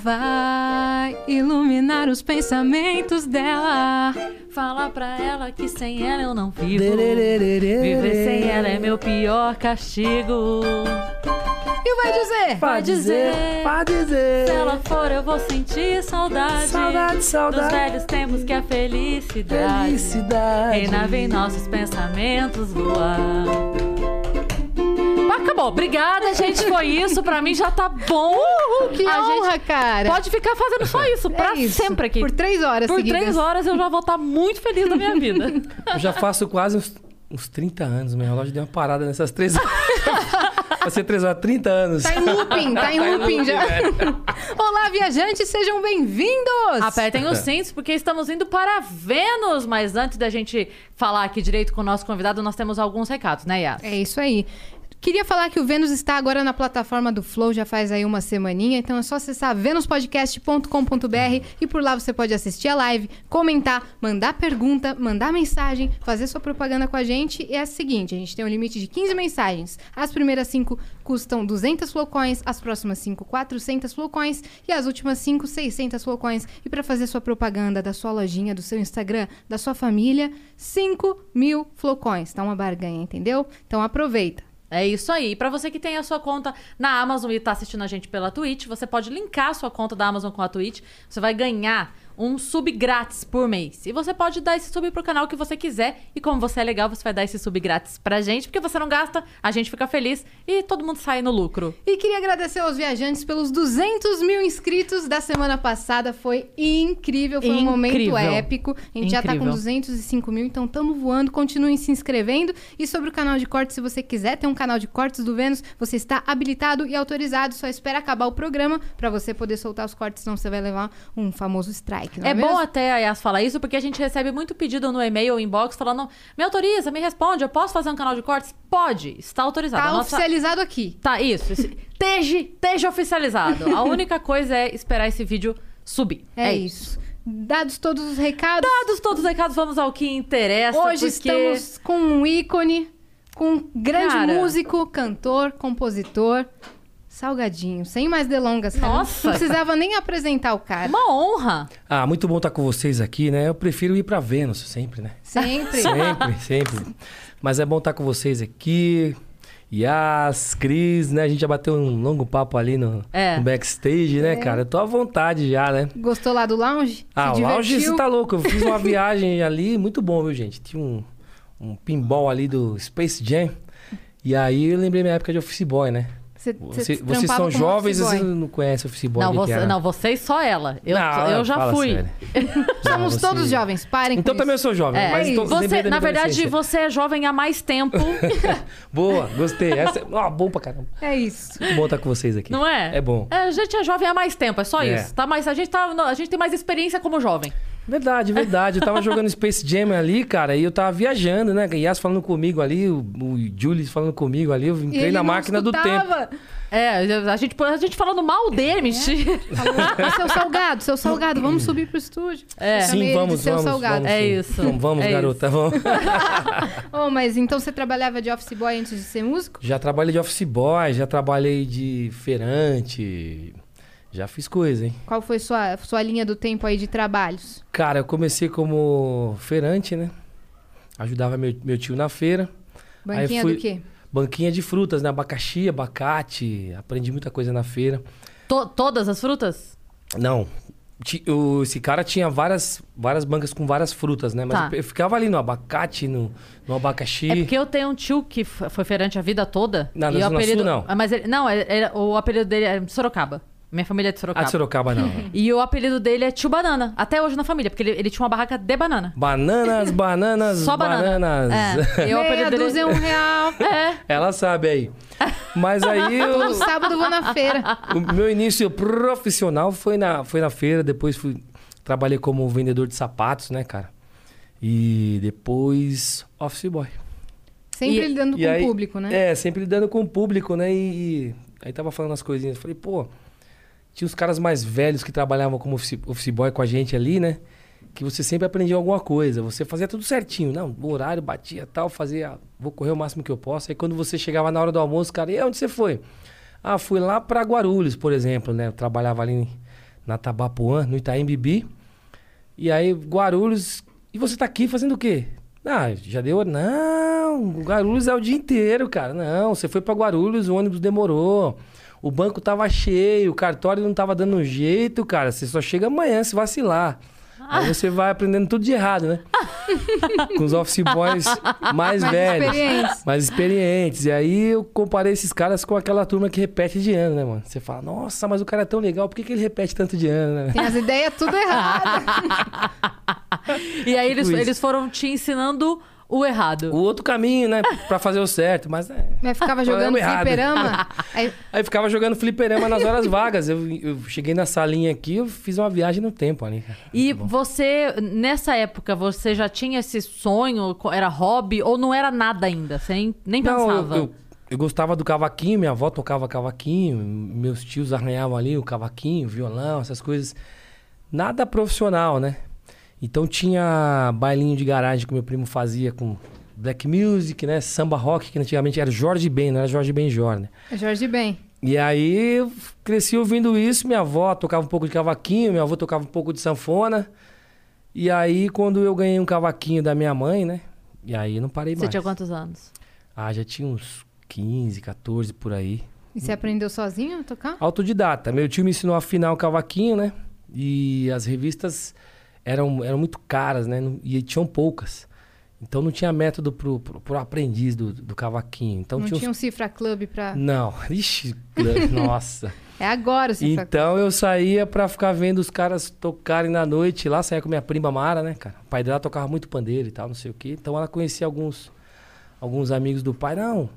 Vai iluminar os pensamentos dela. Fala pra ela que sem ela eu não vivo. Viver sem ela é meu pior castigo. E vai dizer? Vai dizer. Vai dizer. Se ela for, eu vou sentir saudade. Saudade, saudade. Dos velhos tempos que a felicidade. Felicidade. Reinava em nossos pensamentos voar. Acabou. Obrigada, gente. Foi isso. Pra mim já tá bom. Uhul, que A honra, gente cara. Pode ficar fazendo só isso, pra É isso. sempre aqui. Por três horas Por seguidas. três horas eu já vou estar muito feliz da minha vida. Eu já faço quase uns, uns 30 anos. Meu relógio deu uma parada nessas três horas. Vai ser três horas, 30 anos. Tá em looping, tá em looping já. velho. Olá, viajantes, sejam bem-vindos! Apertem os cintos porque estamos indo para Vênus. Mas antes da gente falar aqui direito com o nosso convidado, nós temos alguns recados, né, Yas? É isso aí. Queria falar que o Vênus está agora na plataforma do Flow, já faz aí uma semaninha, então é só acessar venuspodcast.com.br e por lá você pode assistir a live, comentar, mandar pergunta, mandar mensagem, fazer sua propaganda com a gente. E é o seguinte, a gente tem um limite de 15 mensagens. As primeiras 5 custam 200 flowcoins, as próximas 5 400 flowcoins e as últimas 5 600 flowcoins. E para fazer sua propaganda da sua lojinha, do seu Instagram, da sua família, 5 mil flowcoins. Tá uma barganha, entendeu? Então aproveita. É isso aí. E pra você que tem a sua conta na Amazon e tá assistindo a gente pela Twitch, você pode linkar a sua conta da Amazon com a Twitch. Você vai ganhar um sub grátis por mês. E você pode dar esse sub pro canal que você quiser. E como você é legal, você vai dar esse sub grátis pra gente, porque você não gasta, a gente fica feliz e todo mundo sai no lucro. E queria agradecer aos viajantes pelos 200 mil inscritos da semana passada. Foi incrível, foi um momento Incrível. épico. A gente já tá com Incrível. 205 mil, então tamo voando. Continuem se inscrevendo. E sobre o canal de cortes, se você quiser ter um canal de cortes do Vênus, você está habilitado e autorizado. Só espera acabar o programa pra você poder soltar os cortes, senão você vai levar um famoso strike. Não é, É, bom até a Yas falar isso, porque a gente recebe muito pedido no e-mail ou inbox falando: me autoriza, me responde, eu posso fazer um canal de cortes? Pode, está autorizado. Tá A nossa- oficializado aqui. Tá, isso. Esteja, esteja oficializado. A única coisa é esperar esse vídeo subir. É, isso. Dados todos os recados. Dados todos os recados, vamos ao que interessa. Hoje porque... estamos com um ícone, com um grande Cara. músico, cantor, compositor, Salgadinho. Sem mais delongas, cara. Nossa. Não precisava nem apresentar o cara. Uma honra. Ah, muito bom estar com vocês aqui, né? Eu prefiro ir pra Vênus sempre, né? Sempre. Sempre, sempre. Mas é bom estar com vocês aqui. Yas, Cris, né? A gente já bateu um longo papo ali no, É. no backstage, né, cara? Eu tô à vontade já, né? Gostou lá do lounge? Ah, o lounge você tá louco. Eu fiz uma viagem ali, muito bom, viu, gente? Tinha um, um pinball ali do Space Jam. E aí eu lembrei minha época de Office Boy, né? Você, Você- você vocês são jovens, office vocês não conhecem Office Boy. não, o você, era. não, vocês só ela. Eu, Não, eu já fui. sério. Somos Não, todos você- jovens, parem Então com também eu isso. sou jovem, É, mas tô, você, na verdade, você é jovem há mais tempo, Boa, gostei. Essa é ó, bom pra caramba. É isso. Bom estar com vocês aqui. não é? É bom. É, a gente é jovem há mais tempo, é só É. isso. Tá? Mas a gente, tá, a gente tem mais experiência como jovem. Verdade, verdade. Eu tava jogando Space Jam ali, cara, e eu tava viajando, né? Yas falando comigo ali, o, o Julius falando comigo ali, eu entrei na máquina do tempo. escutava. É, a gente, a gente falando mal dele, mentira. Falou, seu salgado, seu salgado, vamos subir pro estúdio. É. Sim, vamos, seu vamos, salgado. vamos. É isso, Vamos, vamos é garota, vamos. Oh, mas então você trabalhava de office boy antes de ser músico? Já trabalhei de office boy, já trabalhei de feirante, já fiz coisa, hein? Qual foi sua, sua linha do tempo aí de trabalhos? Cara, eu comecei como feirante, né? Ajudava meu, meu tio na feira. Banquinha fui- do quê? Banquinha de frutas, né? Abacaxi, abacate. Aprendi muita coisa na feira. To- todas as frutas? Não. esse cara tinha várias, várias bancas com várias frutas, né? Mas Tá. eu, eu ficava ali no abacate, no, no abacaxi. É porque eu tenho um tio que foi feirante a vida toda. Não, na e o apelido, Sul, não. Ah, Mas ele, não, ele- ele- o apelido dele é Sorocaba. Minha família é de Ah, Sorocaba. de Sorocaba não. E o apelido dele é Tio Banana. Até hoje na família, porque ele, ele tinha uma barraca de banana. Bananas, bananas, Só banana. bananas. É. E o Meia apelido dele... dúzia é um real. É. Ela sabe aí. Mas aí eu- Todo sábado eu vou na feira. o meu início profissional foi na, foi na feira, depois fui trabalhei como vendedor de sapatos, né, cara? E depois office boy. Sempre E- lidando E com aí- o público, né? É, sempre lidando com o público, né? E, e Aí tava falando as coisinhas. Falei, pô, tinha os caras mais velhos que trabalhavam como office, office boy com a gente ali, né? Que você sempre aprendia alguma coisa. Você fazia tudo certinho. Não, o horário batia tal, fazia. Vou correr o máximo que eu posso. Aí quando você chegava na hora do almoço, cara, e onde você foi? Ah, fui lá pra Guarulhos, por exemplo, né? Eu trabalhava ali na Tabapuã, no Itaim Bibi. E aí, Guarulhos. E você tá aqui fazendo o quê? Ah, já deu. Não, Guarulhos é o dia inteiro, cara. Não, você foi pra Guarulhos, o ônibus demorou. O banco tava cheio, o cartório não tava dando jeito, cara. Você só chega amanhã se vacilar. Aí você vai aprendendo tudo de errado, né? Com os office boys mais, Mais velhos. experientes. Mais experientes. E aí eu comparei esses caras com aquela turma que repete de ano, né, mano? Você fala, nossa, mas o cara é tão legal, por que, que ele repete tanto de ano, né? Tem as ideias tudo erradas. E aí eles, Tipo isso. eles foram te ensinando o errado. O outro caminho, né? Pra fazer o certo, mas é. Mas ficava jogando fliperama. Aí, Aí ficava jogando fliperama nas horas vagas. Eu, eu cheguei na salinha aqui, eu fiz uma viagem no tempo ali. cara. E você, nessa época, você já tinha esse sonho? Era hobby? Ou não era nada ainda? Você nem, nem Não, eu, pensava? eu, eu gostava do cavaquinho, minha avó tocava cavaquinho, meus tios arranhavam ali o cavaquinho, violão, essas coisas. Nada profissional, né? Então tinha bailinho de garagem que meu primo fazia com black music, né? Samba rock, que antigamente era Jorge Ben, não era Jorge Benjor, né? Jorge Ben. E aí eu cresci ouvindo isso, minha avó tocava um pouco de cavaquinho, minha avó tocava um pouco de sanfona. E aí quando eu ganhei um cavaquinho da minha mãe, né? E aí eu não parei Você mais. tinha quantos anos? Ah, já tinha uns 15, 14 por aí. E você aprendeu sozinho a tocar? Autodidata. Meu tio me ensinou a afinar o cavaquinho, né? E as revistas eram, eram muito caras, né? E tinham poucas. Então não tinha método pro, pro, pro aprendiz do, do cavaquinho. Então não tinha, tinha um. Cifra Club pra... Não, ixi, nossa. É agora o Cifra Club. Então eu saía pra ficar vendo os caras tocarem na noite lá, saía com minha prima Mara, né, cara? O pai dela tocava muito pandeiro e tal, não sei o quê. Então ela conhecia alguns, alguns amigos do pai. Não,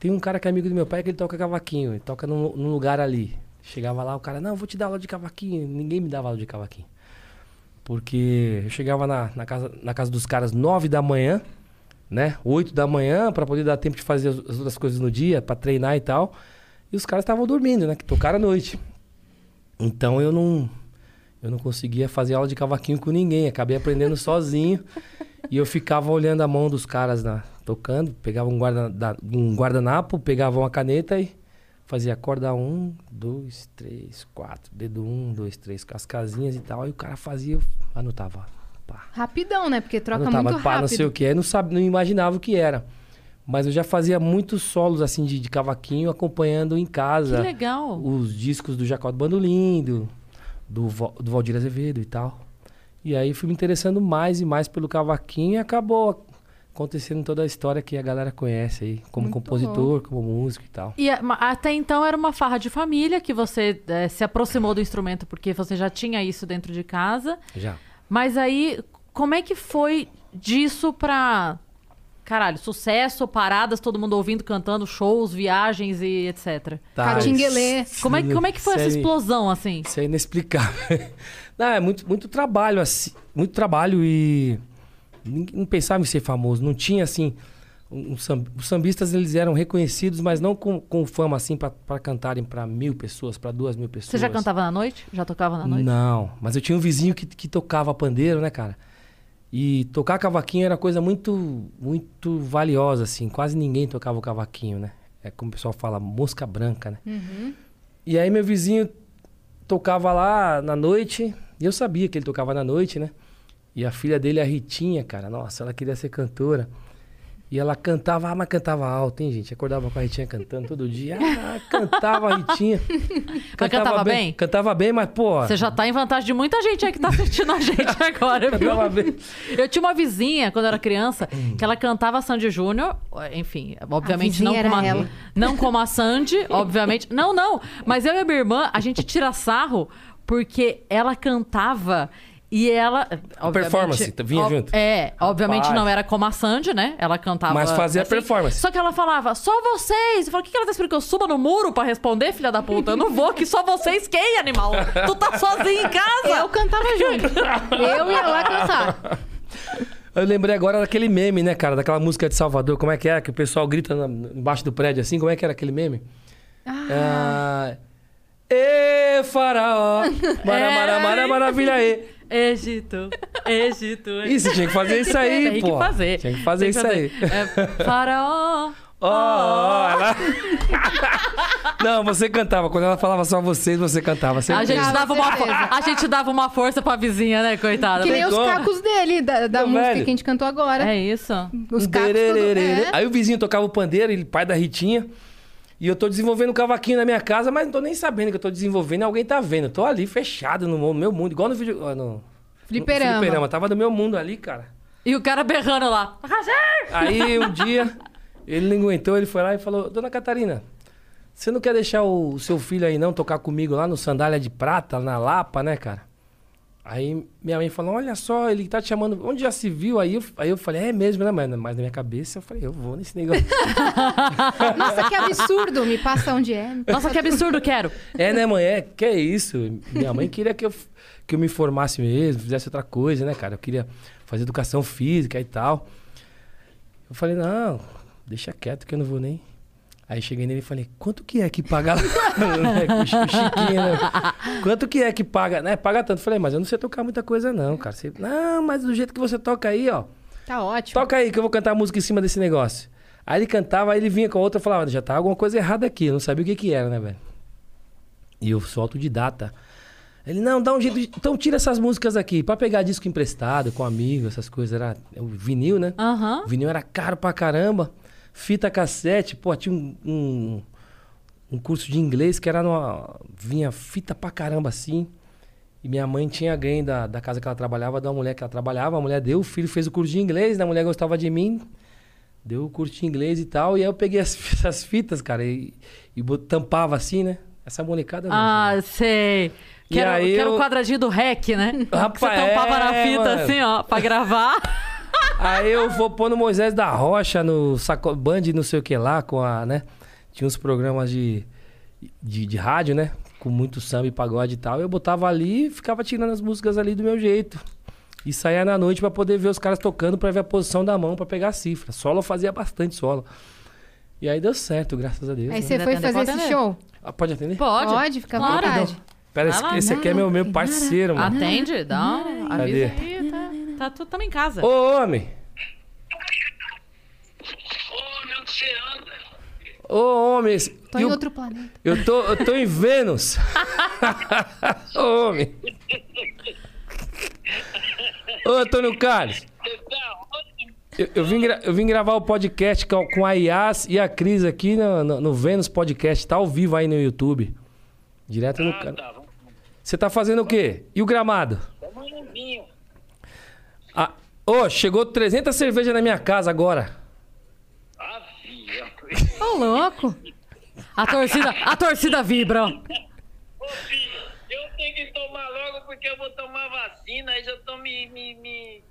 tem um cara que é amigo do meu pai que ele toca cavaquinho, ele toca num, num lugar ali. Chegava lá, o cara, não, vou te dar aula de cavaquinho. Ninguém me dava aula de cavaquinho. Porque eu chegava na, na, casa, na casa dos caras nove da manhã, né? Oito da manhã, pra poder dar tempo de fazer as, as outras coisas no dia, pra treinar e tal. E os caras estavam dormindo, né? Que tocaram à noite. Então eu não eu não conseguia fazer aula de cavaquinho com ninguém, acabei aprendendo sozinho. E eu ficava olhando a mão dos caras tocando, pegava um, guarda, da- um guardanapo, pegava uma caneta e fazia corda um, dois, três, quatro, dedo um, dois, três, com as casinhas e tal. Aí o cara fazia, anotava. Pá, Rapidão, né? Porque troca anotava, muito pá, rápido. não sei o que. Aí não, sabe, não imaginava o que era. Mas eu já fazia muitos solos assim de, de cavaquinho acompanhando em Que casa legal. os discos do Jacó do Bandolim, do, do Valdir Azevedo e tal. E aí fui me interessando mais e mais pelo cavaquinho e acabou acontecendo toda a história que a galera conhece aí, como Muito compositor, como músico e tal. E ma- até então era uma farra de família que você eh, se aproximou do instrumento porque você já tinha isso dentro de casa. Já. Mas aí, como é que foi disso pra. Caralho, sucesso, paradas, todo mundo ouvindo, cantando, shows, viagens e etc. Catinguelê. Como é, como é que foi essa aí- explosão, assim? Isso é inexplicável. Não, é muito, muito trabalho, assim. Muito trabalho e. Não pensava em ser famoso. Não tinha, assim. Um, um os sambistas, eles eram reconhecidos, mas não com, com fama, assim, pra, pra cantarem pra mil pessoas, pra duas mil pessoas. Você já cantava na noite? Já tocava na noite? Não, mas eu tinha um vizinho que, que tocava pandeiro, né, cara? E tocar cavaquinho era coisa muito, muito valiosa, assim. Quase ninguém tocava o cavaquinho, né? É como o pessoal fala, mosca branca, né? Uhum. E aí meu vizinho tocava lá na noite, e eu sabia que ele tocava na noite, né? E a filha dele, a Ritinha, cara, nossa, ela queria ser cantora. E ela cantava, ah, mas cantava alto, hein, gente? Acordava com a Ritinha cantando todo dia. Ah, cantava a Ritinha. cantava bem? Cantava bem, mas, pô. Você já tá em vantagem de muita gente aí que tá assistindo a gente agora, viu? Cantava bem. Eu tinha uma vizinha, quando eu era criança, que ela cantava Sandy Júnior, enfim, obviamente não era como, a, ela. não como a Sandy, obviamente. Não, não. Mas eu e a minha irmã, a gente tira sarro porque ela cantava e ela. obviamente- performance, vinha ob- junto. É, obviamente Rapaz. não era como a Sandy, né? Ela cantava. Mas fazia performance. Só que ela falava, só vocês. Eu falei, o que que ela tá esperando que eu suba no muro pra responder, filha da puta? Eu não vou, que só vocês quem, animal? Tu tá sozinho em casa? Eu cantava junto. Eu ia lá cantar. Eu lembrei agora daquele meme, né, cara? Daquela música de Salvador. Como é que é? Que o pessoal grita na- embaixo do prédio assim. Como é que era aquele meme? Ah. Ê, faraó! Mara, mara, mara, maravilha, ê! Egito, Egito. Isso, tinha que fazer isso aí, pô. que fazer. Tinha que fazer isso aí. É, faraó. Ó, ó, ela... Não, você cantava. Quando ela falava só vocês, você cantava. A gente, Cantava, dava uma, certeza. a gente dava uma força pra vizinha, né, coitada? Que nem os cacos dele, da, da música velho. que a gente cantou agora. É isso. Os cacos tudo... É. Aí o vizinho tocava o pandeiro, ele pai da Ritinha. E eu tô desenvolvendo um cavaquinho na minha casa, mas não tô nem sabendo que eu tô desenvolvendo. Alguém tá vendo. Eu tô ali fechado no meu mundo, igual no vídeo. ah, No, Fliperama. no fliperama. Tava no meu mundo ali, cara. E o cara berrando lá. Aí um dia, ele não aguentou, ele foi lá e falou: Dona Catarina, você não quer deixar o seu filho aí não tocar comigo lá no Sandália de Prata, na Lapa, né, cara? Aí minha mãe falou: Olha só, ele tá te chamando, onde já se viu? Aí eu, aí eu falei: É mesmo, né, mãe? Mas na minha cabeça eu falei: Eu vou nesse negócio. Nossa, que absurdo. Me passa onde é. Nossa, que absurdo, quero. é, né, mãe? É, que é isso? Minha mãe queria que eu, que eu me formasse mesmo, fizesse outra coisa, né, cara? Eu queria fazer educação física e tal. Eu falei, não, deixa quieto que eu não vou nem. Aí cheguei nele e falei, quanto que é que paga lá? Né, Chiquinho, né? Quanto que é que paga? Né? Paga tanto. Falei, mas eu não sei tocar muita coisa, não, cara. Você- Não, mas do jeito que você toca aí, ó. Tá ótimo. Toca aí que eu vou cantar a música em cima desse negócio. Aí ele cantava, aí ele vinha com a outra e falava, já tá alguma coisa errada aqui. Eu não sabia o que que era, né, velho? E eu sou autodidata. Ele, não, dá um jeito de... Então tira essas músicas aqui, pra pegar disco emprestado, com amigo, essas coisas. Era o vinil, né? Aham. O vinil era caro pra caramba. Fita cassete, pô, tinha um, um, um curso de inglês que era numa... Vinha fita pra caramba assim. E minha mãe tinha ganho da, da casa que ela trabalhava, da mulher que ela trabalhava. A mulher deu, o filho fez o curso de inglês, né? a mulher gostava de mim. Deu o curso de inglês e tal. E aí eu peguei as, essas fitas, cara, e, e tampava assim, né? Essa molecada. não, Ah, sei. E Quero, aí quero eu- o quadradinho do REC, né? que você Rapaz, tampava na é, fita mano. assim, ó, pra gravar. Aí eu vou pôr no Moisés da Rocha, no Saco... Band, não sei o que lá, com a, né? Tinha uns programas de, de, de rádio, né? Com muito samba e pagode e tal. Eu botava ali e ficava tirando as músicas ali do meu jeito. E saía na noite pra poder ver os caras tocando, pra ver a posição da mão, pra pegar a cifra. Solo eu fazia bastante solo. E aí deu certo, graças a Deus. Aí né? você foi fazer esse show? Ah, pode atender? Pode. Pode, fica à Claro. vontade. Pera, esse, esse aqui é meu, meu parceiro, mano. Atende, dá um, Cadê? avisa aí, tá, tá tudo também em casa. Ô, homem! Ô, meu, que você anda? Ô, homem! Tô em o- outro planeta. Eu tô, eu tô em Vênus. Ô, homem. Ô, Antônio Carlos. Você tá onde? Eu, eu vim eu vim gravar o podcast com, com a Yas e a Cris aqui no, no, no Vênus Podcast. Tá ao vivo aí no YouTube. Direto no Ah, canal. tá. Você tá fazendo o quê? E o gramado? Vamos no vinho. Ô, chegou 300 cervejas na minha casa agora. Ô, louco. A torcida, a torcida vibra. ó. Ô, filho, eu tenho que tomar logo porque eu vou tomar vacina. Aí já estão me, me, me,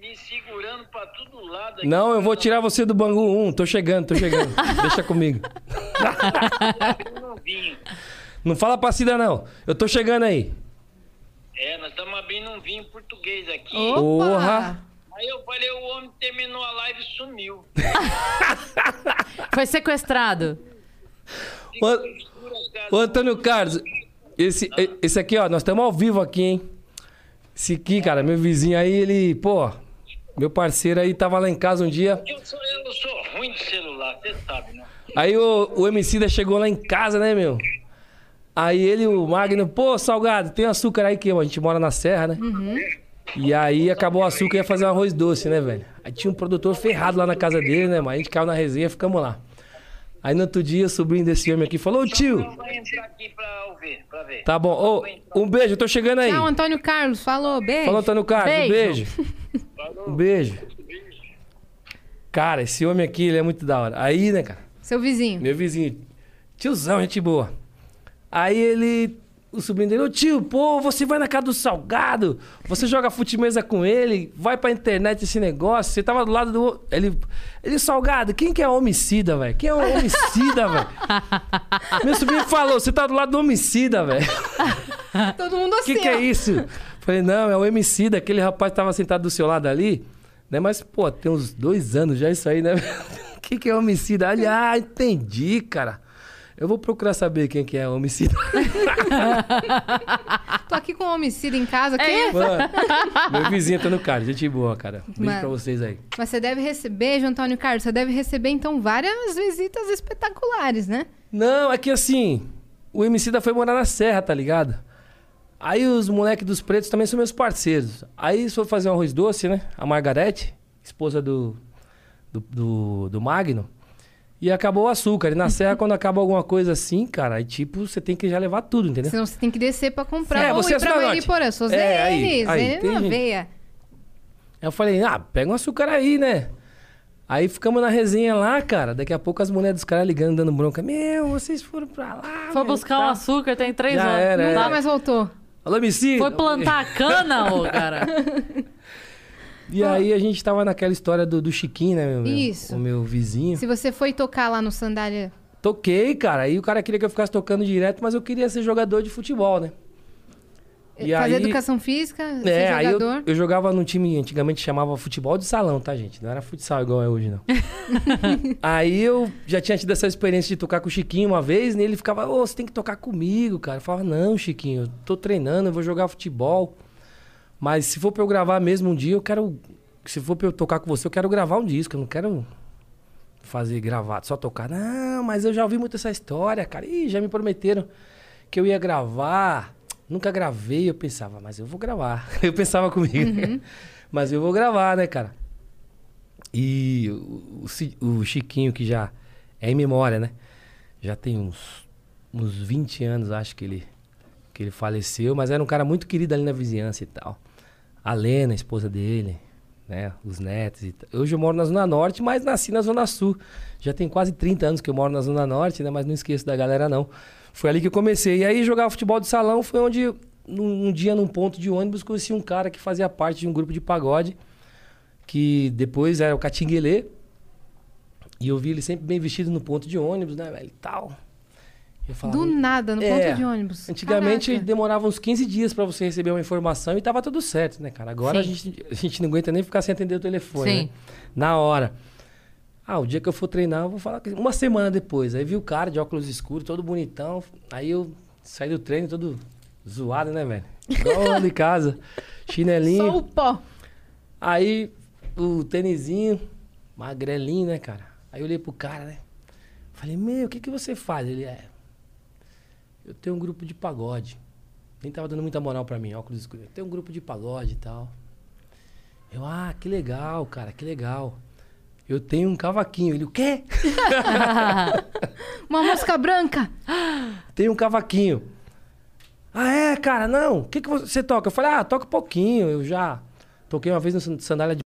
me segurando pra todo lado. aqui. Não, eu vou tirar você do Bangu 1. Tô chegando, tô chegando. Deixa comigo. Não fala pra Cida, não. Eu tô chegando aí. É, nós estamos abrindo um vinho português aqui. Opa! Porra. Aí eu falei, o homem terminou a live e sumiu. Foi sequestrado. Ô, ô, Antônio Carlos, esse, e- esse aqui, ó, nós estamos ao vivo aqui, hein? Esse aqui, cara, meu vizinho aí, ele, pô, meu parceiro aí tava lá em casa um dia. Eu sou, eu sou ruim de celular, você sabe, né? Aí o, o MC da chegou lá em casa, né, meu? Aí ele, o Magno, pô, Salgado, tem açúcar aí que a gente mora na serra, né? E aí acabou o açúcar e ia fazer um arroz doce, né, velho? Aí tinha um produtor ferrado lá na casa dele, né, mas a gente caiu na resenha e ficamos lá. Aí no outro dia, o sobrinho desse homem aqui falou, ô tio, vai entrar aqui pra ver, pra ver. tá bom, ô, um beijo, eu tô chegando aí. Tchau, Antônio Carlos. Falou, beijo. Falou, Antônio Carlos, um Beijo. beijo. Um beijo. Cara, esse homem aqui, ele é muito da hora. Aí, né, cara, Seu vizinho. meu vizinho, tiozão, gente boa. Aí ele, o sobrinho dele, ô tio, pô, você vai na casa do Salgado, você joga fute-mesa com ele, vai pra internet esse negócio, você tava do lado do... Ele, ele Salgado, quem que é homicida, velho? Quem é o homicida, velho? Meu sobrinho falou, você tá do lado do homicida, velho. Todo mundo O assim, que, que ó. é isso? Falei, não, é o MC daquele rapaz que tava sentado do seu lado ali, né? Mas, pô, tem uns dois anos já isso aí, né? O que, que é homicida? Ali, ah, entendi, cara. Eu vou procurar saber quem que é o homicida. Tô aqui com um homicídio em casa. É Quem? isso. Mano, meu vizinho tá no cara. Gente boa, cara. Beijo Mano. pra vocês aí. Mas você deve receber, João Antônio Carlos, você deve receber, então, várias visitas espetaculares, né? Não, é que assim, o Emicida foi morar na Serra, tá ligado? Aí os moleques dos pretos também são meus parceiros. Aí eles foram fazer um arroz doce, né? A Margarete, esposa do, do, do, do Magno. E acabou o açúcar. E na Serra, quando acaba alguma coisa assim, cara, aí tipo, você tem que já levar tudo, entendeu? Senão você tem que descer pra comprar É, ou você ir pra é Zona Mariporã. Sou É, aí, ZN, aí, ZN tem na gente. veia. Aí eu falei, ah, pega um açúcar aí, né? Aí ficamos na resenha lá, cara. Daqui a pouco as mulheres dos caras ligando, dando bronca. Meu, vocês foram pra lá. Foi buscar um tá. açúcar, tem três Já anos. era, Não Nunca dá. mais voltou. Alô, Emicida? Foi plantar a cana, ô, cara. E aí a gente tava naquela história do, do Chiquinho, né? Meu, Isso. O meu vizinho. Se você foi tocar lá no Sandália... Toquei, cara. Aí o cara queria que eu ficasse tocando direto, mas eu queria ser jogador de futebol, né? E fazer aí- educação física, ser É, aí eu, jogador. eu jogava num time, antigamente chamava futebol de salão, tá, gente? Não era futsal igual é hoje, não. aí eu já tinha tido essa experiência de tocar com o Chiquinho uma vez, e ele ficava, ô, você tem que tocar comigo, cara. Eu falava, não, Chiquinho, eu tô treinando, eu vou jogar futebol. Mas se for pra eu gravar mesmo um dia, eu quero. Se for pra eu tocar com você, eu quero gravar um disco, eu não quero fazer gravado, só tocar. Não, mas eu já ouvi muito essa história, cara. Ih, já me prometeram que eu ia gravar. Nunca gravei, eu pensava, mas eu vou gravar. Eu pensava comigo. mas eu vou gravar, né, cara? E o, o o Chiquinho, que já é em memória, né? Já tem uns, uns 20 anos, acho que ele, que ele faleceu, mas era um cara muito querido ali na vizinhança e tal. A Lena, a esposa dele, né? Os netos. Hoje eu moro na Zona Norte, mas nasci na Zona Sul. Já tem quase 30 anos que eu moro na Zona Norte, né? Mas não esqueço da galera, não. Foi ali que eu comecei. E aí jogar futebol de salão foi onde, num, um dia, num ponto de ônibus, conheci um cara que fazia parte de um grupo de pagode, que depois era o Catinguelê. E eu vi ele sempre bem vestido no ponto de ônibus, né, velho? Tal. Falava, Do nada, no É, ponto de ônibus. Antigamente Caraca. demorava uns 15 dias pra você receber uma informação e tava tudo certo, né, cara? Agora a gente, a gente não aguenta nem ficar sem atender o telefone. Sim. né? Na hora. Ah, o dia que eu for treinar, eu vou falar. Uma semana depois. Aí vi o cara de óculos escuros, todo bonitão. Aí eu saí do treino todo zoado, né, velho? Igual de casa. Chinelinho. Só o pó. Aí o tênisinho, magrelinho, né, cara? Aí eu olhei pro cara, né? Falei, meu, o que, que você faz? Ele é. Eu tenho um grupo de pagode. Nem tava dando muita moral pra mim, óculos escuros. Eu tenho um grupo de pagode e tal. Eu, ah, que legal, cara, que legal. Eu tenho um cavaquinho. Ele, o quê? Uma mosca branca. Tenho um cavaquinho. Ah, é, cara, não. O que, que você toca? Eu falei, ah, toca um pouquinho. Eu já toquei uma vez no sandália de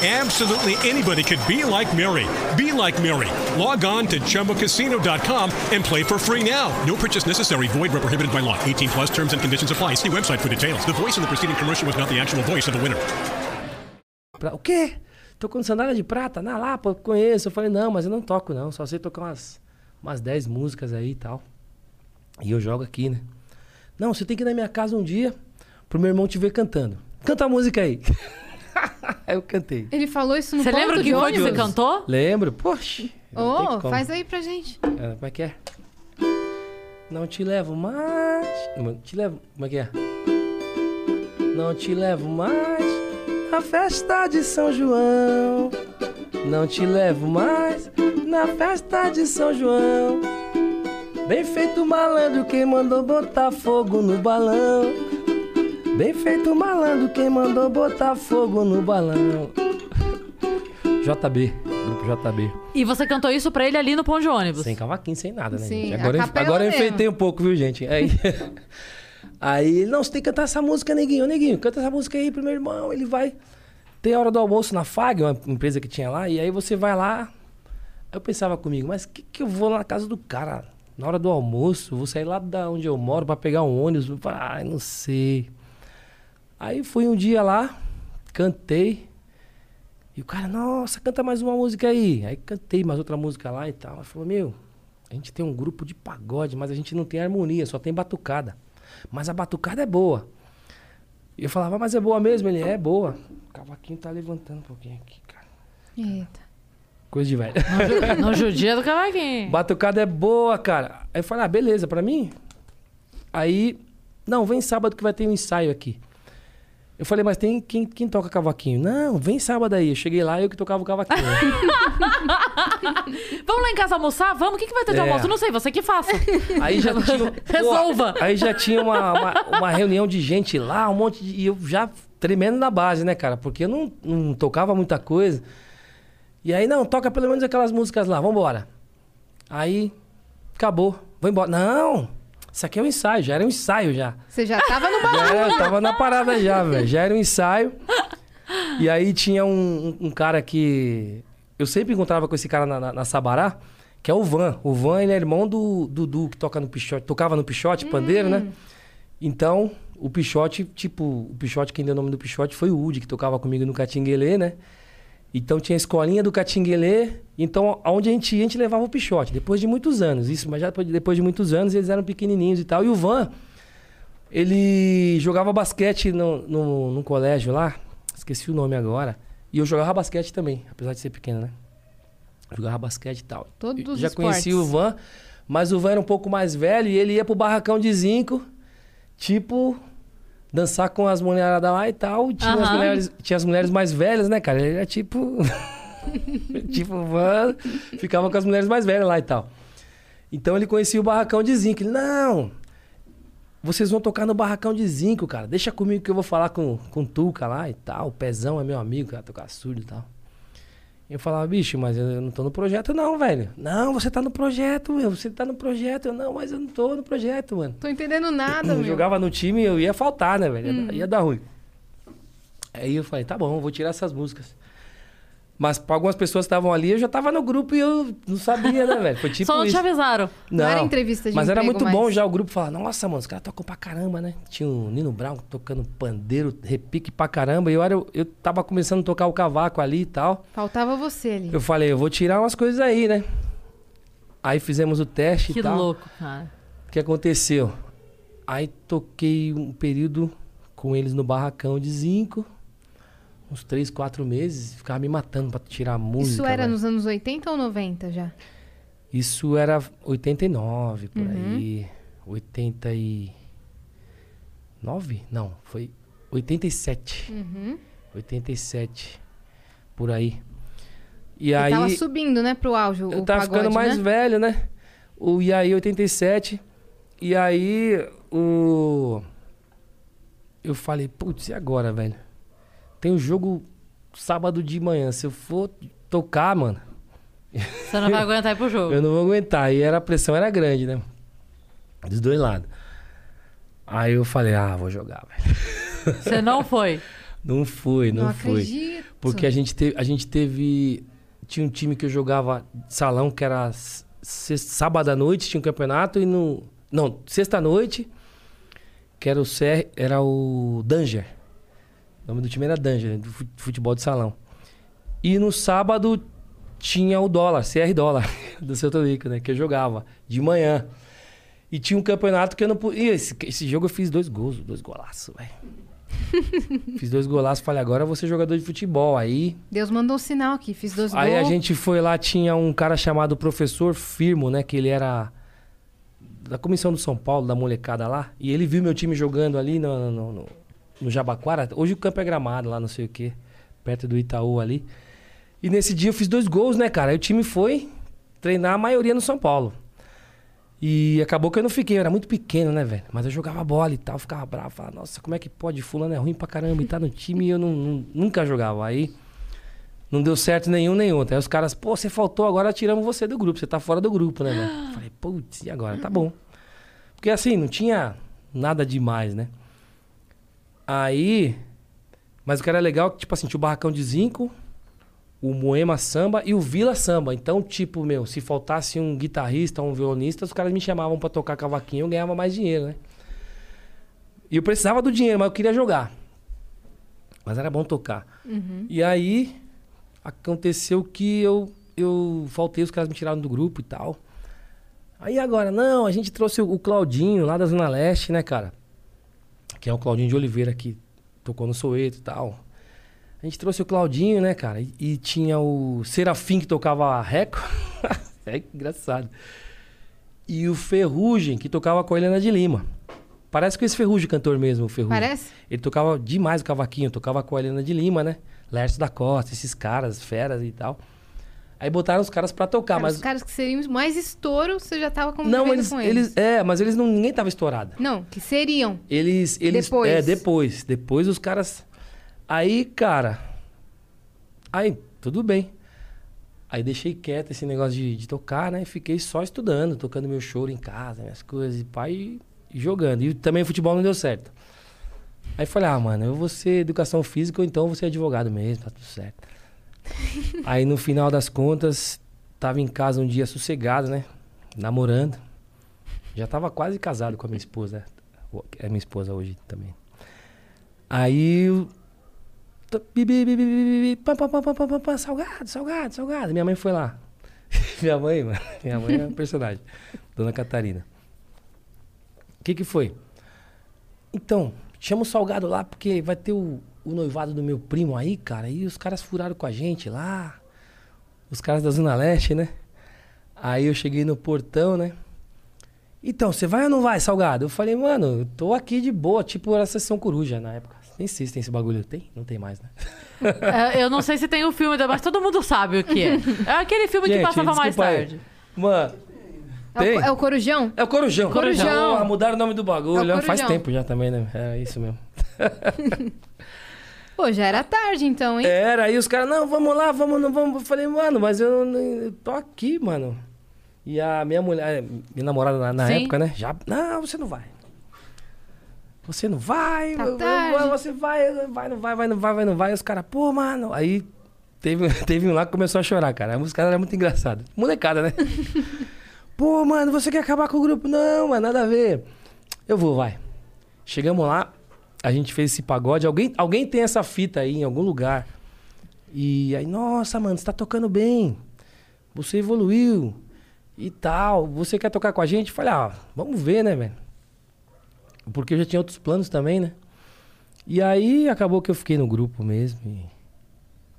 Absolutely anybody could be like Mary. Be like Mary. Log on to chumbacasino.com and play for free now. No purchase necessary. Void where prohibited by law. 18 plus terms and conditions apply. See website for details. The voice in the preceding commercial was not the actual voice of the winner. Pra- o quê? Tocou sandália de prata? Na Lapa, conheço. Eu falei, não, mas eu não toco, não. Só sei tocar umas, umas 10 músicas aí e tal. E eu jogo aqui, né? Não, você tem que ir na minha casa um dia pro meu irmão te ver cantando. Canta a música aí. eu cantei. Ele falou isso no Você ponto lembra o de que foi que você cantou? Lembro? Poxa. Ô, como. faz aí pra gente. É, como é que é? Não te levo mais. Não, Te levo. Como é que é? Não te levo mais na festa de São João. Não te levo mais na festa de São João. Bem feito malandro quem mandou botar fogo no balão. Bem feito malandro quem mandou botar fogo no balão. JB, grupo JB. E você cantou isso pra ele ali no ponto de ônibus. Sem cavaquinho, sem nada, né? Sim, gente? Agora, eu, agora eu enfeitei um pouco, viu, gente? Aí, aí ele, não, você tem que cantar essa música, neguinho. Ô, Neguinho, canta essa música aí pro meu irmão. Ele vai. Tem a hora do almoço na FAG, uma empresa que tinha lá, e aí você vai lá. Aí eu pensava comigo, mas que que eu vou lá na casa do cara na hora do almoço? Vou sair lá da onde eu moro pra pegar um ônibus? Ah, não sei. Aí fui um dia lá, cantei. E o cara, nossa, canta mais uma música aí. Aí cantei mais outra música lá e tal. Ele falou, meu, a gente tem um grupo de pagode, mas a gente não tem harmonia, só tem batucada. Mas a batucada é boa. E eu falava, mas é boa mesmo? Ele, é boa. O cavaquinho tá levantando um pouquinho aqui, cara. Eita. Coisa de velho. No judia do cavaquinho. Batucada é boa, cara. Aí eu falei, ah, beleza, pra mim? Aí, não, vem sábado que vai ter um ensaio aqui. Eu falei, mas tem quem, quem toca cavaquinho? Não, vem sábado aí. Eu cheguei lá, eu que tocava o cavaquinho. Vamos lá em casa almoçar? Vamos? O que, que vai ter de É. almoço? Não sei, você que faça. Aí já tinha. Resolva. Aí já tinha uma, uma, uma reunião de gente lá, um monte de. E eu já tremendo na base, né, cara? Porque eu não, não tocava muita coisa. E aí, não, toca pelo menos aquelas músicas lá, vambora. Aí, acabou. Vou embora. Não! Isso aqui é um ensaio, já era um ensaio já. Você já tava no balão. Já era, eu tava na parada já, velho. Já era um ensaio. E aí tinha um, um- cara que. Eu sempre encontrava com esse cara na, na- na Sabará, que é o Van. O Van, ele é irmão do Dudu, que toca no Pichote, tocava no Pichote, pandeiro, né? Então, o Pichote, tipo, o Pichote, quem deu o nome do Pichote foi o Udi, que tocava comigo no Catinguelê, né? Então tinha a escolinha do Catinguelê. Então, aonde a gente ia, a gente levava o Pichote. Depois de muitos anos. Isso, mas já depois- de muitos anos, eles eram pequenininhos e tal. E o Van, ele jogava basquete no, no, no colégio lá. Esqueci o nome agora. E eu jogava basquete também, apesar de ser pequeno, né? Jogava basquete e tal. Todos Eu os Já conheci o. Van, mas o Van era um pouco mais velho e ele ia pro barracão de zinco, tipo, dançar com as mulheradas lá e tal. Tinha, as Aham. mulheres, tinha as mulheres mais velhas, né, cara? Ele era tipo. tipo, o Van ficava com as mulheres mais velhas lá e tal. Então ele conhecia o barracão de zinco. Ele, não, vocês vão tocar no barracão de zinco, cara. Deixa comigo que eu vou falar com, com o Tuca lá e tal. O Pezão é meu amigo, cara, tocar surdo e tal. Eu falava, bicho, mas eu não tô no projeto não, velho. Não, você tá no projeto, meu. Você tá no projeto. Eu, não, mas eu não tô no projeto, mano. Tô entendendo nada, Eu meu. jogava no time eu ia faltar, né, velho? Ia, dar- ia dar ruim. Aí eu falei, tá bom, eu vou tirar essas músicas. Mas pra algumas pessoas que estavam ali, eu já tava no grupo e eu não sabia, né, velho? Foi tipo Só não te isso. avisaram. Não era entrevista de Mas era muito bom mais. já o grupo falar, nossa, mano, os caras tocam pra caramba, né? Tinha o Nino Brown tocando pandeiro, repique pra caramba. E eu, era, eu tava começando a tocar o cavaco ali e tal. Faltava você ali. Eu falei, eu vou tirar umas coisas aí, né? Aí fizemos o teste Que e tal. louco, cara. O que aconteceu? Aí toquei um período com eles no barracão de zinco. Uns três, quatro meses. Ficava me matando pra tirar a música. Isso era velho. nos anos 80 ou 90 já? Isso era 89, por Uhum. aí. 89? Não, foi 87. Uhum. 87. Por aí. E E aí. tava subindo, né, pro auge o Eu tava pagode, ficando mais né? velho, né? O e aí 87. E aí o eu falei, putz, e agora, velho? Tem um jogo sábado de manhã, se eu for tocar, mano, Você não vai aguentar ir pro jogo. eu não vou aguentar. E era, a pressão era grande, né? Dos dois lados. Aí eu falei, ah, vou jogar, velho. Você não foi. Não fui, não, Não fui. acredito. Porque a gente teve, a gente teve. Tinha um time que eu jogava de salão que era sexta- sábado à noite, tinha um campeonato, e no. Não, sexta-noite, que era o CR, era o Danger. O nome do time era Danger, do fu- futebol de salão. E no sábado tinha o dólar, CR dólar, do Santo Rico, né? Que eu jogava de manhã. E tinha um campeonato que eu não podia. Esse, esse jogo eu fiz dois gols, dois golaços, velho. fiz dois golaços, falei, agora eu vou ser jogador de futebol. Aí Deus mandou um sinal aqui, fiz dois Aí a gols. gente foi lá, tinha um cara chamado Professor Firmo, né? Que ele era da comissão do São Paulo, da molecada lá. E ele viu meu time jogando ali no, no, no, no Jabaquara. Hoje o campo é gramado lá, não sei o quê. Perto do Itaú ali. E nesse dia eu fiz dois gols, né, cara? Aí o time foi treinar a maioria no São Paulo. E acabou que eu não fiquei, eu era muito pequeno, né, velho? Mas eu jogava bola e tal, ficava bravo. Falava, nossa, como é que pode? Fulano é ruim pra caramba e tá no time e eu não, não- nunca jogava. Aí não deu certo nenhum nem outro. Aí os caras, pô, você faltou, agora tiramos você do grupo. Você tá fora do grupo, né, velho? Falei, putz, e agora? Tá bom. Porque assim, não tinha nada demais, né? Aí. Mas o que era legal, é que, tipo assim, tinha o barracão de zinco, o Moema Samba e o Vila Samba. Então, tipo, meu, se faltasse um guitarrista um violonista, os caras me chamavam pra tocar cavaquinho, eu ganhava mais dinheiro, né? E eu precisava do dinheiro, mas eu queria jogar. Mas era bom tocar. E aí aconteceu que eu, eu faltei, os caras me tiraram do grupo e tal. Aí agora, não, a gente trouxe o, o Claudinho lá da Zona Leste, né, cara? Que é o Claudinho de Oliveira que tocou no Soeto e tal. A gente trouxe o Claudinho, né, cara? E, e tinha o Serafim que tocava reco. é engraçado. E o Ferrugem que tocava com a Helena de Lima. Parece com esse Ferrugem cantor mesmo, o Ferrugem. Parece? Ele tocava demais o cavaquinho, tocava com a Helena de Lima, né? Lércio da Costa, esses caras, feras e tal. Aí botaram os caras pra tocar, Cara, mas. Os caras que seriam mais estouro, você já tava convivendo Não, eles, com eles. eles. É, mas eles não. Ninguém tava estourado. Não, que seriam. Eles. eles Depois. É, depois. Depois os caras. Aí, cara. Aí, tudo bem. Aí deixei quieto esse negócio de, de tocar, né? Fiquei só estudando, tocando meu choro em casa, minhas coisas, e pai, e jogando. E também o futebol não deu certo. Aí falei, ah, mano, eu vou ser educação física ou então eu vou ser advogado mesmo, tá tudo certo. Aí no final das contas, tava em casa um dia sossegado, né? Namorando. Já tava quase casado com a minha esposa. É minha esposa hoje também. Aí. Salgado, salgado, salgado. Minha mãe foi lá. minha mãe, mano. Minha mãe é um personagem. Dona Catarina. O que que foi? Então, chama o salgado lá porque vai ter o, o noivado do meu primo aí, cara. E os caras furaram com a gente lá. Os caras da Zona Leste, né? Aí eu cheguei no portão, né? Então, você vai ou não vai, Salgado? Eu falei, mano, eu tô aqui de boa, tipo era sessão coruja na época. Nem sei se tem esse bagulho. Tem? Não tem mais, né? É, eu não sei se tem o filme, mas todo mundo sabe o que é. É aquele filme que Gente, passava mais desculpa aí. tarde. Mano, É o, Tem? é o Corujão? é o Corujão. Corujão. Porra, mudaram o nome do bagulho. É o Faz Corujão. tempo já também, né? É isso mesmo. Pô, já era tarde então, hein? Era, aí os caras, não, vamos lá, vamos, não vamos. Eu falei, mano, mas eu, eu tô aqui, mano. E a minha mulher, minha namorada na, na época, né? Já, não, você não vai. Você não vai, Tá eu- você vai, vai, não vai, vai, não vai, vai, não vai. E os caras, pô, mano. Aí teve, teve um lá que começou a chorar, cara. Os caras eram muito engraçados. Molecada, né? pô, mano, você quer acabar com o grupo? Não, mano, nada a ver. Eu vou, vai. Chegamos lá, a gente fez esse pagode. Alguém, alguém tem essa fita aí em algum lugar. E aí, nossa, mano, você tá tocando bem. Você evoluiu e tal. Você quer tocar com a gente? Falei, ah, vamos ver, né, velho? Porque eu já tinha outros planos também, né? E aí acabou que eu fiquei no grupo mesmo. E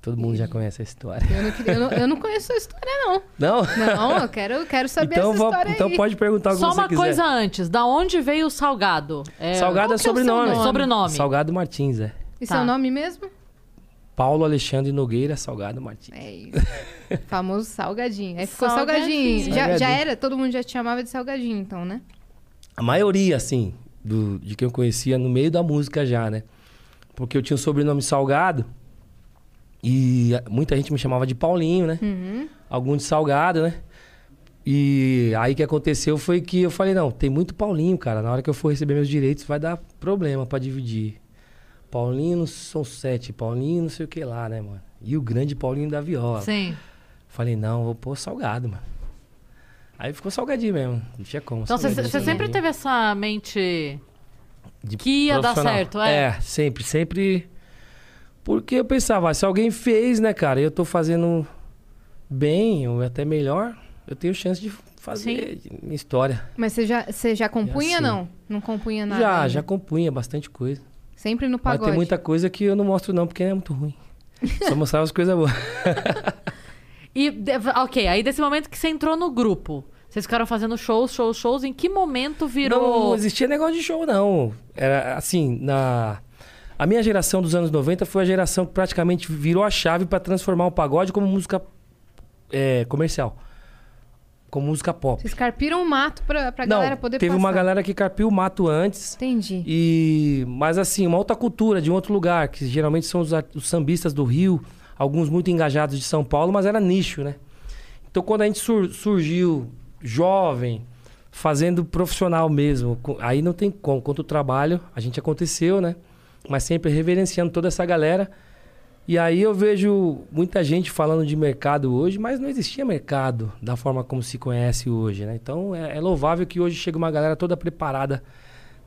todo mundo já conhece a história. Eu, não queria- eu não- eu não conheço a história, não. Não? Não, eu quero, eu quero saber então, essa vou- história então aí. pode perguntar o que Só você uma quiser. coisa antes, da onde veio o Salgado? É, Salgado é seu sobrenome. nome? Sobrenome. Salgado Martins, é. E Tá. seu nome mesmo? Paulo Alexandre Nogueira Salgado Martins. É isso. Famoso Salgadinho. Aí ficou Salgadinho. Salgadinho. Já, já era, todo mundo já te chamava de Salgadinho, então, né? A maioria, assim, do, de quem eu conhecia no meio da música já, né? Porque eu tinha o sobrenome Salgado e a- muita gente me chamava de Paulinho, né? Uhum. Algum de Salgado, né? E aí que aconteceu foi que eu falei, não, tem muito Paulinho, cara. Na hora que eu for receber meus direitos vai dar problema pra dividir. Paulinho são sete, Paulinho não sei o que lá, né, mano? E o grande Paulinho da viola. Sim. Falei, não, vou pôr Salgado, mano. Aí ficou salgadinho mesmo, não tinha como. Então você sempre salgadinho. teve essa mente De que ia dar certo, é? É, sempre, sempre. Porque eu pensava, ah, se alguém fez, né, cara, e eu tô fazendo bem, ou até melhor, eu tenho chance de fazer minha história. Mas você já, você já compunha, assim. não? Não compunha nada já, ainda? já compunha bastante coisa. Sempre no Mas pagode. tem muita coisa que eu não mostro não, porque é muito ruim. Só mostrava as coisas boas. E, ok, aí desse momento que você entrou no grupo, vocês ficaram fazendo shows, shows, shows, em que momento Não, virou... não existia negócio de show, não. Era assim, na. A minha geração dos anos 90 foi a geração que praticamente virou a chave para transformar o pagode como música é, comercial. Como música pop. Vocês carpiram o mato pra, pra não, galera poder teve passar. uma galera que carpiu o mato antes. Entendi. E, mas assim, uma outra cultura de um outro lugar, que geralmente são os, os sambistas do Rio, alguns muito engajados de São Paulo, mas era nicho, né? Então quando a gente sur- surgiu jovem, fazendo profissional mesmo, aí não tem como. Quanto trabalho, a gente aconteceu, né? Mas sempre reverenciando toda essa galera E aí eu vejo muita gente falando de mercado hoje, mas não existia mercado da forma como se conhece hoje, né? Então é, é louvável que hoje chega uma galera toda preparada,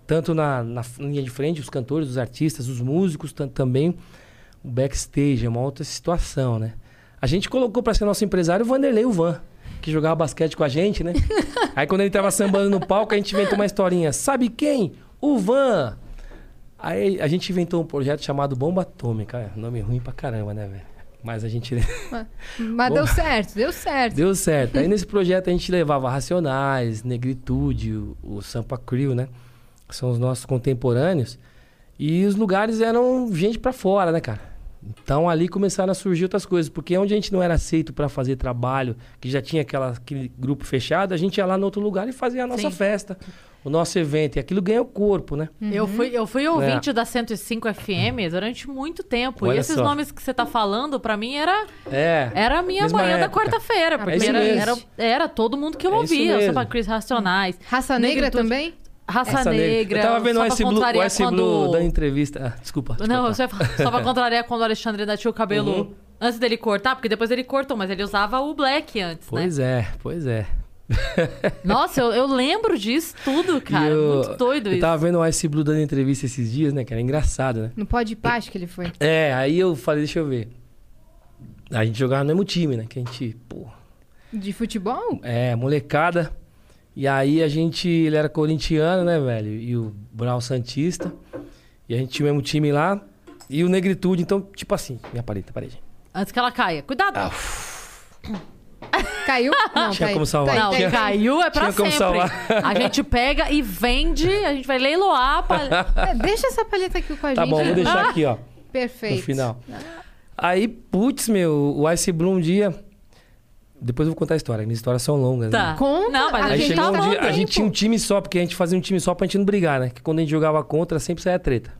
tanto na, na linha de frente, os cantores, os artistas, os músicos, tanto também o backstage, é uma outra situação, né? A gente colocou para ser nosso empresário o Vanderlei o Van, que jogava basquete com a gente, né? aí quando ele tava sambando no palco, a gente inventou uma historinha. Sabe quem? O Van! Aí a gente inventou um projeto chamado Bomba Atômica. É, Nome ruim pra caramba, né, velho? Mas a gente. Mas Bom. deu certo, deu certo. Deu certo. Aí nesse projeto a gente levava Racionais, Negritude, o, o Sampa Crew, né? Que são os nossos contemporâneos. E os lugares eram gente pra fora, né, cara? Então ali começaram a surgir outras coisas, porque onde a gente não era aceito pra fazer trabalho, que já tinha aquela, aquele grupo fechado, a gente ia lá no outro lugar e fazia a nossa Sim. festa, o nosso evento. E aquilo ganha o corpo, né? Eu fui, eu fui ouvinte da 105 FM durante muito tempo. Olha e esses só. nomes que você tá falando, pra mim, era, É. era a minha Mesma manhã da época. quarta-feira. É Porque isso era, era, era todo mundo que eu É ouvia. mesmo. Samba Cris Racionais. Raça Negra Negritude. também? Raça, Negra. Eu tava vendo o só Ice Blue, o Blue quando... da entrevista. Ah, desculpa. Não, eu só, só pra contrariar quando o Alexandre ainda tinha o cabelo Uhum. antes dele cortar, porque depois ele cortou, mas ele usava o black antes, Pois é, pois é. Nossa, eu, eu lembro disso tudo, cara. Eu- Muito doido Eu isso. tava vendo o Ice Blue dando entrevista esses dias, né, cara? Engraçado, né? No Pode Paz que ele foi. É, aí eu falei, deixa eu ver. A gente jogava no mesmo time, né? Que a gente, pô, De futebol? é, molecada. E aí a gente, ele era corintiano, né, velho? E o Brau Santista. E a gente tinha o mesmo time lá. E o Negritude, então, tipo assim, minha parede, parede. Antes que ela caia. Cuidado. Ah, Caiu? Não, Tinha tá como salvar. Tá Não, tá aí. caiu é pra Tinha como sempre. salvar. A gente pega e vende, a gente vai leiloar. Pra... É, deixa essa palheta aqui com a Tá gente. bom, vou deixar aqui, ó. Perfeito. no final. Aí, putz, meu, o Ice Blue um dia. Depois eu vou contar a história, minhas histórias são longas. Tá. Né? Conta, Não, mas a a Aí gente chegou tá um tá dia, a gente tinha um time só, porque a gente fazia um time só pra gente não brigar, né? Que quando a gente jogava contra, sempre saía treta.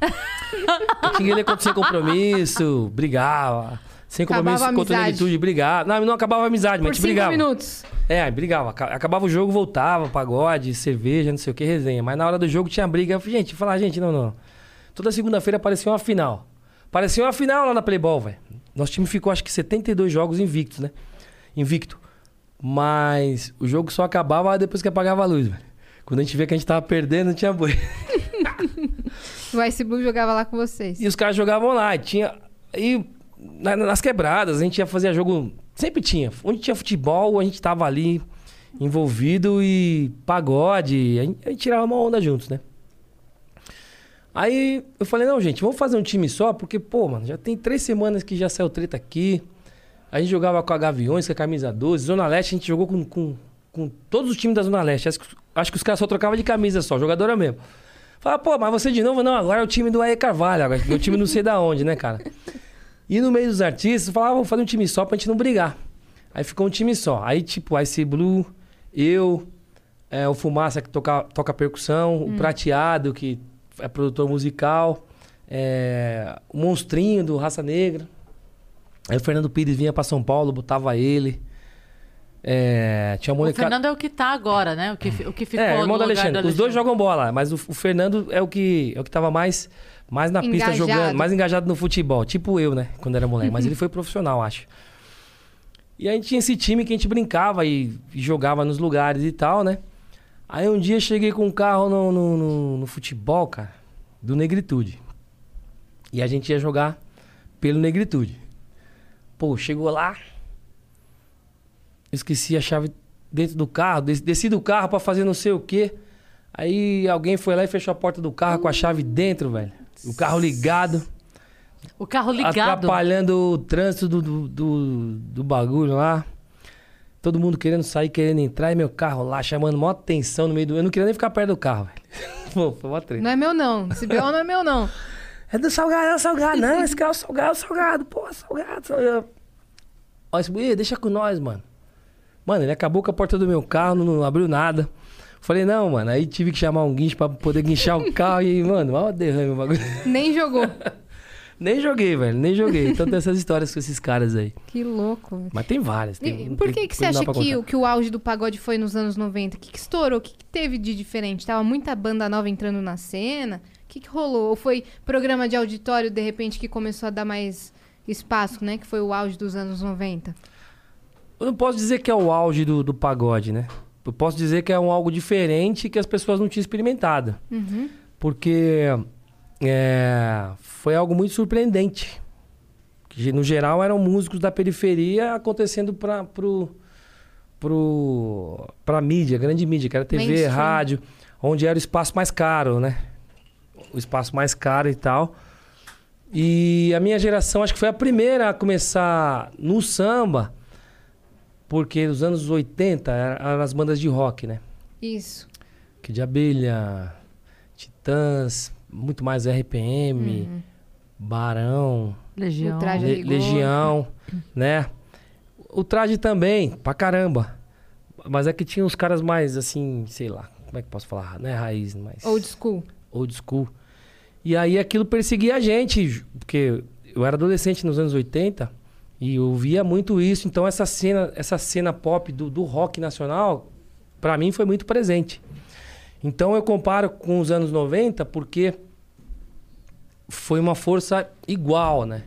tinha ele acontecer compromisso, brigava. Sem compromisso Acabava a contra a negritude, brigava. Não, não acabava a amizade, Por mas a gente brigava. minutos. É, brigava. Aca- Acabava o jogo, voltava, pagode, cerveja, não sei o que, resenha. Mas na hora do jogo tinha briga. Eu falei, gente, falar, gente, não, não. Toda segunda-feira aparecia uma final. Parecia uma final lá na Playball, velho. Nosso time ficou, acho que 72 jogos invictos, né? Invicto. Mas o jogo só acabava depois que apagava a luz, velho. Quando a gente vê que a gente tava perdendo, não tinha boi. O Ice Blue jogava lá com vocês. E os caras jogavam lá. E tinha. E na- nas quebradas, a gente ia fazer jogo. Sempre tinha. Onde tinha futebol, a gente tava ali envolvido e pagode. A gente, a gente tirava uma onda juntos, né? Aí eu falei, não, gente, vamos fazer um time só, porque, pô, mano, já tem três semanas que já saiu treta aqui. A gente jogava com a Gaviões, com a camisa 12. Zona Leste, a gente jogou com, com, com todos os times da Zona Leste. Acho, que- acho que os caras só trocavam de camisa só, jogadora mesmo. Fala, pô, mas você de novo? Não, agora é o time do Aê Carvalho, agora, meu time não sei da onde, né, cara? E no meio dos artistas, falava, ah, vamos fazer um time só pra gente não brigar. Aí ficou um time só. Aí, tipo, Ice Blue, eu, é, o Fumaça, que toca, toca percussão, o Prateado, que é produtor musical, é, o Monstrinho, do Raça Negra. Aí o Fernando Pires vinha pra São Paulo, botava ele. É, tinha uma O molecada... Fernando é o que tá agora, né? O que, o que ficou É, no irmão do lugar Alexandre. do Os dois Alexandre. jogam bola, mas o, o Fernando é o que é o que tava mais, mais na pista Engajado. jogando, mais engajado no futebol. Tipo eu, né? Quando era moleque. Mas ele foi profissional, acho. E a gente tinha esse time que a gente brincava e, e jogava nos lugares e tal, né? Aí um dia eu cheguei com um carro no, no, no- no futebol, cara, do Negritude. E a gente ia jogar pelo Negritude. Pô, chegou lá. Esqueci a chave dentro do carro, des- desci do carro pra fazer não sei o quê. Aí alguém foi lá e fechou a porta do carro com a chave dentro, velho. O carro ligado, O carro ligado. atrapalhando o trânsito do, do, do, do bagulho lá. Todo mundo querendo sair, querendo entrar, e meu carro lá chamando maior atenção no meio do. Eu não queria nem ficar perto do carro, velho. Pô, foi uma treta. Não é meu, não. Esse BO não é meu, não. É do salgado, é o salgado. Não, esse carro é o salgado, é o salgado. Pô, salgado, salgado. Ó, esse deixa com nós, mano. Mano, ele acabou com a porta do meu carro, não, não abriu nada. Falei, não, mano. Aí tive que chamar um guincho pra poder guinchar o carro e, mano, mal derrame o bagulho. Nem jogou. Nem joguei, velho, nem joguei. Então tem essas histórias com esses caras aí. Que louco. Mas tem várias. Tem, E por tem- que, que você acha que, o- que o auge do pagode foi nos anos 90? O que, que estourou? O que, que teve de diferente? Tava muita banda nova entrando na cena? que, que rolou? Ou foi programa de auditório, de repente, que começou a dar mais espaço, né? Que foi o auge dos anos 90? Eu não posso dizer que é o auge do, do pagode, né? Eu posso dizer que é um algo diferente que as pessoas não tinham experimentado. Porque é, foi algo muito surpreendente. Que, no geral, eram músicos da periferia acontecendo para pro, pro, pra mídia, grande mídia, que era TV, Mainstream. rádio, onde era o espaço mais caro, né? O espaço mais caro e tal. E a minha geração acho que foi a primeira a começar no samba, porque nos anos 80 eram as bandas de rock, né? Isso. Que de abelha, Titãs, muito mais RPM, Barão, Legião. O traje Le-. Legião, né? O traje também, pra caramba. Mas é que tinha os caras mais assim, sei lá, como é que eu posso falar? Não é raiz, mas Old school. old school. E aí aquilo perseguia a gente, porque eu era adolescente nos anos 80 e eu via muito isso. Então essa cena, essa cena pop do, do rock nacional, pra mim foi muito presente. Então eu comparo com os anos 90 porque foi uma força igual, né?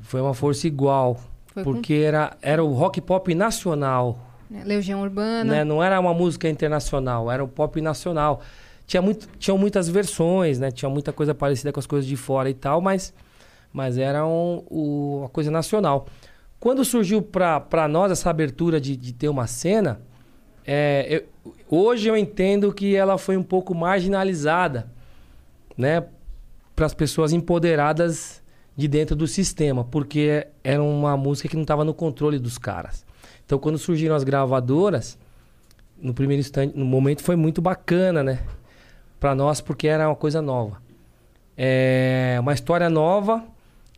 Foi uma força igual. Foi com- porque era, era o rock pop nacional, né? Legião Urbana. né? Não era uma música internacional, era o pop nacional. Tinha muito, tinham muitas versões, né? Tinha muita coisa parecida com as coisas de fora e tal, mas, mas era um, o, a coisa nacional. Quando surgiu para nós essa abertura de, de ter uma cena, é, eu- hoje eu entendo que ela foi um pouco marginalizada, né? Para as pessoas empoderadas de dentro do sistema, porque era uma música que não estava no controle dos caras. Então, quando surgiram as gravadoras, no primeiro instante, no momento foi muito bacana, né? Para nós, porque era uma coisa nova. É uma história nova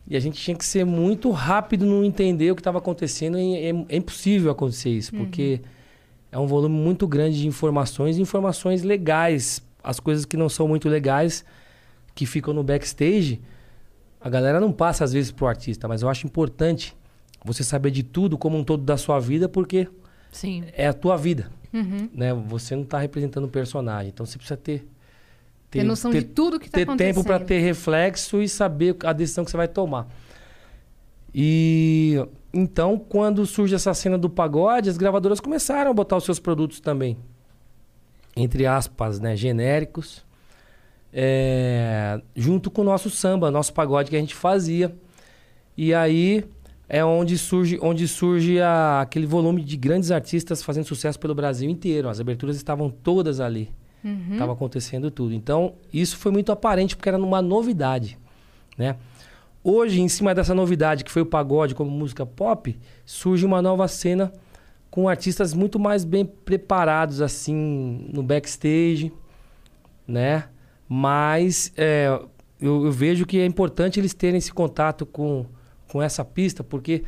e a gente tinha que ser muito rápido no entender o que estava acontecendo. E é, é impossível acontecer isso, porque é um volume muito grande de informações, informações legais. As coisas que não são muito legais, que ficam no backstage, a galera não passa às vezes pro artista, mas eu acho importante você saber de tudo como um todo da sua vida, porque Sim. é a tua vida, Uhum. né? Você não tá representando um personagem, então você precisa ter Ter noção de tudo que tá ter tempo para acontecendo. ter reflexo e saber a decisão que você vai tomar. E então, quando surge essa cena do pagode, as gravadoras começaram a botar os seus produtos também, entre aspas, né, genéricos, é, junto com o nosso samba, nosso pagode que a gente fazia. E aí é onde surge, onde surge a- aquele volume de grandes artistas fazendo sucesso pelo Brasil inteiro. As aberturas estavam todas ali. Estava acontecendo tudo. Então, isso foi muito aparente porque era uma novidade, né? Hoje, em cima dessa novidade que foi o pagode como música pop, surge uma nova cena com artistas muito mais bem preparados assim no backstage, né? Mas é, eu, eu vejo que é importante eles terem esse contato com, com essa pista, porque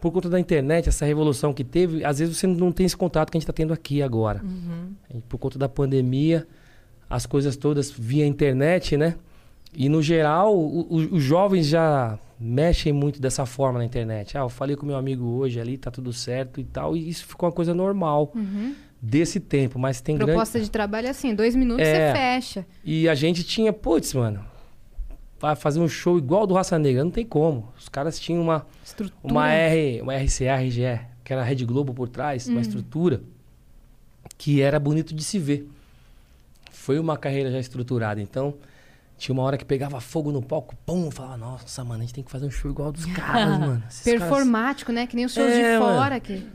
por conta da internet, essa revolução que teve, às vezes você não tem esse contato que a gente está tendo aqui agora. E Por conta da pandemia, as coisas todas via internet, né? E no geral, o- o- os jovens já mexem muito dessa forma na internet. Ah, eu falei com meu amigo hoje ali, tá tudo certo e tal. E isso ficou uma coisa normal desse tempo. Mas tem grande. Proposta de trabalho é assim, dois minutos É. você fecha. E a gente tinha, putz, mano, vai fazer um show igual do Raça Negra, não tem como. Os caras tinham uma, Estrutura. uma R, uma RCA, RGE, que era a Rede Globo por trás, uma estrutura que era bonito de se ver. Foi uma carreira já estruturada, então tinha uma hora que pegava fogo no palco, pum, falava, nossa, mano, a gente tem que fazer um show igual dos caras, mano. Esses caras- Performático, né? Que nem os shows É, de mano. fora aqui.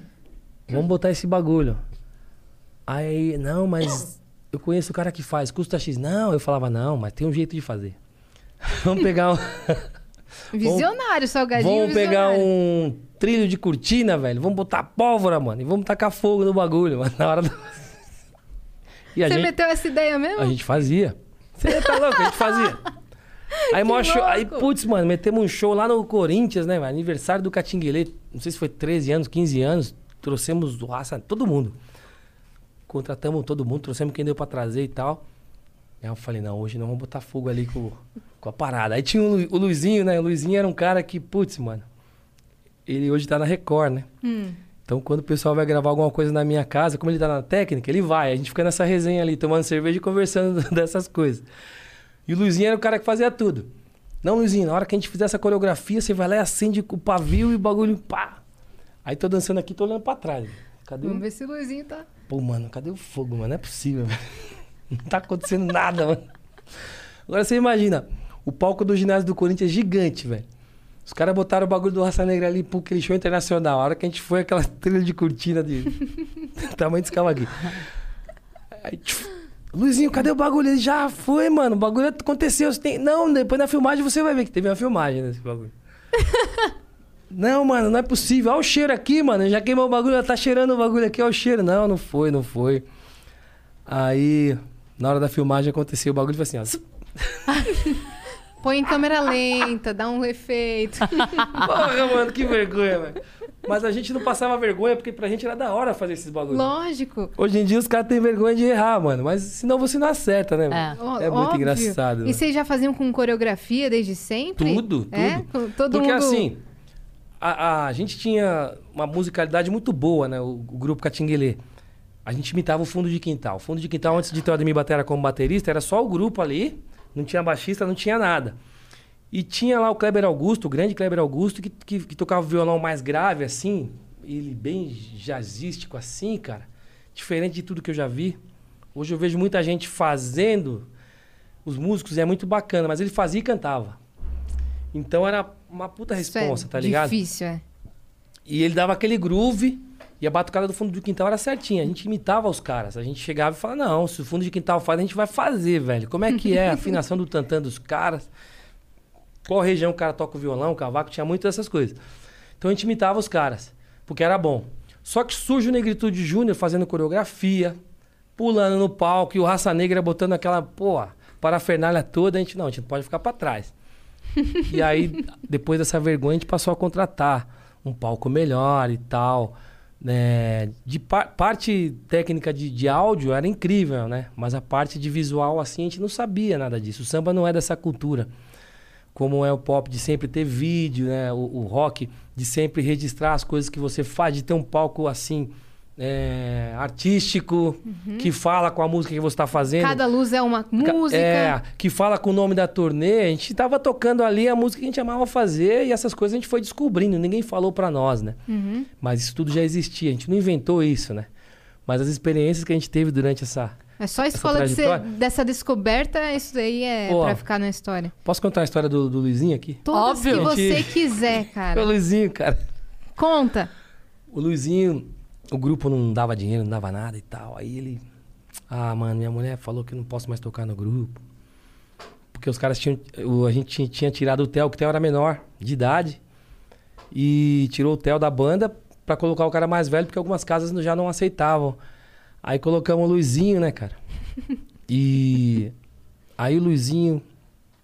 Vamos botar esse bagulho. Aí, não, mas eu conheço o cara que faz, custa X. Não, eu falava, não, mas tem um jeito de fazer. Vamos pegar um, Visionário, salgadinho vamos pegar visionário. um trilho de cortina, velho. Vamos botar pólvora, mano, e vamos tacar fogo no bagulho, mano, na hora do... Você gente, meteu essa ideia mesmo? a gente fazia. Você tá louco? A gente fazia. Aí, show, aí, putz, mano, metemos um show lá no Corinthians, né, mano? Aniversário do Catinguelê. Não sei se foi 13 anos, 15 anos. Trouxemos o raça, todo mundo. Contratamos todo mundo, trouxemos quem deu pra trazer e tal. Aí eu falei, não, hoje não vamos botar fogo ali com, com a parada. Aí tinha o, o Luizinho, né? O Luizinho era um cara que, putz, mano. Ele hoje tá na Record, né? Hum. Então, quando o pessoal vai gravar alguma coisa na minha casa, como ele tá na técnica, ele vai. A gente fica nessa resenha ali, tomando cerveja e conversando dessas coisas. E o Luizinho era o cara que fazia tudo. Não, Luizinho, na hora que a gente fizer essa coreografia, você vai lá e acende o pavio e o bagulho, pá. Aí tô dançando aqui, tô olhando pra trás. Cadê o... Vamos ver se o Luizinho tá. Pô, mano, cadê o fogo, mano? Não é possível, velho. Não tá acontecendo nada, mano. Agora você imagina, o palco do ginásio do Corinthians é gigante, velho. Os caras botaram o bagulho do Raça Negra ali pro aquele show internacional. A hora que a gente foi, aquela trilha de cortina de tamanho desse carro aqui. Aí, tchuf, Luizinho, cadê o bagulho? Ele já foi, mano. O bagulho aconteceu. Você tem... Não, depois na filmagem você vai ver que teve uma filmagem nesse bagulho. não, mano, não é possível. Olha o cheiro aqui, mano. Já queimou o bagulho, tá cheirando o bagulho aqui, olha o cheiro. Não, não foi, não foi. Aí, na hora da filmagem aconteceu o bagulho e foi assim, ó. Põe em câmera lenta, dá um efeito. Porra, mano, que vergonha, velho. Mas a gente não passava vergonha porque pra gente era da hora fazer esses bagulhos. Lógico. Hoje em dia os caras têm vergonha de errar, mano. Mas senão você não acerta, né? É. mano? Ó- É, muito óbvio. engraçado. E mano. vocês já faziam com coreografia desde sempre? Tudo, tudo. É? Com- Todo Porque mundo... assim, a, a gente tinha uma musicalidade muito boa, né? O, o grupo Catinguelê. A gente imitava o fundo de quintal. O fundo de quintal, antes de ter o Ademir Batera como baterista, era só o grupo ali. Não tinha baixista, não tinha nada. E tinha lá o Kleber Augusto, o grande Kleber Augusto, que, que, que tocava o violão mais grave, assim. Ele bem jazzístico, assim, cara. Diferente de tudo que eu já vi. Hoje eu vejo muita gente fazendo os músicos, é muito bacana, mas ele fazia e cantava. Então era uma puta é responsa, tá ligado? Difícil, é. E ele dava aquele groove e a batucada do fundo do quintal era certinha. A gente imitava os caras. A gente chegava e falava, não, se o fundo de quintal faz, a gente vai fazer, velho. Como é que é a afinação do tantã dos caras? Qual região o cara toca o violão, o cavaco, tinha muito dessas coisas. Então a gente imitava os caras, porque era bom. Só que surge o Negritude Júnior fazendo coreografia, pulando no palco, e o Raça Negra botando aquela, pô, parafernália toda, a gente, não, a gente não pode ficar pra trás. E aí, depois dessa vergonha, a gente passou a contratar um palco melhor e tal. Né? de par- parte técnica de, de áudio era incrível, né? Mas a parte de visual, assim, a gente não sabia nada disso. O samba não é dessa cultura. Como é o pop de sempre ter vídeo, né? O, o rock de sempre registrar as coisas que você faz, de ter um palco assim. É, artístico, que fala com a música que você está fazendo. Cada luz é uma Ca- música. É, que fala com o nome da turnê. A gente tava tocando ali a música que a gente amava fazer e essas coisas a gente foi descobrindo. Ninguém falou pra nós, né? Uhum. Mas isso tudo já existia. A gente não inventou isso, né? Mas as experiências que a gente teve durante essa. É só a escola de ser- dessa descoberta, isso daí é Pô. pra ficar na história. Posso contar a história do, do Luizinho aqui? Todas Óbvio. que você quiser, O cara. Luizinho, cara. Conta. O Luizinho, o grupo não dava dinheiro, não dava nada e tal. Aí ele. Ah, mano, minha mulher falou que eu não posso mais tocar no grupo. Porque os caras tinham. A gente tinha, tinha tirado o Theo, que o Theo era menor de idade. E tirou o Theo da banda pra colocar o cara mais velho, porque algumas casas já não aceitavam. Aí colocamos o Luizinho, né, cara? E. Aí o Luizinho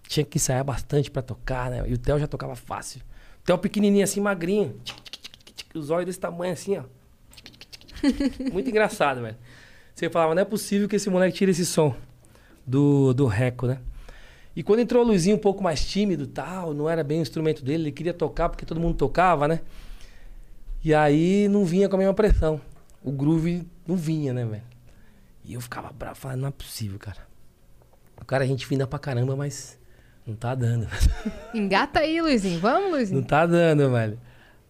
tinha que ensaiar bastante pra tocar, né? E o Theo já tocava fácil. O Theo pequenininho assim, magrinho. Os olhos desse tamanho assim, ó. Muito engraçado, velho. Você falava, não é possível que esse moleque tire esse som do, do reco, né? E quando entrou o Luizinho um pouco mais tímido tal, não era bem o instrumento dele, ele queria tocar porque todo mundo tocava, né? E aí não vinha com a mesma pressão. O groove não vinha, né, velho? E eu ficava bravo, falando, não é possível, cara. O cara é gente fina pra caramba, mas não tá dando. Engata aí, Luizinho. Vamos, Não Luizinho. tá dando, velho.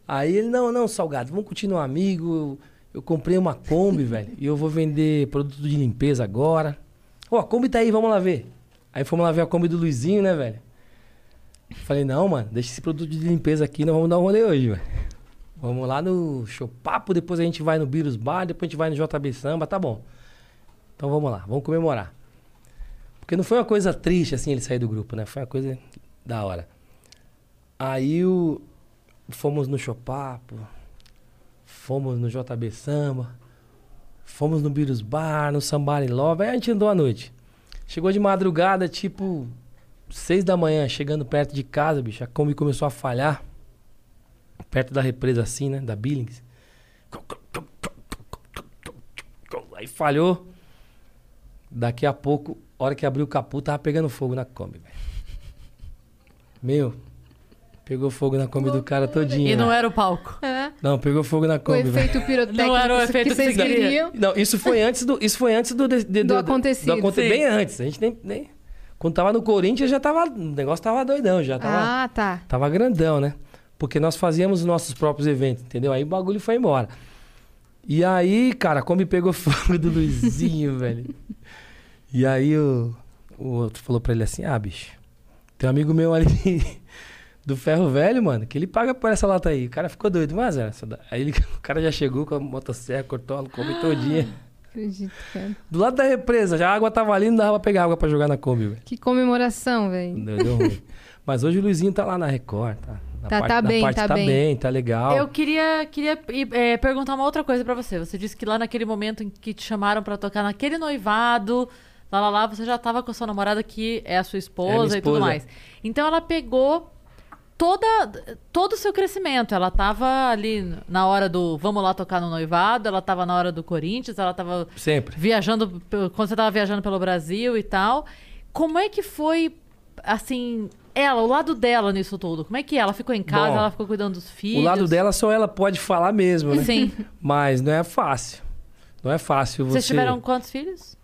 Aí ele, não, não, Salgado, vamos continuar amigo. Eu, comprei uma Kombi, velho, e eu vou vender produto de limpeza agora. Ó, a Kombi tá aí, vamos lá ver. Aí fomos lá ver a Kombi do Luizinho, né, velho? Falei, não, mano, deixa esse produto de limpeza aqui, nós vamos dar um rolê hoje, velho. Vamos lá no Chopapo, depois a gente vai no Birus Bar, depois a gente vai no JB Samba, tá bom. Então vamos lá, vamos comemorar. Porque não foi uma coisa triste, assim, ele sair do grupo, né? Foi uma coisa da hora. Aí o... fomos no Chopapo, fomos no JB Samba, fomos no Birus Bar, no Somebody Love, aí a gente andou à noite. Chegou de madrugada, tipo, seis da manhã, chegando perto de casa, bicho, a Kombi começou a falhar. Perto da represa assim, né, da Billings. Aí falhou. Daqui a pouco, hora que abriu o capô, tava pegando fogo na Kombi, velho. Meu, pegou fogo na Kombi do cara todinho. E não né? era o palco. É. Não, pegou fogo na O Kombi, velho. efeito pirotécnico Não era o efeito que vocês que você queria. queriam. Não, isso foi antes do. Isso foi antes do. de- de- Do acontecido. aconte- Sim. Bem antes. A gente nem, nem. Quando tava no Corinthians, já tava. O negócio tava doidão, já tava. Ah, tá. Tava grandão, né? Porque nós fazíamos os nossos próprios eventos, entendeu? Aí o bagulho foi embora. E aí, cara, como pegou fogo do Luizinho, velho. E aí o, o outro falou pra ele assim: Ah, bicho, tem um amigo meu ali do ferro velho, mano, que ele paga por essa lata aí. O cara ficou doido, mas é, aí ele- o cara já chegou com a motosserra, cortou a Kombi todinha. Acredito, cara. Do lado da represa, já a água tava ali, não dava pra pegar água pra jogar na Kombi, velho. Que comemoração, velho. Deu, deu ruim. Mas hoje o Luizinho tá lá na Record, tá? Na Tá- parte, tá na bem, parte tá tá bem. bem, tá legal. Eu queria, queria é, perguntar uma outra coisa pra você. Você disse que lá naquele momento em que te chamaram pra tocar naquele noivado, lá lá lá, você já tava com a sua namorada que é a sua esposa, minha e tudo esposa. mais. Então ela pegou toda todo o seu crescimento. Ela tava ali na hora do vamos lá tocar no noivado, ela tava na hora do Corinthians, ela tava Sempre. viajando quando você tava viajando pelo Brasil e tal. Como é que foi assim, ela, o lado dela nisso tudo? Como é que é? ela ficou em casa, Bom, ela ficou cuidando dos filhos? O lado dela só ela pode falar mesmo, né? Sim. Mas não é fácil. Não é fácil você... Vocês tiveram quantos filhos?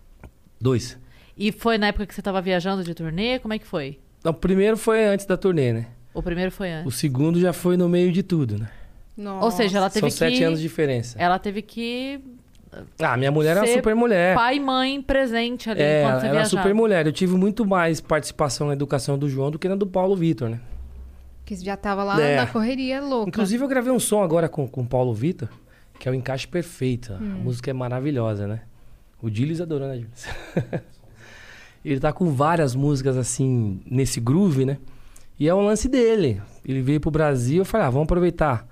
Dois. E foi na época que você tava viajando de turnê? Como é que foi? O primeiro foi antes da turnê, né? O primeiro foi antes. O segundo já foi no meio de tudo, né? Nossa. Ou seja, ela teve São que sete anos de diferença. ela teve que Ah, minha mulher era uma ser super mulher. pai e mãe presente ali É, quando ela você era viajava. super mulher. Eu tive muito mais participação na educação do João do que na do Paulo Vitor, né? Que já tava lá É. na correria louca. Inclusive, eu gravei um som agora com, com o Paulo Vitor, que é o encaixe perfeito. Hum. A música é maravilhosa, né? O Dilis adorou, né, Dilis? Ele tá com várias músicas assim, nesse groove, né? E é um lance dele. Ele veio pro Brasil, eu falei, ah, vamos aproveitar.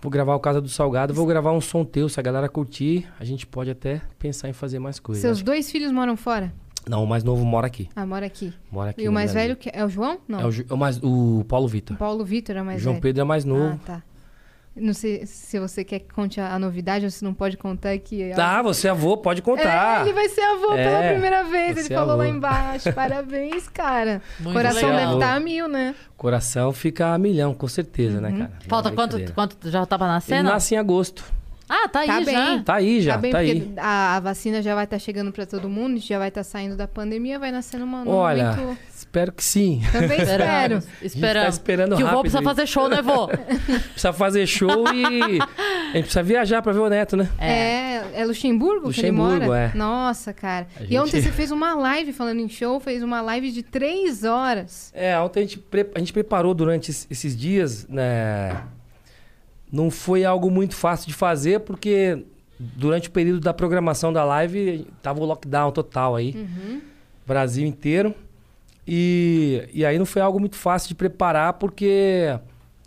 Vou gravar o Casa do Salgado, vou gravar um som teu. Se a galera curtir, a gente pode até pensar em fazer mais coisas. Seus dois filhos moram fora? Não, o mais novo mora aqui. Ah, mora aqui. Mora aqui e o mais Brasil. velho que é o João? Não. É o, o mais, o Paulo O Vitor. Paulo Vitor é o mais João velho. Pedro é mais novo. Ah, tá. Não sei se você quer que conte a, a novidade ou se não pode contar que... Tá, você é avô, pode contar. É, ele vai ser avô É, pela primeira vez. Ele é falou lá avô. embaixo. Parabéns, cara. Muito Coração legal. deve estar a mil, né? Coração fica a milhão, com certeza, Uhum. né, cara? Falta é quanto, quanto já tava Ele nascendo? nasce em agosto. Ah, tá aí Tá já. bem. Tá aí já, tá tá, bem, aí. porque a, a vacina já vai estar chegando pra todo mundo, já vai estar saindo da pandemia, vai nascer numa, num Olha, momento... espero que sim. Também espero. Esperamos. tá Esperamos. esperando que o vô rápido precisa fazer show, né, vô? Precisa fazer show e a gente precisa viajar pra ver o neto, né? É, é Luxemburgo, que ele Luxemburgo, mora? é. Nossa, cara. A E gente- ontem você fez uma live falando em show, fez uma live de três horas. É, ontem a gente, pre- a gente preparou durante es- esses dias, né? Não foi algo muito fácil de fazer, porque durante o período da programação da live, tava o lockdown total aí. Brasil inteiro. E, e aí não foi algo muito fácil de preparar, porque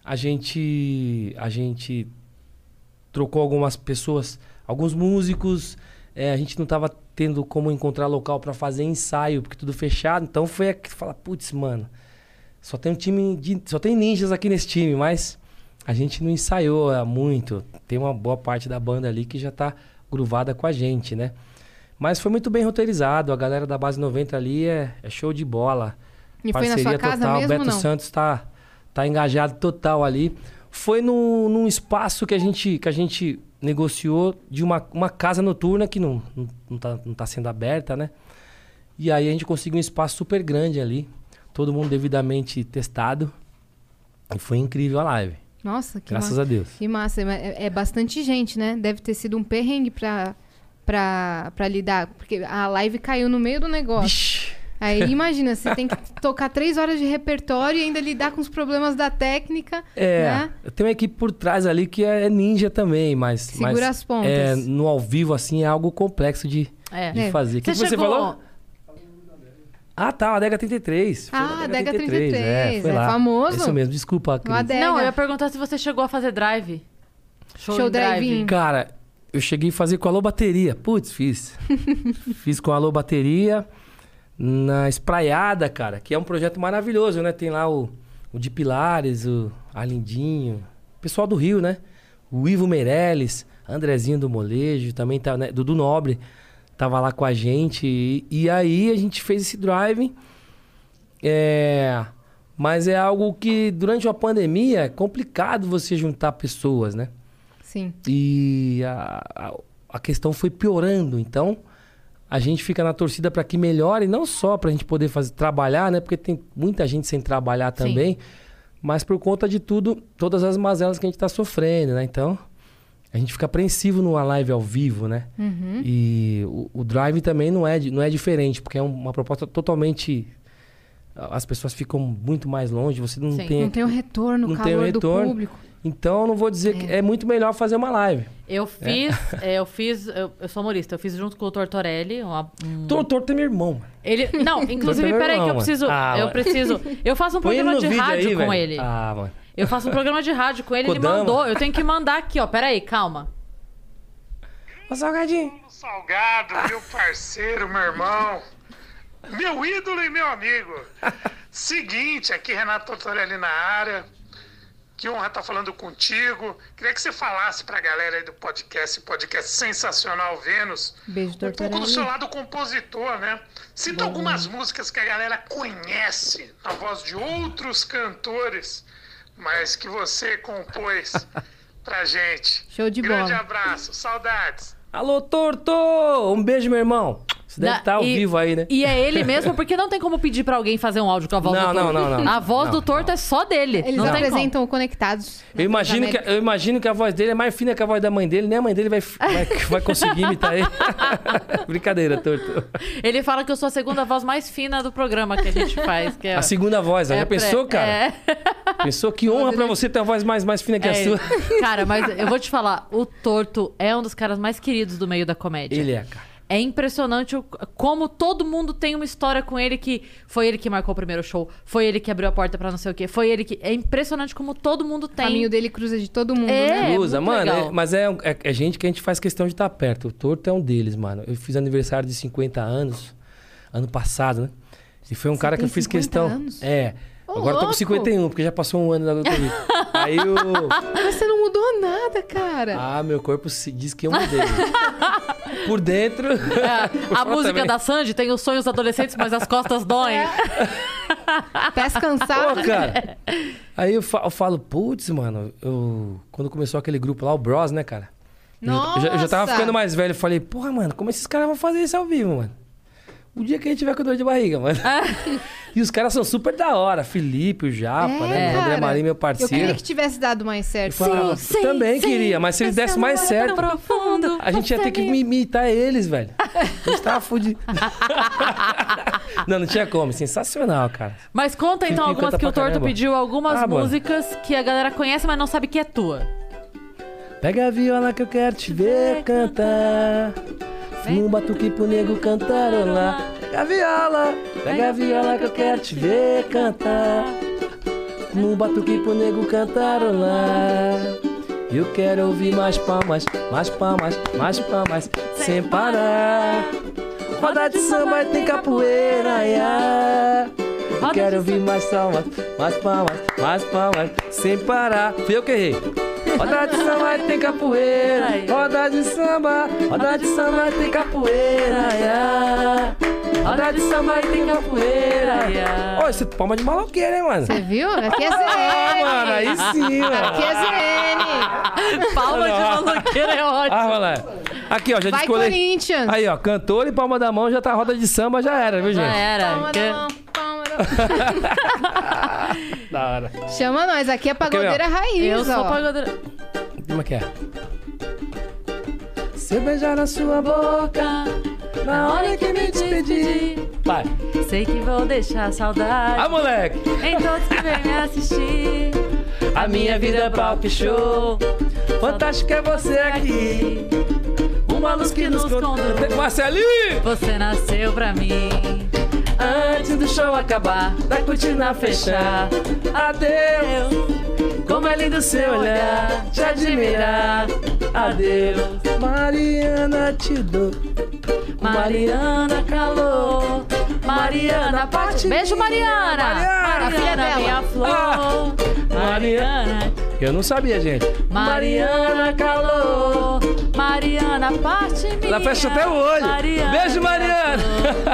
a gente, a gente trocou algumas pessoas, alguns músicos, é, a gente não tava tendo como encontrar local para fazer ensaio, porque tudo fechado. Então foi que fala, putz, mano, só tem um time de, só tem ninjas aqui nesse time, mas a gente não ensaiou muito. Tem uma boa parte da banda ali que já tá gruvada com a gente, né? Mas foi muito bem roteirizado, a galera da base 90 ali é, é show de bola. E foi na sua casa total, mesmo, Beto não? Santos tá tá engajado total ali. Foi no, num espaço que a gente que a gente negociou de uma, uma casa noturna que não, não, não, tá, não tá sendo aberta, né? E aí a gente conseguiu um espaço super grande ali, todo mundo devidamente testado. E foi incrível a live, Nossa, que graças massa. a Deus. Que massa. É, é bastante gente, né? Deve ter sido um perrengue pra, pra, pra lidar. Porque a live caiu no meio do negócio. Aí imagina, você tem que tocar três horas de repertório e ainda lidar com os problemas da técnica. É, Né? tem uma equipe por trás ali que é ninja também, mas. Segura mas, as pontas. É, no ao vivo, assim, é algo complexo de, É. de É. fazer. O que, que você chegou- falou? Ah, tá, a Adega 33. Foi Ah, Adega 33, É, foi é lá. famoso. Isso mesmo, desculpa. Cris. Adega. Não, eu ia perguntar se você chegou a fazer drive. Show, Show drive. drive-in. Cara, eu cheguei a fazer com a Alô Bateria. Putz, fiz. fiz com a Alô Bateria na Espraiada, cara, que é um projeto maravilhoso, né? Tem lá o, o de Pilares, o Arlindinho, pessoal do Rio, né? O Ivo Meirelles, Andrezinho do Molejo, também tá, né? Dudu Nobre tava lá com a gente. E, e aí a gente fez esse drive. É, mas é algo que durante uma pandemia é complicado você juntar pessoas, né? Sim. E a, a, a questão foi piorando. Então, a a gente fica na torcida para que melhore, não só pra gente poder fazer, trabalhar, né? Porque tem muita gente sem trabalhar também, mas por conta de tudo, todas as mazelas que a gente tá sofrendo, né? Então, a gente fica apreensivo numa live ao vivo, né? Uhum. E o, o Drive também não é, não é diferente, porque é um- uma proposta totalmente. As pessoas ficam muito mais longe, você não Sim. tem. Não tem o retorno, Não tem o calor do retorno. público. Então, eu não vou dizer que é muito melhor fazer uma live. Eu fiz, é, eu fiz, eu, eu sou humorista, eu fiz junto com o Tortorelli. Uma, um- Doutor tem meu irmão. Ele, não, inclusive, Tortorelli peraí que eu preciso, Ah, eu mano. preciso, eu faço um Põe ele programa de rádio aí, com velho. ele. Ah, mano. Eu faço um programa de rádio com ele, ele Kodama. mandou, eu tenho que mandar aqui, ó, peraí, calma. Ô, Salgadinho. Salgado, meu parceiro, meu irmão, meu ídolo e meu amigo. Seguinte, aqui Renato Tortorelli na área. Que honra estar falando contigo. Queria que você falasse pra galera aí do podcast, podcast sensacional Vênus. Beijo, Um pouco do seu lado compositor, né? Cita algumas músicas que a galera conhece na voz de outros cantores, mas que você compôs pra gente. Show de Grande bola. abraço, saudades. Alô, Torto! Um beijo, meu irmão. Você deve estar ao e- vivo aí, né? E é ele mesmo, porque não tem como pedir pra alguém fazer um áudio com a voz Não, do Torto. não, não, não. A voz Não, do Torto é só dele. Eles não como. apresentam o Conectados. Eu imagino, que, eu imagino que a voz dele é mais fina que a voz da mãe dele, nem a mãe dele vai, vai, vai conseguir imitar ele. Brincadeira, Torto. Ele fala que eu sou a segunda voz mais fina do programa que a gente faz. Que é, A segunda voz, é já pra- pensou, cara? É. Pensou que honra pra você ter a voz mais, mais fina que a É, sua? Cara, mas eu vou te falar, o Torto é um dos caras mais queridos do meio da comédia. Ele é, cara. É impressionante o- como todo mundo tem uma história com ele que foi ele que marcou o primeiro show, foi ele que abriu a porta pra não sei o quê, foi ele que. É impressionante como todo mundo O tem. caminho dele cruza de todo mundo, É. né? Cruza, muito mano. legal. é- mas é, é, é gente que a gente faz questão de estar perto. O Torto é um deles, mano. Eu fiz aniversário de 50 anos, ano passado, né? E foi um cara que eu fiz 50 questão. anos? É. Ô, Agora eu tô com louco! 51, porque já passou um ano da Covid. Aí o. Mas você não mudou nada, cara. Ah, meu corpo se diz que eu mudei. Por dentro. É, por a música também. da Sandy tem os sonhos adolescentes, mas as costas doem. Pés Pô, cansados. cara. Aí eu, fa- eu falo, putz, mano, eu. Quando começou aquele grupo lá, o Bros, né, cara? Eu já- Eu já, eu já tava Nossa! ficando mais velho. Eu falei, porra, mano, como esses caras vão fazer isso ao vivo, mano? O dia que a gente tiver com dor de barriga, mano. e os caras são super da hora. Felipe, o Japa, É, né? O André. Marinho, meu Eu parceiro. queria que tivesse dado mais certo. Falava, eu também queria, mas se eles dessem mais certo, profundo. a gente ia ter que imitar eles, velho. A gente tava fudido. não, não tinha como. Sensacional, cara. Mas conta então Felipe algumas que o Torto caramba. pediu, algumas Ah, mano. músicas que a galera conhece, mas não sabe que é tua. Pega a viola que eu quero te ver cantar. Fuma um batuque pro nego cantarolar. Pega a viola, pega a viola que eu quero te ver cantar. Fuma um batuque pro nego cantarolar. Eu quero ouvir mais palmas, mais palmas, mais palmas, sem parar. Roda de samba e tem capoeira, ia. Eu quero ouvir mais palmas, mais palmas, mais palmas, sem parar. Fui eu que errei. Roda de samba e tem capoeira, roda de samba, roda de samba e tem capoeira, ia. Roda de samba e tem capoeira, ia. Ô, esse palma de maloqueiro, hein, mano? Você viu? Aqui é ZN. Ah, mano, aí sim, mano. Aqui é ZN. Palma de maloqueira é ótimo. Ah, lá. Aqui, ó, já Vai, descolei. Corinthians. Aí, ó, cantor e palma da mão, já tá roda de samba, já era, viu, Já gente? era. Palma Que- da mão, palma da mão. Da hora. Chama nós, aqui é pagodeira raiz, Eu ó. sou pagodeira. Como é que é? Se eu beijar na sua boca, na hora que me despedir. Vai. Sei que vou deixar saudade Ah, moleque! em todos que vêm me assistir. A minha vida é palco show. Fantástico é você aqui. Uma luz que nos conduz. Marcelinho! Você nasceu pra mim. Antes do show acabar, da cortina fechar. Adeus. Como é lindo seu olhar, te admirar. Adeus. Mariana, te dou. Mariana calor. Mariana parte. Beijo, Mariana. Mariana, a filha dela. minha flor. Ah. Mariana. Eu não sabia, gente. Mariana calor. Mariana parte minha. Ela fecha até o olho. Beijo, minha Mariana.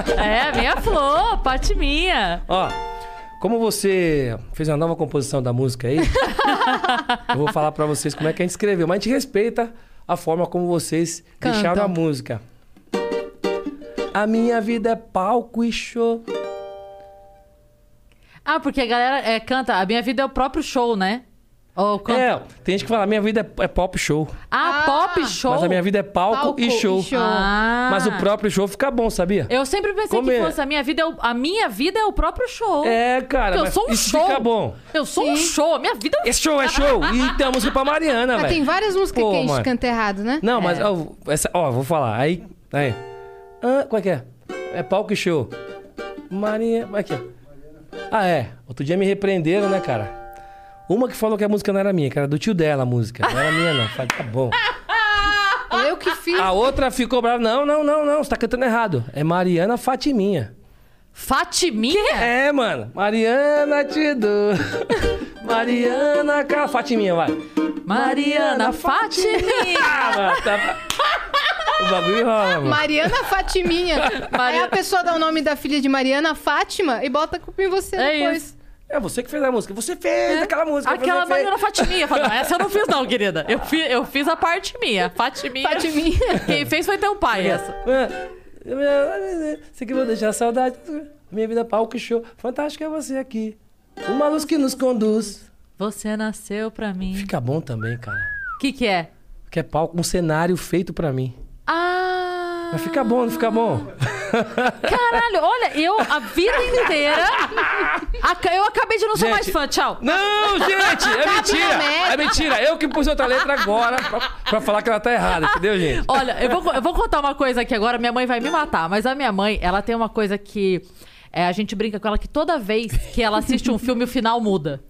flor. É, minha flor, parte minha. Ó, como você fez uma nova composição da música aí, eu vou falar pra vocês como é que a gente escreveu. Mas a gente respeita a forma como vocês Cantam. deixaram a música. A minha vida é palco e show. Ah, porque a galera é, canta, a minha vida é o próprio show, né? Canta... É, tem gente que fala, a minha vida é, é pop show. Ah, Ah, pop show. Mas a minha vida é palco, Palco e, show. e show. Ah. Mas o próprio show fica bom, sabia? Eu sempre pensei Como que é? fosse a minha vida, é o- a minha vida é o próprio show. É, cara, Eu mas sou um isso show. fica bom. Eu sou um Sim. show, a minha vida é um Esse show é show. E tem a música pra Mariana, Mas velho. tem várias músicas Pô, que a gente canta errado, né? Não, mas É. ó, essa, ó, vou falar. Aí, aí. Ah, como é que é? É palco e show. Maria, como é que é? Ah, é. Outro dia me repreenderam, né, cara? Uma que falou que a música não era minha, que era do tio dela a música. Não era minha, não. Falei, tá bom. Eu que fiz. A outra ficou brava. Não, não, não, não. Você tá cantando errado. É Mariana Fatiminha. Fatiminha? É, mano. Mariana te dou. Mariana. Cara, Fatiminha, vai. Mariana Fatiminha. Ah, mano, tá... O bagulho rola, mano. Mariana Fatiminha. Aí Maria- a pessoa dá o nome da filha de Mariana Fátima e bota a culpa em você É depois. isso. É você que fez a música. Você fez aquela música. Aquela você fez. Fatiminha. Falei, não, essa eu não fiz não, querida. Eu fiz, eu fiz a parte minha. Fatiminha. Fatiminha. Quem fez foi teu pai, essa. Você que vou deixar saudade. Minha vida é palco e show. Fantástico é você aqui. Uma luz que nos conduz. Você nasceu pra mim. Fica bom também, cara. O que que é? Que é palco, um cenário feito pra mim. Ah... Mas fica bom, não fica bom? Caralho, olha, eu a vida inteira... Eu acabei de não ser Gente, mais fã, tchau. Não, gente! É mentira! É mentira! Eu que pus outra letra agora pra, pra falar que ela tá errada, entendeu, gente? Olha, eu vou, eu vou contar uma coisa aqui agora, minha mãe vai me matar, mas a minha mãe, ela tem uma coisa que é, a gente brinca com ela que toda vez que ela assiste um filme, o final muda.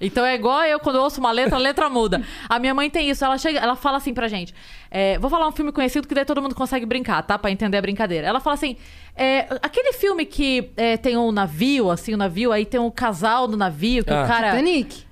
Então é igual eu, quando eu ouço uma letra, a letra muda. A minha mãe tem isso, ela chega, ela fala assim pra gente. é, vou falar um filme conhecido que daí todo mundo consegue brincar, tá? Pra entender a brincadeira. Ela fala assim: é, aquele filme que é, tem um navio, assim, um navio, aí tem um casal no navio, que Ah. o cara. Titanic.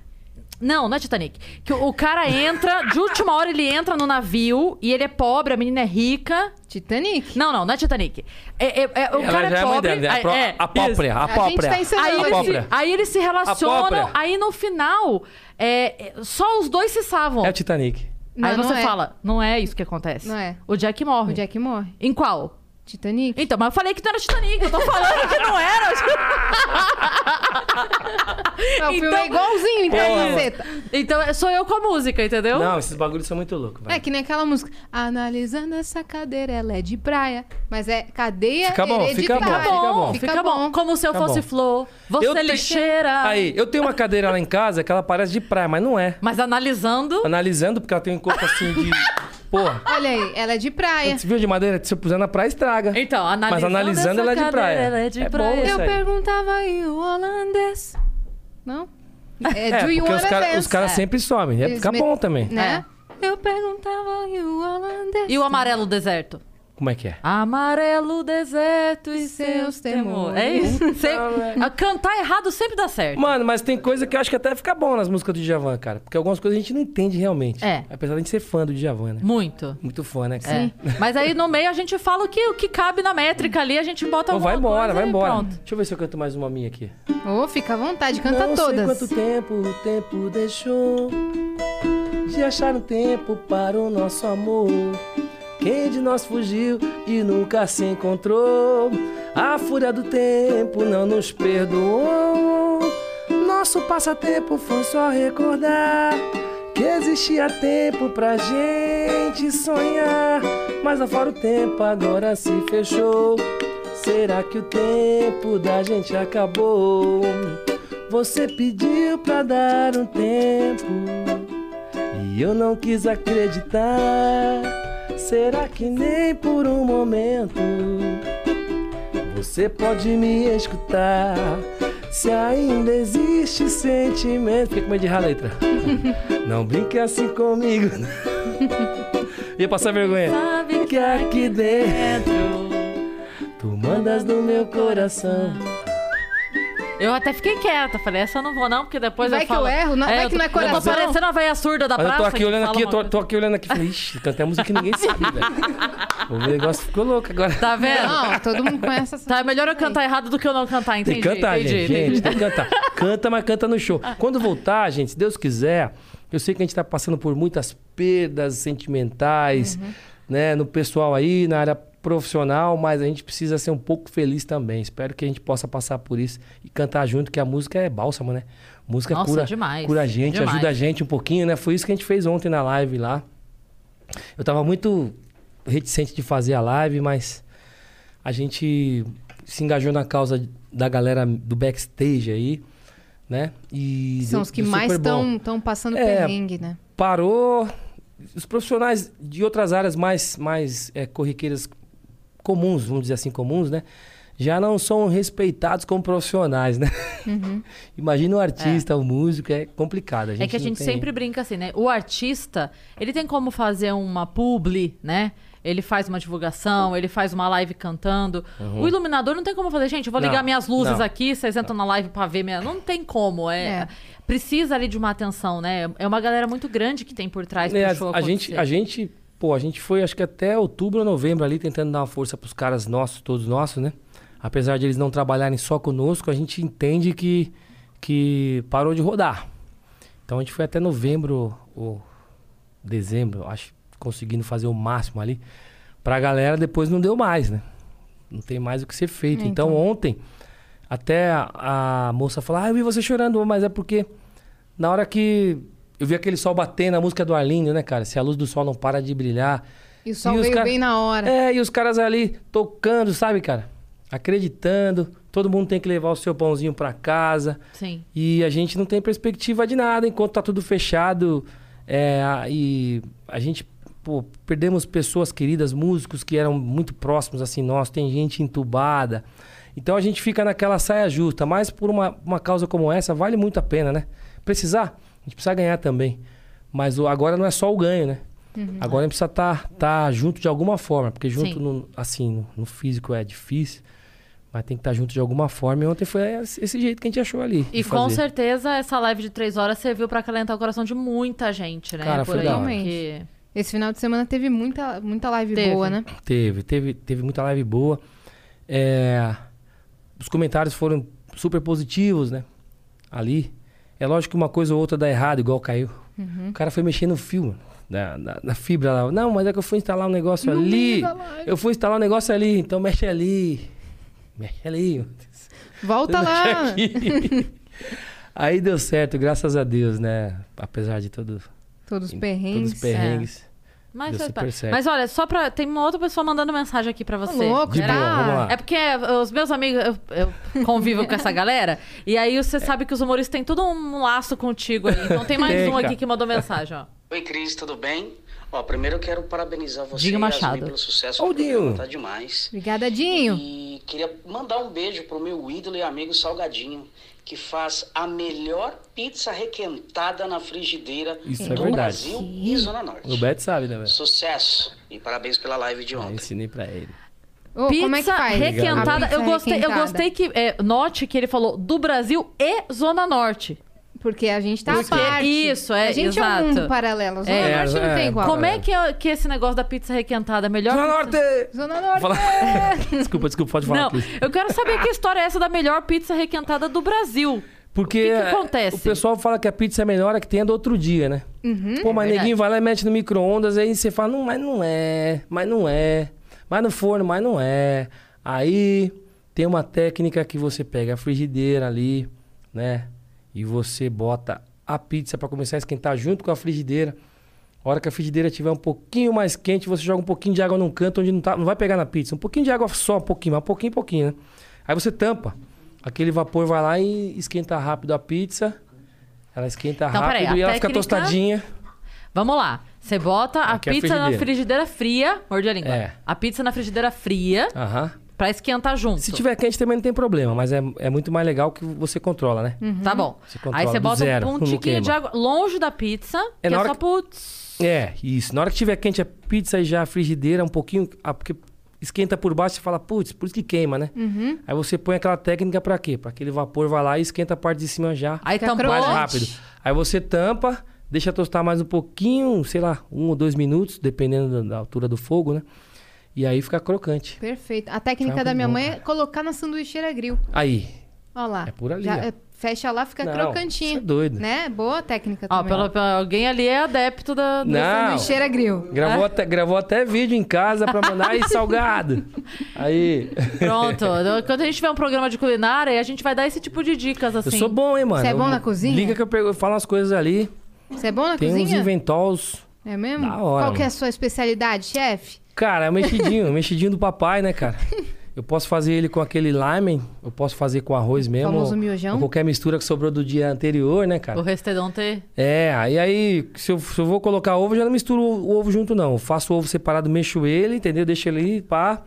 Não, não é Titanic. Que o o cara entra, de última hora ele entra no navio e ele é pobre, a menina é rica. Titanic? Não, não, não é Titanic. É, é- é- o Ela cara já é é mãe pobre. dela, a, é, a própria, isso. a A gente própria. tá Aí, a eles se, própria. aí eles se relacionam, própria. aí no final, é, é, só os dois se salvam. É o Titanic. Não, aí não você é. fala, não é isso que acontece. Não é. O Jack morre. O Jack morre. Em qual? Titanic? Então, mas eu falei que não era Titanic, eu tô falando que não era. Não, o filme Então- é igualzinho, então, Porra, caceta. então, é- sou eu com a música, entendeu? Não, esses bagulhos são muito loucos, velho. É que nem aquela música. Analisando essa cadeira, ela é de praia. Mas é cadeia Fica bom, fica hereditária. bom, fica bom. Fica, bom. Como se eu Fica fosse bom. flor, você Eu tenho- lixeira. Aí, eu tenho uma cadeira lá em casa que ela parece de praia, mas não é. Mas analisando. Analisando, porque ela tem um corpo assim de. Porra. Olha aí, ela é de praia. Você viu de madeira? Se eu puser na praia, estraga. Então, analisando. Mas analisando, ela é de praia. Ela é de É bom praia. Eu aí. perguntava e o holandês. Não? É, É, porque os caras caras É. sempre somem. É, Eles fica me- bom também. Né? Eu perguntava e o holandês. E o amarelo deserto? Como é que é? Amarelo deserto e seus temores. É isso? Sempre- a Cantar errado sempre dá certo. Mano, mas tem coisa que eu acho que até fica bom nas músicas do Djavan, cara. Porque algumas coisas a gente não entende realmente. É. Apesar de a gente ser fã do Djavan, né? Muito. Muito fã, né? cara? É. Mas aí no meio a gente fala o que, o que cabe na métrica ali, a gente bota Então vai embora, coisa vai embora. Pronto. Deixa eu ver se eu canto mais uma minha aqui. Ô, fica à vontade, canta não todas. sei quanto tempo o tempo deixou de achar um tempo para o nosso amor. Quem de nós fugiu e nunca se encontrou? A fúria do tempo não nos perdoou. Nosso passatempo foi só recordar que existia tempo pra gente sonhar. Mas afora o tempo agora se fechou. Será que o tempo da gente acabou? Você pediu pra dar um tempo e eu não quis acreditar. Será que nem por um momento você pode me escutar? Se ainda existe sentimento. Fiquei com medo de errar a letra. Não brinque assim comigo. Ia passar vergonha. Sabe Que aqui dentro dentro. tu mandas no meu coração. Eu até fiquei quieta, falei, essa eu não vou não, porque depois Vai eu que falo... eu erro, não- vai eu que tô- não é Eu tô coração. parecendo a velha surda da Mas eu praça. tô aqui que olhando aqui, eu tô, tô aqui olhando aqui. Falei, ixi, cantei a música que ninguém sabe, velho. O negócio ficou louco agora. Tá vendo? Não, todo mundo conhece essa Tá, é melhor eu cantar errado do que eu não cantar, entendi. Tem que cantar, entendi, gente. entendi. Gente, tem que cantar. Canta, mas canta no show. Quando voltar, gente, se Deus quiser, eu sei que a gente tá passando por muitas perdas sentimentais, né? No pessoal aí, na área profissional, mas a gente precisa ser um pouco feliz também. Espero que a gente possa passar por isso e cantar junto, que a música é bálsamo, né? Música Nossa, cura, demais, cura a gente, demais. ajuda a gente um pouquinho, né? Foi isso que a gente fez ontem na live lá. Eu tava muito reticente de fazer a live, mas a gente se engajou na causa da galera do backstage aí, né? E São deu- os que mais estão passando É. perrengue, né? Parou. Os profissionais de outras áreas mais, mais é, corriqueiras comuns, vamos dizer assim, comuns, né? Já não são respeitados como profissionais, né? Imagina o artista, o músico, é complicado. A gente É que a gente tem- sempre brinca assim, né? O artista, ele tem como fazer uma publi, né? Ele faz uma divulgação, ele faz uma live cantando. O iluminador não tem como fazer, gente, eu vou Uhum. Não, ligar minhas luzes não. aqui, vocês entram na live pra ver minha. Não tem como. É, É. Precisa ali de uma atenção, né? É uma galera muito grande que tem por trás É, pro a, show a gente, a gente, pô, a gente foi acho que até outubro ou novembro ali tentando dar uma força pros caras nossos, todos nossos, né? Apesar de eles não trabalharem só conosco, a gente entende que, que parou de rodar. Então a gente foi até novembro ou dezembro, acho, conseguindo fazer o máximo ali. Pra galera depois não deu mais, né? Não tem mais o que ser feito. É, então, então. ontem, até a, a moça falou, ah, eu vi você chorando, mas é porque na hora que eu vi aquele sol batendo, a música do Arlindo, né, cara? Se a luz do sol não para de brilhar. E o sol E os veio cara- bem na hora. É, e os caras ali tocando, sabe, cara? Acreditando. Todo mundo tem que levar o seu pãozinho pra casa. Sim. E a gente não tem perspectiva de nada enquanto tá tudo fechado. É, e a gente, pô, perdemos pessoas queridas, músicos que eram muito próximos assim nós. Tem gente entubada. Então a gente fica naquela saia justa. Mas por uma, uma causa como essa, vale muito a pena, né? Precisar, gente precisa ganhar também. Mas o, agora não é só o ganho, né? Agora a gente precisa estar tá, junto de alguma forma. Porque junto, no, assim, no, no físico é difícil. Mas tem que estar junto de alguma forma. E ontem foi esse jeito que a gente achou ali. E com fazer. certeza essa live de três horas serviu pra acalentar o coração de muita gente, né? Cara, Por foi aí, que- Esse final de semana teve muita, muita live Teve. boa, né? Teve, teve, teve muita live boa. É, os comentários foram super positivos, né? Ali. É lógico que uma coisa ou outra dá errado, igual caiu. Uhum. O cara foi mexer no fio, na, na, na fibra lá. Não, mas é que eu fui instalar um negócio ali. Eu fui instalar um negócio ali, então mexe ali. Mexe ali. Volta lá. Aí deu certo, graças a Deus, né? Apesar de todo, Todos os todos perrengues. os perrengues. Mas. Mas olha, só pra. Tem uma outra pessoa mandando mensagem aqui pra você. louco, De boa, vamos lá. É porque os meus amigos, eu, eu convivo com essa galera, e aí você sabe que os humoristas têm todo um laço contigo aí. Então tem mais Tem, um aqui que mandou mensagem, ó. Oi, Cris, tudo bem? Ó, primeiro eu quero parabenizar você Dinho e Yasmin Machado. pelo sucesso Ô, do programa, Dinho. tá demais. Obrigada, Dinho. E queria mandar um beijo pro meu ídolo e amigo Salgadinho, que faz a melhor pizza requentada na frigideira Isso do é verdade. Brasil e Zona Norte. O Beto sabe, né, velho? Sucesso e parabéns pela live de Eu ontem. ensinei pra ele. Ô, Pizza como é que faz? requentada. Eu gostei, eu gostei que. é, note que ele falou do Brasil e Zona Norte. Porque a gente tá Porque- à parte. isso, é, A gente é exato. um mundo paralelo. Zona É, Norte não é, tem igual. Como é que, é que esse negócio da pizza requentada? Melhor. Zona pizza- Norte! Zona Norte. Fala- desculpa, desculpa, pode falar, Não, Cris. eu quero saber que história é essa da melhor pizza requentada do Brasil. Porque O que que é, acontece? o pessoal fala que a pizza é melhor a que tem a do outro dia, né? Pô, mas É neguinho vai lá e mete no micro-ondas, aí você fala, não, mas não é, mas não é. Mas no forno, mas não é. Aí tem uma técnica que você pega a frigideira ali, né? E você bota a pizza pra começar a esquentar junto com a frigideira. A hora que a frigideira estiver um pouquinho mais quente, você joga um pouquinho de água num canto onde não, tá, não vai pegar na pizza. Um pouquinho de água só, um pouquinho, mas um pouquinho, pouquinho, né? Aí você tampa. Aquele vapor vai lá e esquenta rápido a pizza. Ela esquenta Então, rápido peraí, e a ela fica tostadinha. Vamos lá. Você bota a Aqui é a pizza na frigideira. frigideira fria. Morde a língua. É. A pizza na frigideira fria Aham. Pra esquentar junto. Se tiver quente também não tem problema, mas é, é muito mais legal que você controla, né? Tá bom. Você controla Aí você bota zero, um tiquinho de água longe da pizza, É que na é hora só que- putz. É, isso. Na hora que tiver quente a pizza e já a frigideira, um pouquinho. Ah, porque esquenta por baixo, você fala, putz, por isso que queima, né? Uhum. Aí você põe aquela técnica pra quê? Pra aquele vapor vai lá e esquenta a parte de cima já. Aí tampou. mais rápido. Aí você tampa, deixa tostar mais um pouquinho, sei lá, um ou dois minutos, dependendo da- da altura do fogo, né? E aí fica crocante. Perfeito. A técnica da minha bom, mãe é colocar na sanduicheira grill. Aí, Olha lá. É por ali, Já, ó. é, fecha lá, fica Não, crocantinho. isso é doido. Né? Boa técnica Ó, também. pelo- alguém ali é adepto da. do- Não. Não cheira grill. Gravou, até, gravou até vídeo em casa pra mandar aí salgado. Aí. Pronto. Quando a gente tiver um programa de culinária, a gente vai dar esse tipo de dicas Eu assim. sou bom, hein, mano. Você é bom Eu- na cozinha? Liga que eu, pego, eu falo umas coisas ali. Você é bom na Tem uns cozinha? inventols. É mesmo? Da hora, Qual que é a sua especialidade, chefe? Cara, é o mexidinho, o mexidinho do papai, né, cara? Eu posso fazer ele com aquele lime, eu posso fazer com arroz mesmo. Famoso miojão? Ou qualquer mistura que sobrou do dia anterior, né, cara? O restedonte. É, aí, aí se, eu, se eu vou colocar ovo, eu já não misturo o, o ovo junto, não. Eu faço o ovo separado, mexo ele, entendeu? Deixo ele ali, pá.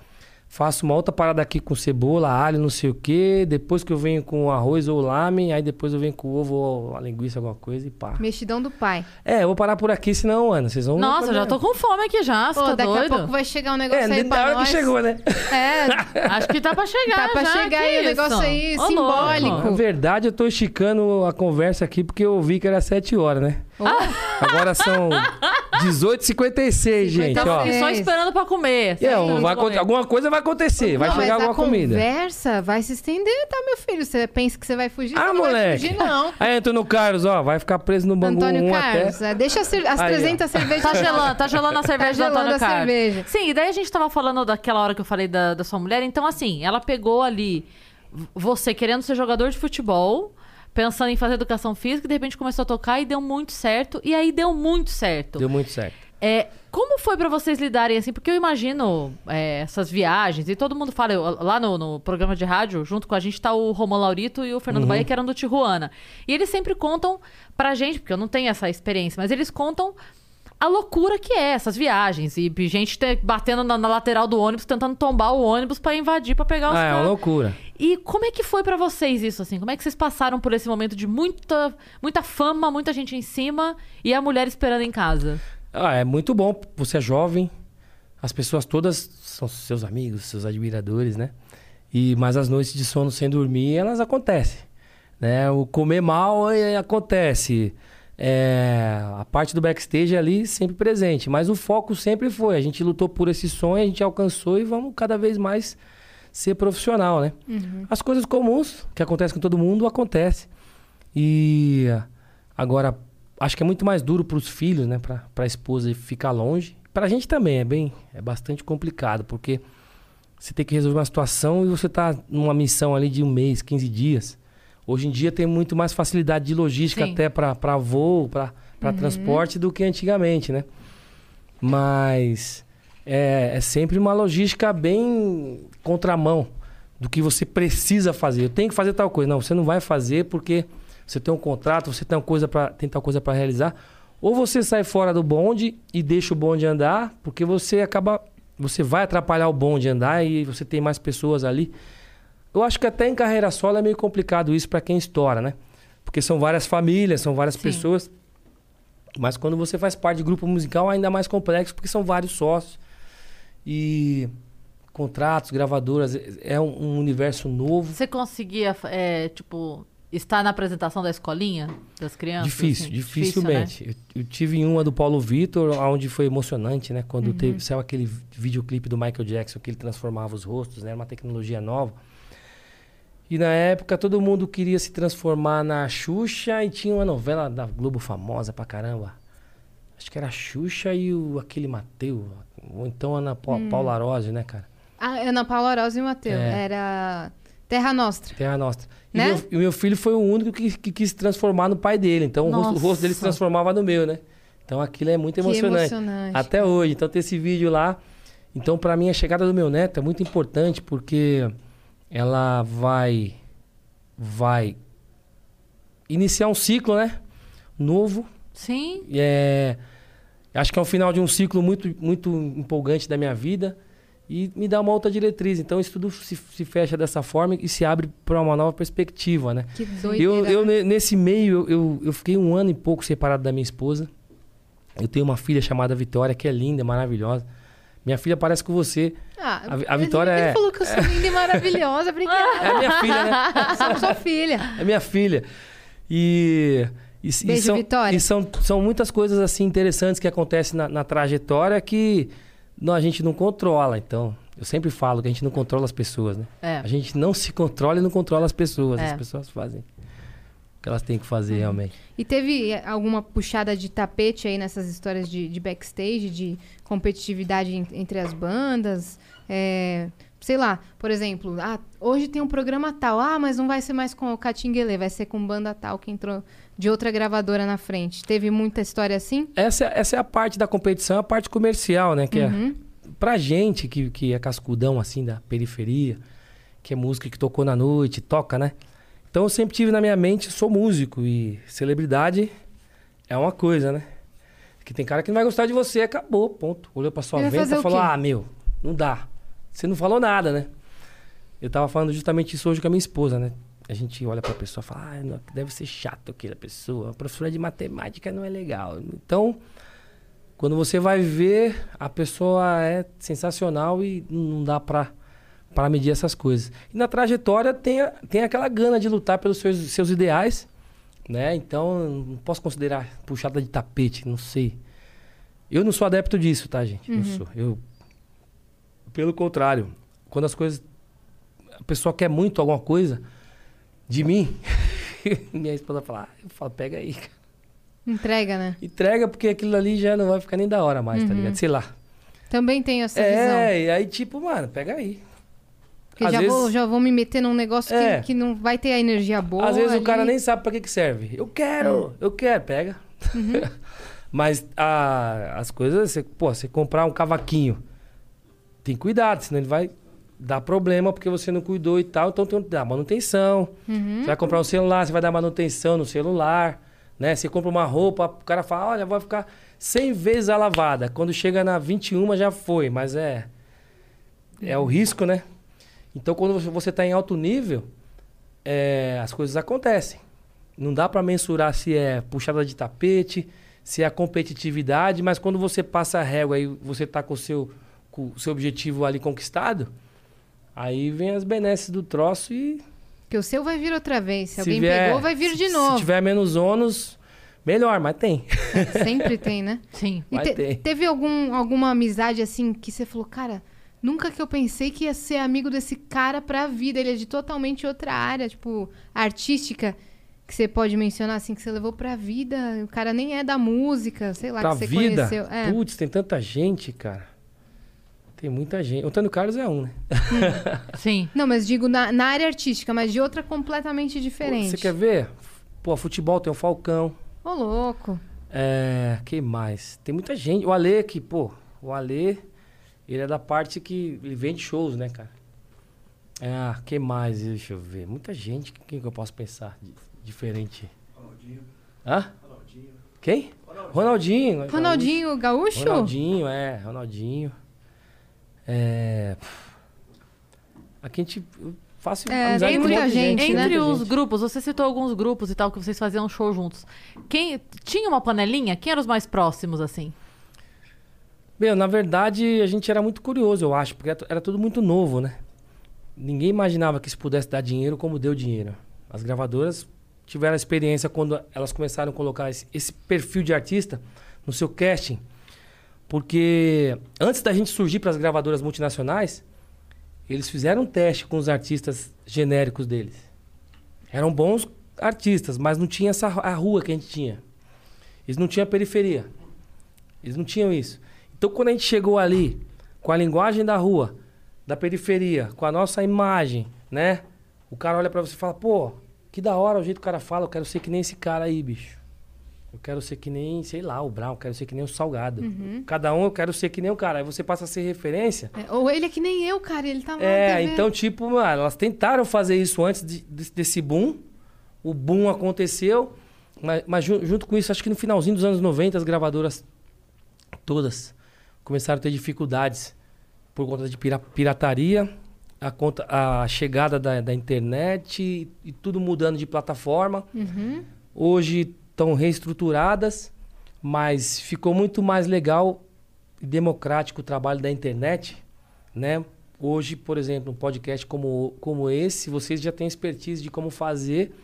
Faço uma outra parada aqui com cebola, alho, não sei o quê. Depois que eu venho com o arroz ou o lamen, aí depois eu venho com ovo ou a linguiça, alguma coisa e pá. Mexidão do pai. É, eu vou parar por aqui, senão, Ana, vocês vão... Nossa, eu já tô com fome aqui já. Pô, tá daqui doido? a pouco vai chegar um negócio É, aí pra hora nós. que chegou, né? É, Acho que tá pra chegar. Tá pra já, chegar que aí o negócio aí Ô, simbólico. louco. Na verdade, eu tô esticando a conversa aqui porque eu vi que era 7 horas, né? Agora são 18h56, gente, Então, ó. só esperando pra comer. É, Só vai pra aconte- comer. alguma coisa vai acontecer, vai Não, chegar mas alguma a comida. conversa vai se estender, tá, meu filho? Você pensa que você vai fugir? Ah, você não vai moleque. fugir, não. Aí, Antônio Carlos, ó, vai ficar preso no bangu Antônio um Carlos, até. é, deixa as, cer- as Aí, ó. 300 cervejas... Tá gelando, tá gelando a cerveja Tá do gelando Antônio a Carlos. cerveja. Sim, e daí a gente tava falando daquela hora que eu falei da, da sua mulher. Então, assim, ela pegou ali v- você querendo ser jogador de futebol, pensando em fazer educação física, de repente começou a tocar e deu muito certo. E aí deu muito certo. Deu muito certo. É, como foi pra vocês lidarem assim? Porque eu imagino é, essas viagens e todo mundo fala. eu- lá no, no programa de rádio, junto com a gente, tá o Romão Laurito e o Fernando Bahia, que eram do Tijuana. E eles sempre contam pra gente, porque eu não tenho essa experiência, mas eles contam a loucura que é essas viagens. E gente te- batendo na, na lateral do ônibus, tentando tombar o ônibus pra invadir, pra pegar os Ah, é uma loucura. E como é que foi pra vocês isso, assim? Como é que vocês passaram por esse momento de muita, muita fama, muita gente em cima e a mulher esperando em casa? Ah, é muito bom. Você é jovem, as pessoas todas são seus amigos, seus admiradores, né? E mas as noites de sono sem dormir, elas acontecem, né? O comer mal é, acontece. É, a parte do backstage ali sempre presente, mas o foco sempre foi. A gente lutou por esse sonho, a gente alcançou e vamos cada vez mais ser profissional, né? As coisas comuns que acontecem com todo mundo acontece. E agora acho que é muito mais duro para os filhos, né, para a esposa ficar longe. Para a gente também é bem, é bastante complicado, porque você tem que resolver uma situação e você tá numa missão ali de um mês, 15 dias. Hoje em dia tem muito mais facilidade de logística Sim. até para voo, para transporte do que antigamente, né? Mas é, é sempre uma logística bem contramão do que você precisa fazer. Eu tenho que fazer tal coisa. Não, você não vai fazer porque você tem um contrato, você tem, uma coisa pra, tem tal coisa para realizar. Ou você sai fora do bonde e deixa o bonde andar, porque você acaba. Você vai atrapalhar o bonde andar e você tem mais pessoas ali. Eu acho que até em carreira solo é meio complicado isso para quem estoura, né? Porque são várias famílias, são várias Sim. pessoas. Mas quando você faz parte de grupo musical, é ainda mais complexo, porque são vários sócios. E contratos, gravadoras, é- um, um universo novo. Você conseguia, é, tipo, estar na apresentação da escolinha das crianças? Difícil, assim? dificilmente. né? eu, eu tive uma do Paulo Vitor, onde foi emocionante, né? Uhum. Quando teve, saiu aquele videoclipe do Michael Jackson, que ele transformava os rostos, né? Era uma tecnologia nova. E na época todo mundo queria se transformar na Xuxa e tinha uma novela da Globo famosa pra caramba. Acho que era a Xuxa e o, aquele Mateu. Ou então a Ana Pa- Hum. Paula Rose, né, cara? A Ana Paula Rosa e o Matheus. É. Era Terra Nostra. Terra Nostra. E Né? meu, e meu filho foi o único que, que quis se transformar no pai dele. Então o rosto, o rosto dele se transformava no meu, né? Então aquilo é muito emocionante. emocionante. Até hoje. Então ter esse vídeo lá. Então pra mim a chegada do meu neto é muito importante porque ela vai vai iniciar um ciclo, né? Novo. Sim. E É, acho que é o final de um ciclo muito, muito empolgante da minha vida e me dá uma outra diretriz. Então isso tudo se, se fecha dessa forma e se abre para uma nova perspectiva, né? Que doideira. Eu, eu, né? ne- nesse meio, eu, eu, eu fiquei um ano e pouco separado da minha esposa. Eu tenho uma filha chamada Vitória, que é linda, maravilhosa. Minha filha parece com você. Ah, a- a Vitória ele é- falou que eu sou linda e maravilhosa. Obrigada. É minha filha, né? Sou sua filha. É minha filha. E. E, e Beijo, são, Vitória. E são, são muitas coisas assim interessantes que acontecem na, na trajetória que não, a gente não controla. Então, eu sempre falo que a gente não controla as pessoas, né? É. A gente não se controla e não controla as pessoas. É. As pessoas fazem. Que elas têm que fazer realmente. E teve eh, alguma puxada de tapete aí nessas histórias de, de backstage, de competitividade en- entre as bandas? É, sei lá, por exemplo, ah, hoje tem um programa tal, ah, mas não vai ser mais com o Catinguele, vai ser com banda tal que entrou de outra gravadora na frente. Teve muita história assim? Essa, é- essa é a parte da competição, a parte comercial, né? Que Uhum. é, pra gente que, que é cascudão, assim, da periferia, que é música que tocou na noite, toca, né? Então eu sempre tive na minha mente, sou músico e celebridade é uma coisa, né? Que tem cara que não vai gostar de você, acabou, ponto. Olhou pra sua fazer e falou, ah, meu, não dá. Você não falou nada, né? Eu tava falando justamente isso hoje com a minha esposa, né? A gente olha pra pessoa e fala, ah, não, deve ser chato aquela pessoa. A professora de matemática não é legal. Então, quando você vai ver, a pessoa é sensacional e não dá pra, pra medir essas coisas. E na trajetória tem, a- tem aquela gana de lutar pelos seus, seus ideais, né? Então, não posso considerar puxada de tapete, não sei. Eu não sou adepto disso, tá, gente? Não Uhum. sou. Eu, pelo contrário, quando as coisas. A pessoa quer muito alguma coisa de mim, minha esposa fala, ah, eu falo, pega aí, cara. Entrega, né? Entrega, porque aquilo ali já não vai ficar nem da hora mais, tá Uhum. ligado? Sei lá. Também tenho essa visão. É, e aí, tipo, mano, pega aí. Porque às já, vezes- vou, já vou me meter num negócio É. que, que não vai ter a energia boa. Às vezes o ali. cara nem sabe pra que, que serve. Eu quero, eu quero, pega. Uhum. Mas a- as coisas, você, pô, você comprar um cavaquinho, tem cuidado, senão ele vai dar problema porque você não cuidou e tal. Então tem que dar manutenção. Uhum. Você vai comprar um celular, você vai dar manutenção no celular, né? Você compra uma roupa, o cara fala, olha, vai ficar 100 vezes a lavada. Quando chega na 21 já foi, mas é é o risco, né? Então quando você- está em alto nível, é, as coisas acontecem. Não dá para mensurar se é puxada de tapete, se é a competitividade, mas quando você passa a régua e você tá com o seu, com o seu objetivo ali conquistado, aí vem as benesses do troço e Porque o seu vai vir outra vez. Se, se alguém vier- pegou, vai vir de se- novo. Se tiver menos ônus, melhor, mas tem. Sempre tem, né? Sim. E te- ter. teve algum, alguma amizade assim que você falou, cara, nunca que eu pensei que ia ser amigo desse cara pra vida. Ele é de totalmente outra área, tipo, artística, que você pode mencionar assim, que você levou pra vida. O cara nem é da música, sei lá, pra que você vida, conheceu. É. putz, tem tanta gente, cara. Tem muita gente. O Antônio Carlos é um, né? Sim. Não, mas digo na, na área artística, mas de outra completamente diferente. Você quer ver? Pô, futebol tem o Falcão. Ô, louco. É, que mais? Tem muita gente. O Alê, que, pô, o Alê, ele é da parte que ele vende shows, né, cara? Ah, que mais? Deixa eu ver. Muita gente. Quem que eu posso pensar de- diferente? Ronaldinho. Hã? Ronaldinho. Quem? Ronaldinho. Ronaldinho Gaúcho? Ronaldinho, é, Ronaldinho. É. Aqui a gente. Faço É, amizade tem com muita gente, gente. né? Entre muita os gente. grupos, você citou alguns grupos e tal que vocês faziam show juntos. Quem tinha uma panelinha? Quem eram os mais próximos assim? Meu, na verdade, a gente era muito curioso, eu acho, porque era- tudo muito novo, né? Ninguém imaginava que isso pudesse dar dinheiro como deu dinheiro. As gravadoras tiveram a experiência quando elas começaram a colocar esse, esse perfil de artista no seu casting. Porque antes da gente surgir para as gravadoras multinacionais, eles fizeram um teste com os artistas genéricos deles. Eram bons artistas, mas não tinha essa a rua que a gente tinha. Eles não tinham periferia. Eles não tinham isso. Então, quando a gente chegou ali, com a linguagem da rua, da periferia, com a nossa imagem, né? O cara olha pra você e fala, pô, que da hora o jeito que o cara fala, eu quero ser que nem esse cara aí, bicho. Eu quero ser que nem, sei lá, o Brown, eu quero ser que nem o Salgado. Uhum. Cada um eu quero ser que nem o cara. Aí você passa a ser referência. É, ou ele é que nem eu, cara, ele tava na É, então, tipo, mano, elas tentaram fazer isso antes de- de- desse boom. O boom aconteceu, mas, mas jun- junto com isso, acho que no finalzinho dos anos 90, as gravadoras todas começaram a ter dificuldades por conta de pira- pirataria, a, conta, a chegada da, da internet e, e tudo mudando de plataforma. Uhum. Hoje estão reestruturadas, mas ficou muito mais legal e democrático o trabalho da internet, né? Hoje, por exemplo, um podcast como, como esse, vocês já têm expertise de como fazer,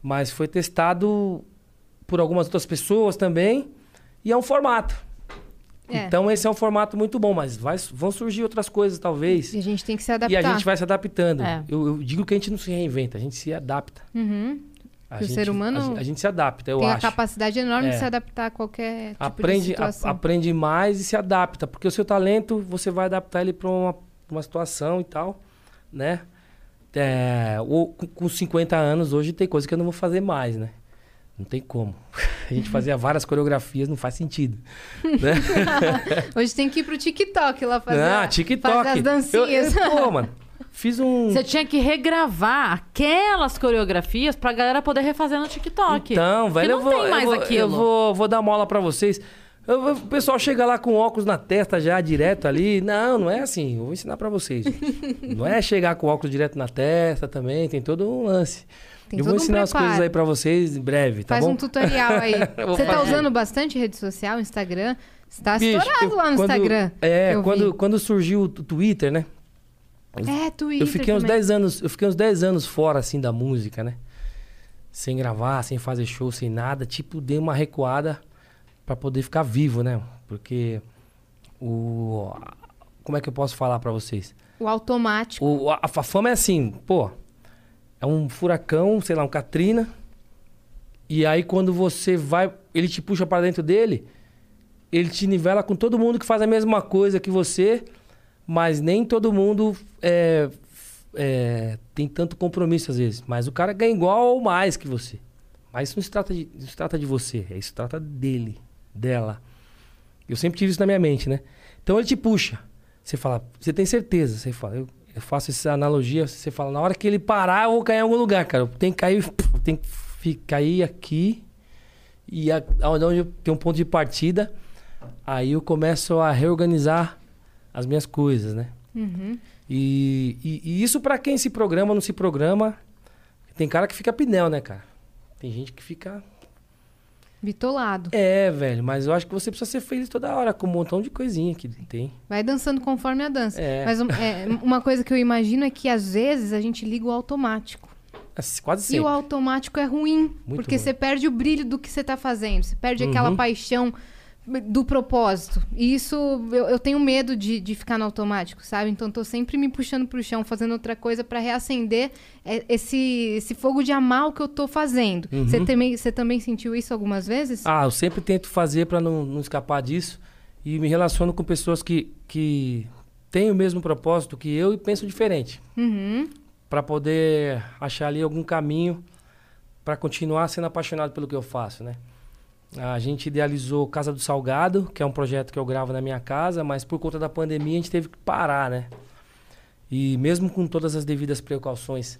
mas foi testado por algumas outras pessoas também, e é um formato. É. Então esse é um formato muito bom, mas vai, vão surgir outras coisas talvez. E a gente tem que se E adaptar. a gente vai se adaptando. É. Eu, eu digo que a gente não se reinventa, a gente se adapta. Uhum. A Que o gente- ser humano A, gente- a gente se adapta, eu Tem a acho. capacidade enorme de É. se adaptar a qualquer tipo aprende, de a- situação. aprende mais e se adapta. Porque o seu talento, você vai adaptar ele para uma, uma situação e tal, né? É, ou, com, com 50 anos, hoje tem coisa que eu não vou fazer mais, né? Não tem como. A gente fazia várias coreografias, não faz sentido. né? Hoje tem que ir pro TikTok lá fazer, ah, TikTok. fazer as Eu, dancinhas. eu, pô, mano, fiz um... Você tinha que regravar aquelas coreografias pra galera poder refazer no TikTok. Então, velho, eu não vou, tem mais eu vou, aquilo. eu vou, vou dar uma aula pra vocês. Eu o pessoal chega lá com óculos na testa já, direto ali. Não, não é assim. Eu vou ensinar pra vocês. não é chegar com óculos direto na testa também. Tem todo um lance. Tem eu vou todo um ensinar as coisas aí pra vocês em breve, tá Faz bom? um tutorial aí. Você tá fazer. usando bastante rede social, Instagram? Você tá Bicho, estourado eu- lá no quando- Instagram. É, quando, vi. quando surgiu o Twitter, né? É, Twitter eu fiquei uns também. 10 anos, eu fiquei uns 10 anos fora assim da música, né? Sem gravar, sem fazer show, sem nada, tipo, dei uma recuada pra poder ficar vivo, né? Porque o como é que eu posso falar pra vocês? O automático. O, a, a fama é assim, pô, é um furacão, sei lá, um Katrina. E aí quando você vai, ele te puxa pra dentro dele, ele te nivela com todo mundo que faz a mesma coisa que você, mas nem todo mundo é, é, tem tanto compromisso às vezes. Mas o cara ganha igual ou mais que você. Mas isso não se trata de, não se trata de você, é isso se trata dele, dela. Eu sempre tive isso na minha mente, né? Então ele te puxa. Você fala, você tem certeza? Você fala, eu, eu faço essa analogia, você fala, na hora que ele parar, eu vou cair em algum lugar, cara. Tenho que cair, tenho que cair aqui e a, onde eu tenho um ponto de partida, aí eu começo a reorganizar as minhas coisas, né? Uhum. E, e- e isso pra quem se programa não se programa, tem cara que fica pneu, né, cara? Tem gente que fica Bitolado. é, velho, mas eu acho que você precisa ser feliz toda hora, com um montão de coisinha que tem. Vai dançando conforme a dança. É. Mas é, uma coisa que eu imagino é que às vezes a gente liga o automático. Assim, Quase E sempre. o automático é ruim, Muito porque ruim. você perde o brilho do que você tá fazendo. Você perde aquela Uhum. paixão do propósito. E isso, eu, eu tenho medo de, de ficar no automático, sabe? Então tô sempre me puxando pro chão, fazendo outra coisa pra reacender é, esse, esse fogo de amar o que eu tô fazendo. Uhum. Você também, você também sentiu isso algumas vezes? Ah, eu sempre tento fazer pra não, não escapar disso. E me relaciono com pessoas que, que têm o mesmo propósito que eu e pensam diferente. Uhum. Pra poder achar ali algum caminho pra continuar sendo apaixonado pelo que eu faço, né? A gente idealizou Casa do Salgado, que é um projeto que eu gravo na minha casa, mas por conta da pandemia a gente teve que parar, né? E mesmo com todas as devidas precauções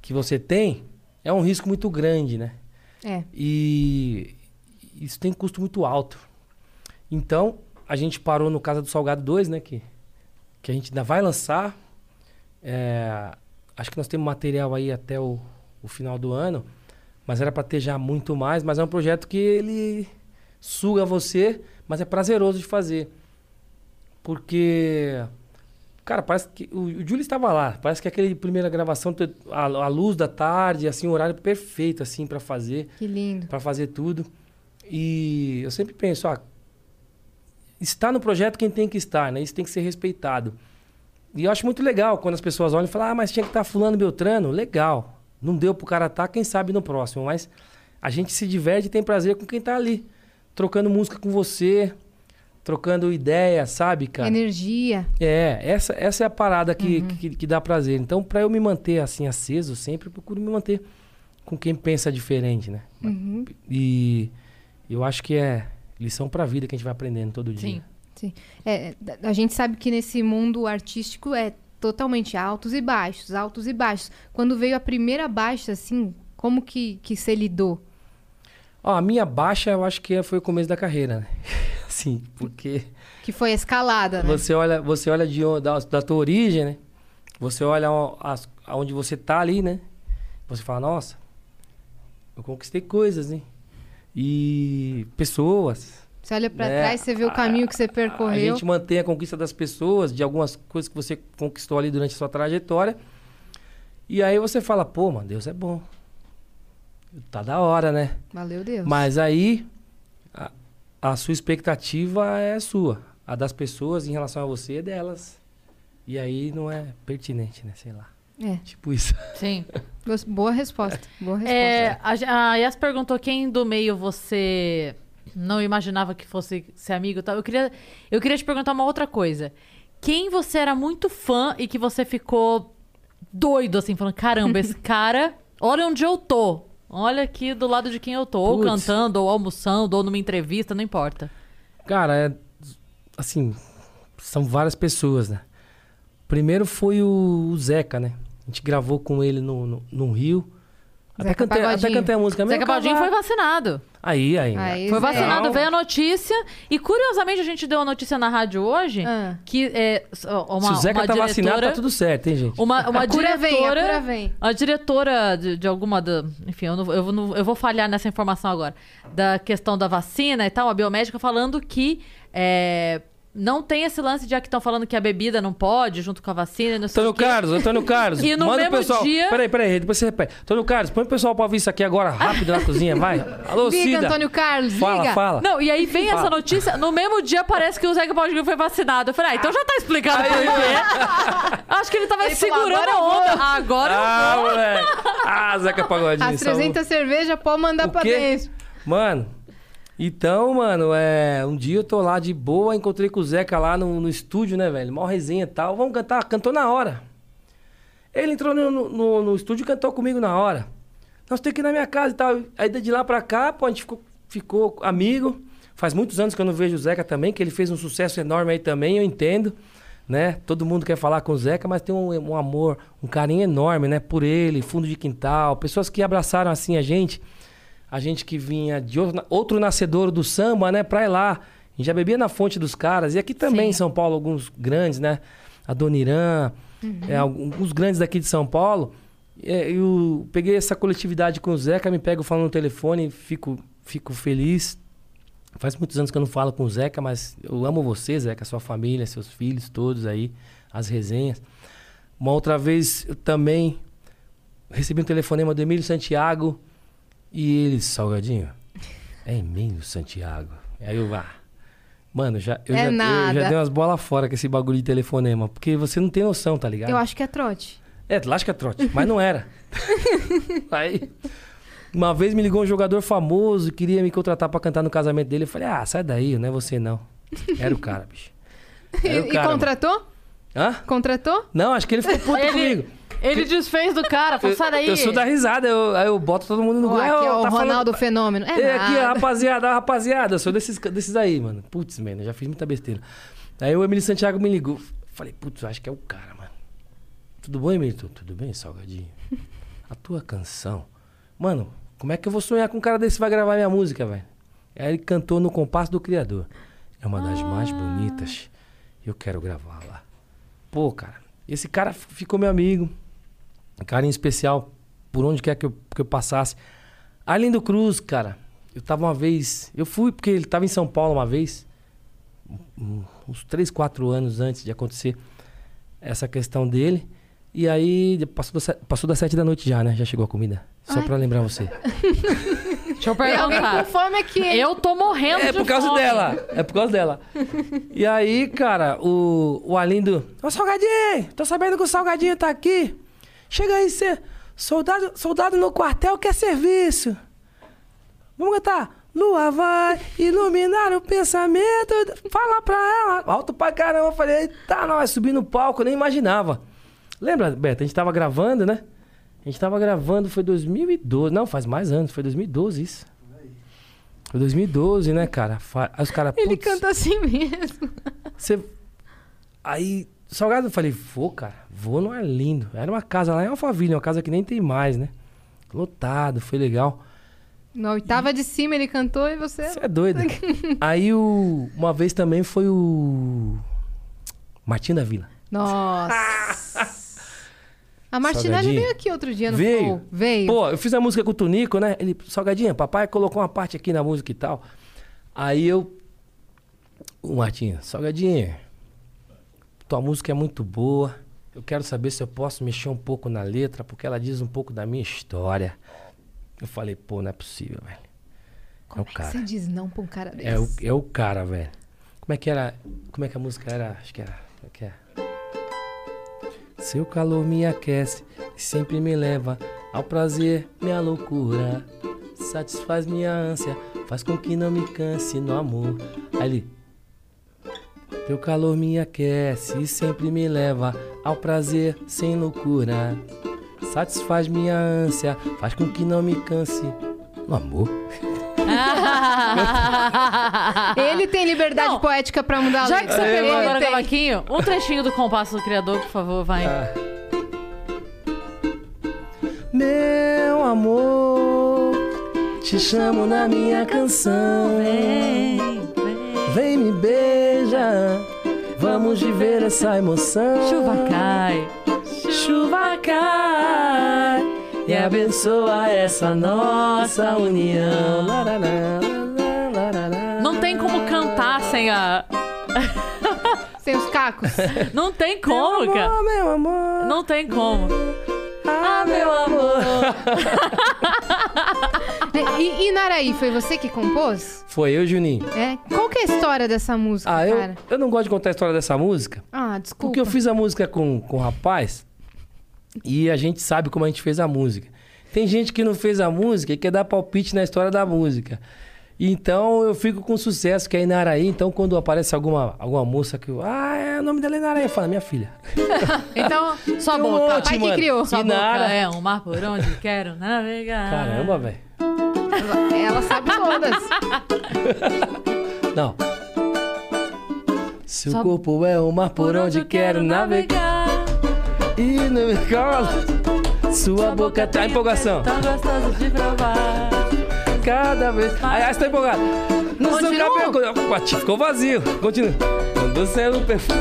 que você tem, é um risco muito grande, né? É. E isso tem custo muito alto. Então, a gente parou no Casa do Salgado 2, né? Que, que a gente ainda vai lançar. É, acho que nós temos material aí até o, o final do ano. Mas era para ter já muito mais. Mas é um projeto que ele suga você, mas é prazeroso de fazer. Porque... Cara, parece que... O, o Júlio estava lá. Parece que aquele primeira gravação, a, a luz da tarde, assim, o horário perfeito, assim, para fazer Que lindo. para fazer tudo. E eu sempre penso, ah, está no projeto quem tem que estar, né? Isso tem que ser respeitado. E eu acho muito legal quando as pessoas olham e falam, ah, mas tinha que estar fulano Beltrano. Legal. Não deu pro cara estar, quem sabe no próximo. Mas a gente se diverte e tem prazer com quem tá ali. Trocando música com você, trocando ideia, sabe, cara? Energia. É, essa, essa é a parada que, que, que dá prazer. Então, para eu me manter assim aceso, sempre eu procuro me manter com quem pensa diferente, né? Uhum. E eu acho que é lição pra vida que a gente vai aprendendo todo dia. Sim. Sim. É, a gente sabe que nesse mundo artístico é totalmente altos e baixos, altos e baixos. Quando veio a primeira baixa, assim, como que, que você lidou? Ó, a minha baixa eu acho que foi o começo da carreira, né? Assim, porque Que foi a escalada, né? você olha, você olha de, da, da tua origem, né? Você olha as- aonde você tá ali, né? Você fala, nossa, eu conquistei coisas, hein? E pessoas, Você olha pra É, trás, você vê o caminho que você A percorreu. gente mantém a conquista das pessoas, de algumas coisas que você conquistou ali durante a sua trajetória. E aí você fala, pô, mano, Deus é bom. Tá da hora, né? Valeu, Deus. Mas aí a, a sua expectativa é sua. A das pessoas em relação a você é delas. E aí não é pertinente, né? Sei lá. É. Tipo isso. Sim. Boa resposta. Boa resposta. É, a, a Yas perguntou quem do meio você não imaginava que fosse ser amigo e tal. Eu queria, eu queria te perguntar uma outra coisa. Quem você era muito fã e que você ficou doido, assim, falando, caramba, esse cara, olha onde eu tô. Olha aqui do lado de quem eu tô. Ou cantando, ou almoçando, ou numa entrevista, não importa. Cara, é. Assim, são várias pessoas, né? Primeiro foi o, o Zeca, né? A gente gravou com ele no, no, no Rio. Até Zeca cantei, até Pagodinho. cantei a música. Zeca Meu Baldinho foi vacinado. Aí, aí. Aí, Foi vacinado, veio a notícia. E curiosamente a gente deu a notícia na rádio hoje Ah. que é, uma, Se o Zeca uma tá vacinado, diretora- tá tudo certo, hein, gente? Uma, uma A cura vem, a diretora. cura vem. A diretora de, de alguma. Da, enfim, eu, não, eu, não- eu vou falhar nessa informação agora. Da questão da vacina e tal, a biomédica falando que. é, não tem esse lance de ah, que estão falando que a bebida não pode junto com a vacina. e Não sei Antônio o quê. Carlos, Antônio Carlos. E no manda mesmo o pessoal. dia- Peraí, peraí, depois você repete. Antônio Carlos, põe o pessoal pra ouvir isso aqui agora, rápido na cozinha, vai. Alô, Liga, Cida. Antônio Carlos, Fala, liga. fala. Não, e aí vem essa notícia, no mesmo dia parece que o Zeca Baldinho foi vacinado. Eu falei, ah, então já tá explicado por quê. Acho que ele tava Ele falou, segurando "Agora eu a vou." onda. Agora eu Ah, vou. moleque. Ah, Zeca Pagodinho. As salvou. 300 cervejas pode mandar O pra quê? dentro. Mano, então, mano, é, um dia eu tô lá de boa, encontrei com o Zeca lá no, no estúdio, né, velho? Mó resenha e tal. Vamos cantar, cantou na hora. Ele entrou no, no, no estúdio e cantou comigo na hora. Nós temos que ir na minha casa e tal. Aí de lá pra cá, pô, a gente ficou, ficou amigo. Faz muitos anos que eu não vejo o Zeca também, que ele fez um sucesso enorme aí também, eu entendo. Né? Todo mundo quer falar com o Zeca, mas tem um, um amor, um carinho enorme, né? Por ele, fundo de quintal, pessoas que abraçaram assim a gente a gente que vinha de outro, outro nascedor do samba, né, pra ir lá. A gente já bebia na fonte dos caras. E aqui também em São Paulo, alguns grandes, né? A Dona Irã, é, alguns grandes daqui de São Paulo. É, eu peguei essa coletividade com o Zeca, me pego falando no telefone, fico, fico feliz. Faz muitos anos que eu não falo com o Zeca, mas eu amo você, Zeca, sua família, seus filhos, todos aí, as resenhas. Uma outra vez eu também recebi um telefonema do Emílio Santiago e ele, Salgadinho, é Emílio Santiago. Aí eu, ah, mano, já, eu, É já, eu nada. já dei umas bolas fora com esse bagulho de telefonema, porque você não tem noção, tá ligado? Eu acho que é trote. É, lasca trote, mas não era. Aí, uma vez me ligou um jogador famoso, queria me contratar pra cantar no casamento dele. Eu falei, ah, sai daí, não é você não. Era o cara, bicho. Era o E, e cara, contratou? mano. Hã? Contratou? Não, acho que ele ficou puto Ele, comigo. Ele desfez do cara, falou, sai daí. Eu sou da risada, eu, aí eu boto todo mundo no grupo. aqui, "Ô, ó, o tá falando- Ronaldo Fenômeno. É, É, aqui, nada. rapaziada, rapaziada, eu sou desses, desses aí, mano. Putz, mano, eu já fiz muita besteira. Aí o Emílio Santiago me ligou. Falei, putz, eu acho que é o cara, mano. Tudo bom, Emílio? "Tudo- Tudo bem, Salgadinho? A tua canção. Mano, como é que eu vou sonhar com um cara desse que vai gravar minha música, velho? Aí ele cantou no Compasso do Criador. É uma das mais bonitas. Eu quero gravar lá. Pô, cara, esse cara f- ficou meu amigo. Um carinho especial por onde quer que eu, que eu passasse. Arlindo Cruz, cara. Eu tava uma vez. Eu fui porque ele tava em São Paulo uma vez. Uns 3, 4 anos antes de acontecer essa questão dele. E aí passou, das se- passou das 7 da noite já, né? Já chegou a comida. Só pra lembrar você. Deixa eu Tem alguém perguntar. com fome aqui? Eu tô morrendo É de por causa fome. dela. É por causa dela. E aí, cara, o, o Arlindo. Ô, Salgadinho! Tô sabendo que o Salgadinho tá aqui. Chega aí, você. Soldado, soldado no quartel quer serviço. Vamos cantar. Lua vai iluminar o pensamento. Fala pra ela. Alto pra caramba. Eu falei, eita, nós subir no palco, eu nem imaginava. Lembra, Beto? A gente tava gravando, né? A gente tava gravando, foi 2012. Não, faz mais anos, foi 2012 isso. Foi 2012, né, cara? Aí os caras. Ele "Putz, canta assim mesmo. Você. Aí, Salgado, eu falei, vou, cara, vou no Arlindo. Era uma casa lá em Alphaville, uma casa que nem tem mais, né? Lotado, foi legal. Na oitava de cima ele cantou e você. Você é doido. Aí, o, uma vez também foi o. Martim da Vila. Nossa. A Salgadinho. veio aqui outro dia no Veio. Flow. Veio. Pô, eu fiz a música com o Tunico, né? Ele, Salgadinho, papai colocou uma parte aqui na música e tal. Aí eu. O Martinho, Salgadinho, tua música é muito boa. Eu quero saber se eu posso mexer um pouco na letra, porque ela diz um pouco da minha história. Eu falei, pô, não é possível, velho. Como é o é que cara. você diz não pra um cara desse? É o, é o cara, velho. Como é que era? Como é que a música era? Acho que era. Como é que é? Seu calor me aquece e sempre me leva ao prazer, minha loucura. Satisfaz minha ânsia, faz com que não me canse no amor. Aí ele. Teu calor me aquece e sempre me leva ao prazer sem loucura. Satisfaz minha ânsia, faz com que não me canse no amor. Ele tem liberdade Não. poética pra mudar a Já que você pegou Ele agora o tem. cavaquinho, um trechinho do compasso do criador, por favor, vai. Ah. Meu amor, te chamo na minha canção. Vem, vem. Me beija, vamos viver essa emoção. Chuva cai. chuva cai e abençoa essa nossa união. Não tem como cantar sem a. Sem os cacos. Não tem como, cara. Amor, meu amor. Não tem como. Ah, meu amor. e, e Naraí, foi você que compôs? Foi eu, Juninho. É? Qual que é a história dessa música, Ah, eu, cara? eu não gosto de contar a história dessa música. Ah, desculpa. Porque eu fiz a música com, com o rapaz e a gente sabe como a gente fez a música. Tem gente que não fez a música e quer dar palpite na história da música. Então eu fico com sucesso, que é Inaraí. Então quando aparece alguma, alguma moça que eu. Ah, é, o nome dela é Inaraí. Eu falo, minha filha. Então, um boca. monte, Pai que mano. criou. Sua Inara. boca é um mar por onde quero navegar. Caramba, velho. Ela, sabe todas. Não. Seu Só- corpo é o mar por onde quero navegar. E no me cola. Sua boca tá empolgação. Tão gostoso de provar. Cada vez. Você tá empolgado. No seu Continua. cabelo. Pô, Ficou vazio. Continua. Quando o céu perfume.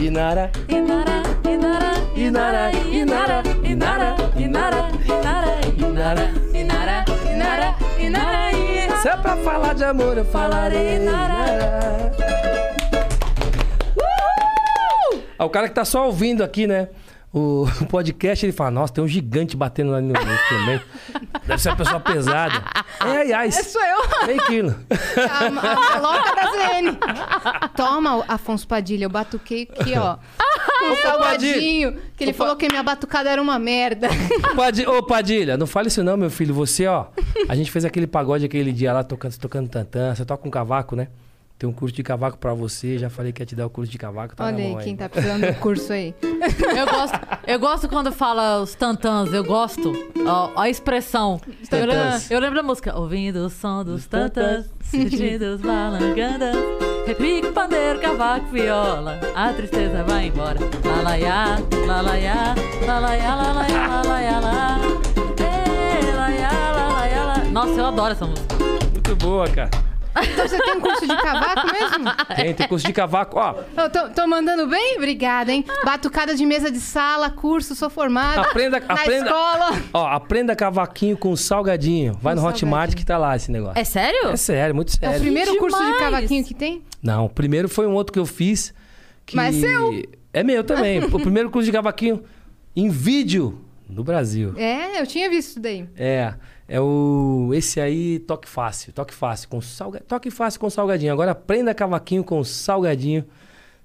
Inara. Inara, Inara, Inara, Inara, Inara, Inara, Inara, Inara, Inara, Inara, Inara. Se é pra falar de amor, eu falarei. Inara. Ah, o cara que tá só ouvindo aqui, né? O podcast, ele fala, nossa, tem um gigante batendo lá no no instrumento. Deve ser uma pessoa pesada. É, ai, ai. É, sou eu. Meio quilo. A, a maloca da ZN. Toma, Afonso Padilha, eu batuquei aqui, ó. Com um salgadinho. Que ele falou que minha batucada era uma merda. Padi- Ô, Padilha, não fale isso não, meu filho. Você, ó, a gente fez aquele pagode aquele dia lá, tocando, tocando tantã. Você toca um cavaco, né? Tem um curso de cavaco pra você. Já falei que ia te dar o curso de cavaco. Tá Olha aí quem tá precisando do curso aí. Eu gosto, eu gosto quando fala os tantãs, eu gosto. Ó, ó a expressão. Eu lembro, eu lembro da música. Ouvindo o som dos tantãs, sentindo os balangandas. Repique, pandeiro, cavaco, viola. A tristeza vai embora. Lalaiá, lalaiá, lalaiá, lalaiá, lalaiá, lalaiá. Nossa, eu adoro essa música. Muito boa, cara. Então você tem um curso de cavaco mesmo? Tem, tem curso de cavaco. Ó, Eu tô, tô mandando bem? Obrigada, hein? Batucada de mesa de sala, curso, sou formada. aprenda, na aprenda. escola. Ó, aprenda cavaquinho com salgadinho. Vai Com no Hotmart salgadinho. que tá lá esse negócio. É sério? É sério, muito É o sério. primeiro curso de demais. cavaquinho que tem? Não, o primeiro foi um outro que eu fiz. Que... Mas seu? É meu também. o primeiro curso de cavaquinho em vídeo no Brasil. É, eu tinha visto isso daí. É, é o esse aí toque fácil, toque fácil com salga, toque fácil com salgadinho. Agora aprenda cavaquinho com salgadinho.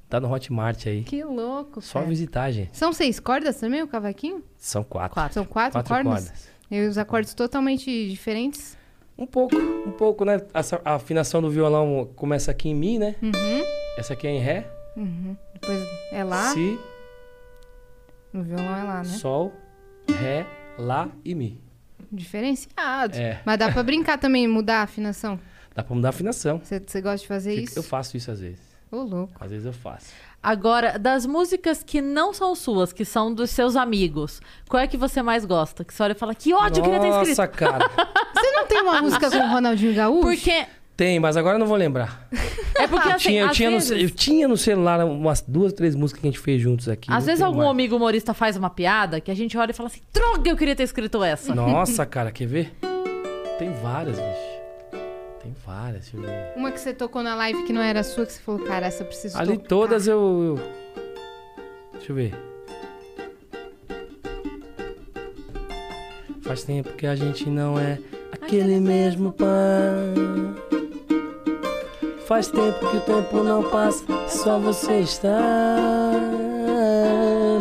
Tá no Hotmart aí. Que louco, Só cara. visitar, gente. São seis cordas também, o cavaquinho? São quatro. Quatro. São quatro, Quatro cordas? cordas. E os acordes totalmente diferentes? Um pouco, um pouco, né? Essa- a afinação do violão começa aqui em mi, né? Uhum. Essa aqui é em ré, Depois é lá, si, no violão é lá, né? sol, ré, lá e mi. Diferenciado. É. Mas dá pra brincar também, mudar a afinação. Dá pra mudar a afinação. Você gosta de fazer isso? Eu faço isso às vezes. Ô, louco. Às vezes eu faço. Agora, das músicas que não são suas, que são dos seus amigos, qual é que você mais gosta? Que você olha e fala, que ódio, eu queria ter escrito. Nossa, cara. Você não tem uma música com o Ronaldinho Gaúcho? Porque. Tem, mas agora eu não vou lembrar. É porque assim, tinha, eu, tinha vezes, no, eu tinha no celular umas duas, três músicas que a gente fez juntos aqui. às vezes algum mais. amigo humorista faz uma piada que a gente olha e fala assim, droga, eu queria ter escrito essa. Nossa, cara, quer ver? Tem várias, bicho. Tem várias, deixa eu ver. Uma que você tocou na live que não era sua, que você falou, cara, essa eu preciso Ali tocar. todas eu, eu- Deixa eu ver. Faz tempo que a gente não é aquele mesmo pão. Faz tempo que o tempo não passa, só você está.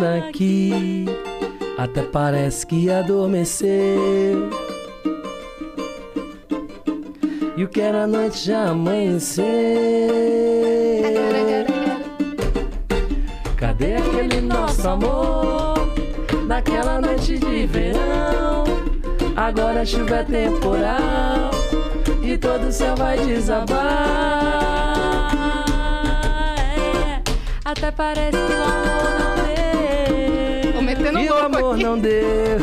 daqui. Até parece que adormeceu. E o que era noite já amanheceu. Cadê aquele nosso amor? Naquela noite de verão. Agora chuva é temporal. E todo o céu vai desabar. É, até parece que o amor não deu. Tô metendo E o amor aqui. não deu.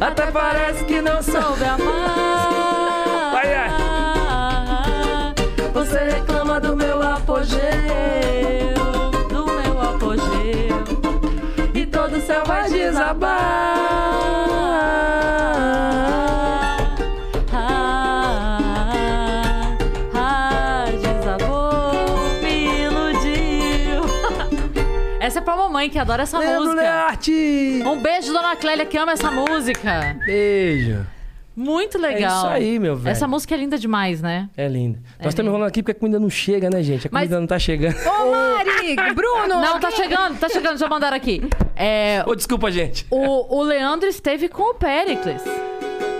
Até parece que não soube. Amar. Vai, Você reclama do meu apogeu, do meu apogeu. E todo o céu vai desabar. É mamãe que adora essa Leandro música. Learte! Um beijo, dona Clélia, que ama essa música. Beijo. Muito legal. É isso aí, meu velho. Essa música é linda demais, né? É lindo. Nós lindo. estamos enrolando aqui porque a comida não chega, né, gente? A Mas- comida não tá chegando. Ô, Mari! Bruno! Não, tá chegando, tá chegando, já mandaram aqui. É, Ô, desculpa, gente. o, o Leandro esteve com o Pericles.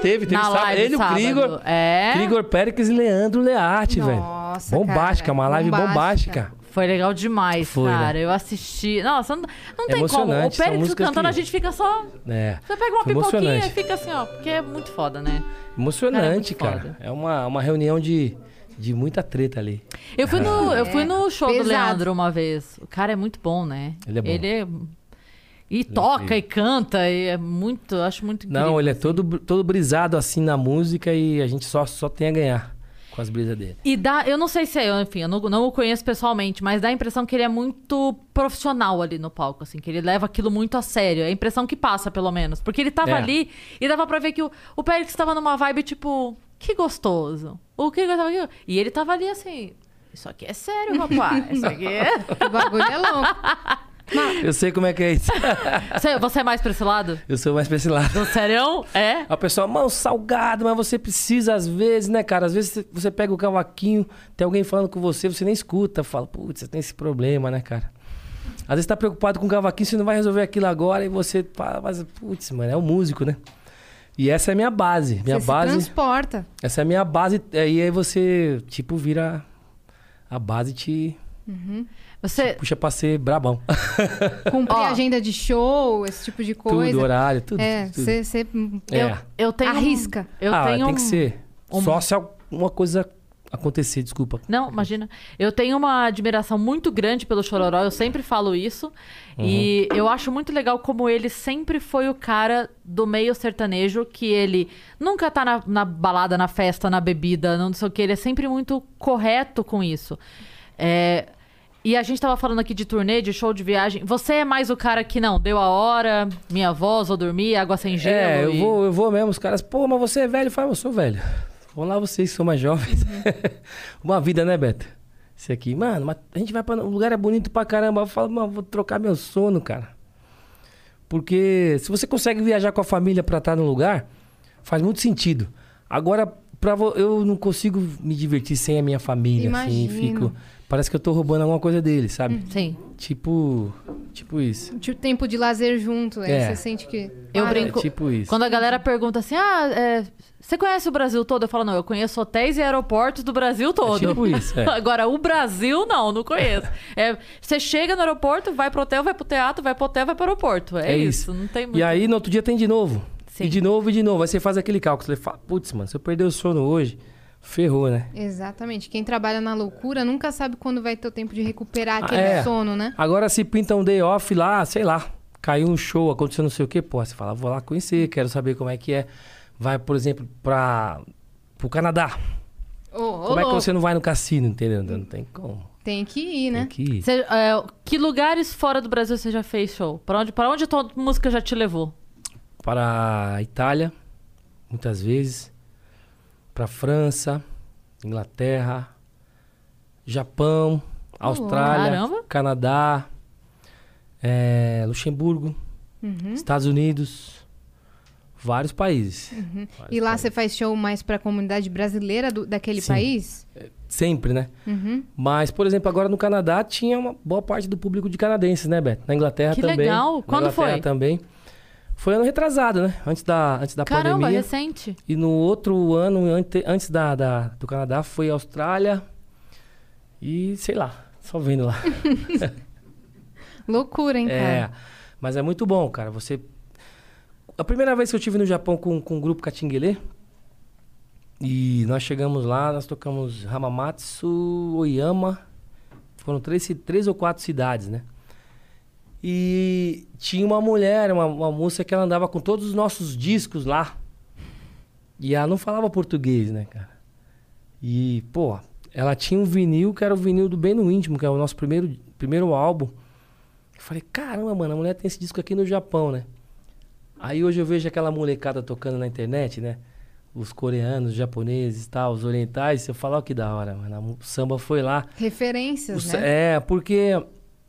Teve, teve na sábado. live Ele, o sábado. Krigor. É. Krigor Péricles e Leandro Learte, velho. Nossa, Bombástica, cara, uma live bombástica. bombástica. Foi legal demais, Foi, né? cara. Eu assisti. Nossa, não, não tem como. O músicas cantando, que- a gente fica só. É. Você pega uma pipoquinha e fica assim, ó. Porque é muito foda, né? Emocionante, Cara, é cara. É uma, uma reunião de, de muita treta ali. Eu fui no, eu fui no show do pesado. Leandro uma vez. O cara é muito bom, né? Ele é bom. Ele é- E toca e canta, e é muito. eu Acho muito incrível. Não, ele é assim. todo, todo brisado assim na música e a gente só, só tem a ganhar com as brisas dele. E dá, eu não sei se é, enfim, eu não, não o conheço pessoalmente, mas dá a impressão que ele é muito profissional ali no palco, assim, que ele leva aquilo muito a sério. É a impressão que passa, pelo menos. Porque ele tava É. ali e dava pra ver que o, o Pérez estava numa vibe tipo, que gostoso. O que gostoso. E ele tava ali assim. Isso aqui é sério, rapaz. Isso aqui é. O bagulho é louco. Eu sei como é que é isso. Você, você é mais pra esse lado? Eu sou mais pra esse lado. Do serião? É? A pessoa, mano, salgado, mas você precisa às vezes, né, cara? Às vezes você- pega o cavaquinho, tem alguém falando com você, você nem escuta. Fala, putz, você tem esse problema, né, cara? Às vezes tá preocupado com o cavaquinho, você não vai resolver aquilo agora e você fala, mas, putz, mano, é um músico, né? E essa é a minha base. Minha Você base. se transporta. Essa é a minha base. E aí você, tipo, vira. A base te Você. puxa pra ser brabão. Cumprir agenda de show, esse tipo de coisa. tudo, horário, tudo. É, tudo. você você É. Eu, eu tenho. arrisca. Eu ah, tenho tem um- que ser. um- Só se alguma coisa acontecer, desculpa. Não, imagina. Eu tenho uma admiração muito grande pelo Chororó, eu sempre falo isso. E eu acho muito legal como ele sempre foi o cara do meio sertanejo, que ele nunca tá na, na balada, na festa, na bebida, não sei o que. Ele é sempre muito correto com isso. É, E a gente tava falando aqui de turnê, de show de viagem. Você é mais o cara que não, deu a hora, minha voz, vou dormir, água sem gelo. É, eu e- vou, eu vou mesmo. Os caras, pô, mas você é velho? Eu falo, eu sou velho. Vamos lá, vocês que são mais jovens. Uma vida, né, Beto? Isso aqui, mano, mas a gente vai para um lugar é bonito pra caramba. Eu falo, mano, vou trocar meu sono, cara. Porque se você consegue viajar com a família pra estar num lugar, faz muito sentido. Agora, pra vo... eu não consigo me divertir sem a minha família, assim, Imagino. fico. Parece que eu tô roubando alguma coisa deles, sabe? Sim. Tipo. Tipo isso. Tipo, tempo de lazer junto. Aí É. você sente que. Eu Para. brinco- É tipo isso. Quando a galera pergunta assim, ah, é, você conhece o Brasil todo? Eu falo, não, eu conheço hotéis e aeroportos do Brasil todo. É tipo isso, é. Agora, o Brasil, não, não conheço. É, você chega no aeroporto, vai pro hotel, vai pro teatro, vai pro hotel, vai pro aeroporto. É, É isso. isso. não tem muito... E aí, no outro dia tem de novo. Sim. E de novo, e de novo. Aí você faz aquele cálculo. Você fala, putz, mano, se eu perder o sono hoje, ferrou, né? Exatamente. Quem trabalha na loucura nunca sabe quando vai ter o tempo de recuperar Ah, aquele é. sono, né? Agora, se pinta um day off lá, sei lá, caiu um show, aconteceu não sei o quê, pô, você fala, vou lá conhecer, quero saber como é que é. Vai, por exemplo, pra, pro Canadá. Ô, ô, como é que você não vai no cassino, entendeu? Não tem como. Tem que ir, né? Tem que ir. Você, é, que lugares fora do Brasil você já fez show? Pra onde, pra onde a tua música já te levou? Para a Itália, muitas vezes. Pra França, Inglaterra, Japão, Austrália, caramba. Canadá, é, Luxemburgo, Uhum. Estados Unidos, vários países. Uhum. Vários E lá países. você faz show mais pra comunidade brasileira do- daquele Sim. país? Sempre, né? Uhum. Mas, por exemplo, agora no Canadá tinha uma boa parte do público de canadenses, né, Beto? Na Inglaterra Que também. legal. Na Quando Inglaterra foi? também. Foi ano retrasado, né? Antes da, antes da Caramba, pandemia. recente. E no outro ano, ante- antes da, da- do Canadá, foi Austrália. E sei lá, só vendo lá. Loucura, hein, É, cara? mas é muito bom, cara. Você. A primeira vez que eu estive no Japão com, com o grupo Katingele, e nós chegamos lá, nós tocamos Hamamatsu, Oyama. Foram três, três ou quatro cidades, né? E tinha uma mulher, uma, uma moça que ela andava com todos os nossos discos lá. E ela não falava português, né, cara? E, pô, ela tinha um vinil que era o vinil do Bem no Íntimo, que é o nosso primeiro, primeiro álbum. Eu falei, caramba, mano, a mulher tem esse disco aqui no Japão, né? Aí hoje eu vejo aquela molecada tocando na internet, né? Os coreanos, os japoneses e tal, os orientais. Eu falo, ó, que da hora, mano. O samba foi lá. Referências, O né? É, porque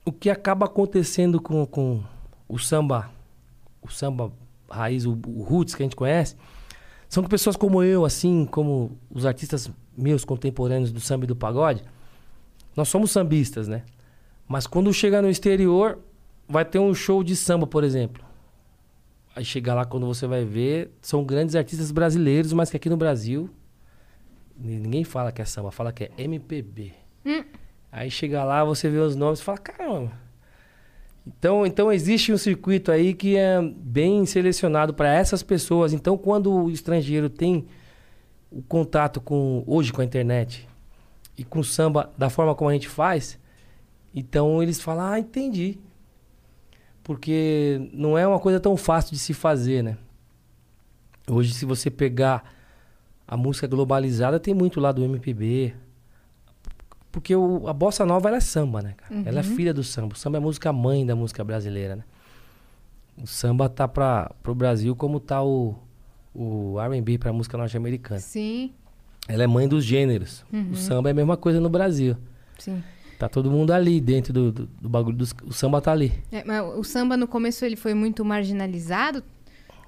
o que acaba acontecendo com, com o samba, o samba raiz, o, o roots que a gente conhece, são que pessoas como eu, assim, como os artistas meus contemporâneos do samba e do pagode, nós somos sambistas, né? Mas quando chega no exterior, vai ter um show de samba, por exemplo. Aí chega lá, quando você vai ver, são grandes artistas brasileiros, mas que aqui no Brasil, ni- ninguém fala que é samba, fala que é MPB. Aí chega lá, você vê os nomes e fala, caramba. Então, então existe um circuito aí que é bem selecionado para essas pessoas. Então, quando o estrangeiro tem o contato com hoje com a internet e com o samba da forma como a gente faz, então eles falam, ah, entendi. Porque não é uma coisa tão fácil de se fazer, né? Hoje, se você pegar a música globalizada, tem muito lá do MPB. Porque o- a bossa nova ela é samba, né, cara? Ela é filha do samba. O samba é a música mãe da música brasileira, né? O samba tá para pro Brasil como tá o, o R&B pra música norte-americana. Sim, Ela é mãe dos gêneros. O samba é a mesma coisa no Brasil. sim. Tá todo mundo ali dentro do, do, do bagulho. Dos, o samba tá ali. É, mas o samba no começo ele foi muito marginalizado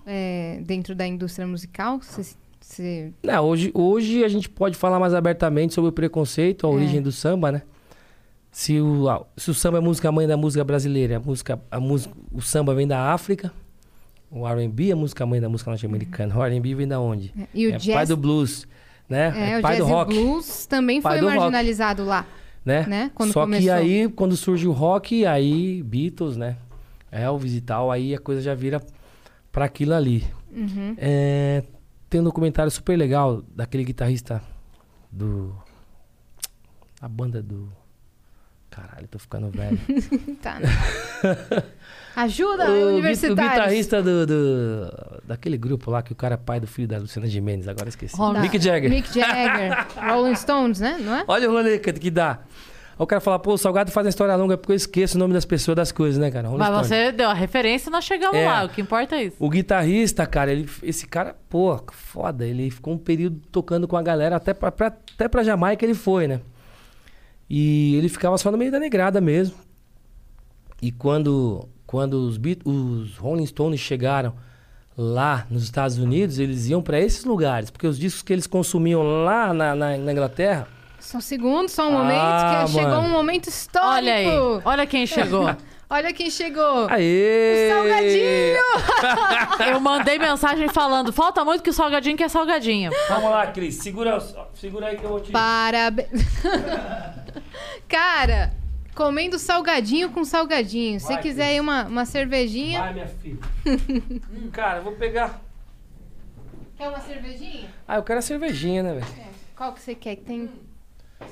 é, dentro da indústria musical. Você, você- Não, hoje, hoje a gente pode falar mais abertamente sobre o preconceito, a É. origem do samba, né? Se o, se o samba é música mãe da música brasileira, a música, a música, o samba vem da África, o R&B é música mãe da música norte-americana. O R&B vem da onde? é, e o é jazz, pai do blues, né? é, o pai jazz do rock, e blues também Pai foi do rock. marginalizado lá. né? né? Quando Só que começou. aí, quando surge o rock, aí Beatles, né? Elvis e tal, aí a coisa já vira pra aquilo ali. Uhum. É, tem um documentário super legal daquele guitarrista do. A banda do. Caralho, tô ficando velho. Tá. Ajuda, o, gui- o guitarrista do, do- Daquele grupo lá que o cara é pai do filho da Luciana Gimenez, agora esqueci. Mick Jagger. Mick Jagger. Rolling Stones, né? Não é? Olha o rolê que dá. O cara fala, pô, o Salgado faz a história longa porque eu esqueço o nome das pessoas, das coisas, né, cara? Rolling Mas Stone. você deu a referência e nós chegamos É. lá. O que importa é isso. O guitarrista, cara, ele, esse cara, pô, foda. Ele ficou um período tocando com a galera, até pra, pra- até pra Jamaica ele foi, né? E ele ficava só no meio da negrada mesmo. E quando, quando os, Beat- os Rolling Stones chegaram lá nos Estados Unidos, eles iam pra esses lugares. Porque os discos que eles consumiam lá na, na- na Inglaterra, Só um segundo, só um momento, Ah, que chegou um momento histórico. Olha aí. Olha quem chegou. Olha quem chegou. Aê! salgadinho! Eu mandei mensagem falando: falta muito que o salgadinho quer salgadinho. Vamos lá, Cris. Segura, segura aí que eu vou te... Parabéns. Cara, comendo salgadinho com salgadinho. Se Vai, você quiser Cris. aí uma, uma cervejinha. Vai, minha filha. Hum, cara, eu vou pegar... Quer uma cervejinha? Ah, eu quero a cervejinha, né, velho? Qual que você quer? Que Tem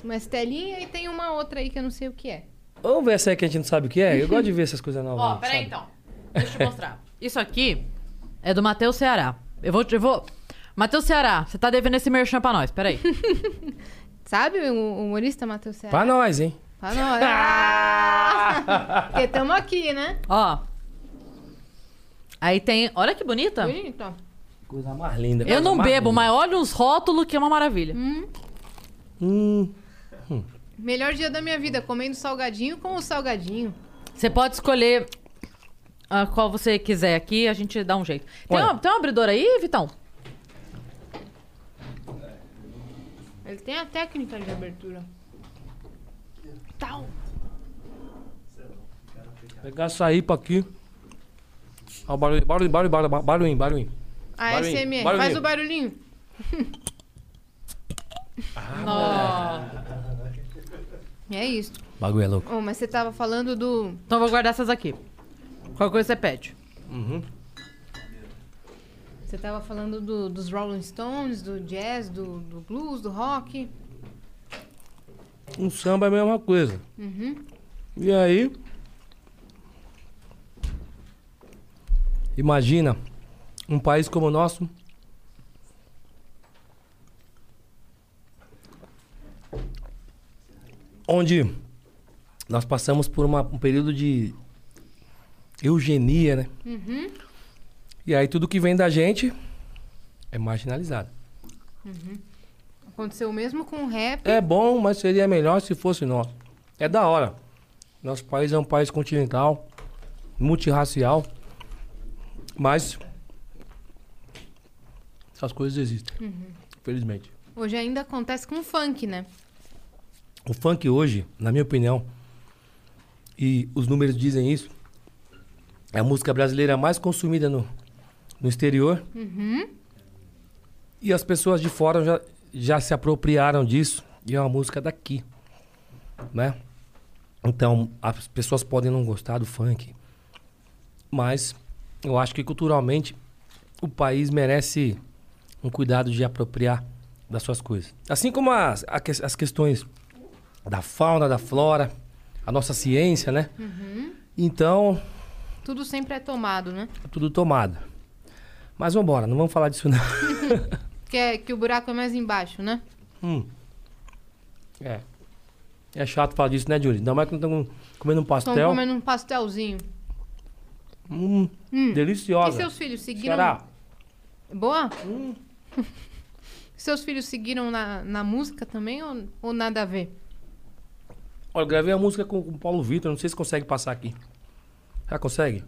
uma estelinha e tem uma outra aí que eu não sei o que é. Vamos ver essa aí que a gente não sabe o que é? Eu gosto de ver essas coisas novas. Ó, né, peraí sabe? então. Deixa eu te mostrar. Isso aqui é do Matheus Ceará. Eu vou. Eu vou... Matheus Ceará, você tá devendo esse merchan pra nós, peraí. Sabe o humorista Matheus Serra? Pra nós, hein? Pra nós. Ah! Porque estamos aqui, né? Ó. Aí tem. Olha que bonita. Bonito. ó. Coisa mais linda. Eu não bebo, linda. mas olha os rótulos que é uma maravilha. Hum, Melhor dia da minha vida, comendo salgadinho com o salgadinho. Você pode escolher a qual você quiser aqui, a gente dá um jeito. Tem, Olha. uma, tem um abridor aí, Vitão? Ele tem a técnica de abertura. Tal. Pegar açaí pra aqui. Ó, o barulho, barulho, barulho, barulho. A Barulhinho, SMR. barulhinho. Faz o barulhinho. É isso. Bagulho é louco. Oh, mas você tava falando do. Então eu vou guardar essas aqui. Qualquer coisa você pede. Você tava falando do- dos Rolling Stones, do jazz, do, do blues, do rock. Um samba é a mesma coisa. E aí. Imagina um país como o nosso. Onde nós passamos por uma- um período de eugenia, né? E aí tudo que vem da gente é marginalizado. Aconteceu o mesmo com o rap. É bom, mas seria melhor se fosse nosso. É da hora. Nosso país é um país continental, multirracial, mas essas coisas existem, infelizmente. Hoje ainda acontece com o funk, né? O funk hoje, na minha opinião, e os números dizem isso, é a música brasileira mais consumida no, no exterior. E as pessoas de fora já, já se apropriaram disso. E é uma música daqui, né? Então, as pessoas podem não gostar do funk, mas eu acho que culturalmente o país merece um cuidado de apropriar das suas coisas. Assim como as, as questões da fauna, da flora, a nossa ciência, né? Então, Tudo sempre é tomado, né? é tudo tomado. Mas vambora, não vamos falar disso não. Que, é, que o buraco é mais embaixo, né? Hum. É. É chato falar disso, né, Júlio? Ainda mais que não estamos comendo um pastel. comendo um pastelzinho. Hum, E deliciosa. seus filhos seguiram. Será? Boa? seus filhos seguiram na, na música também ou, ou nada a ver? Olha, gravei a música com, com o Paulo Vitor, não sei se consegue passar aqui. Já consegue?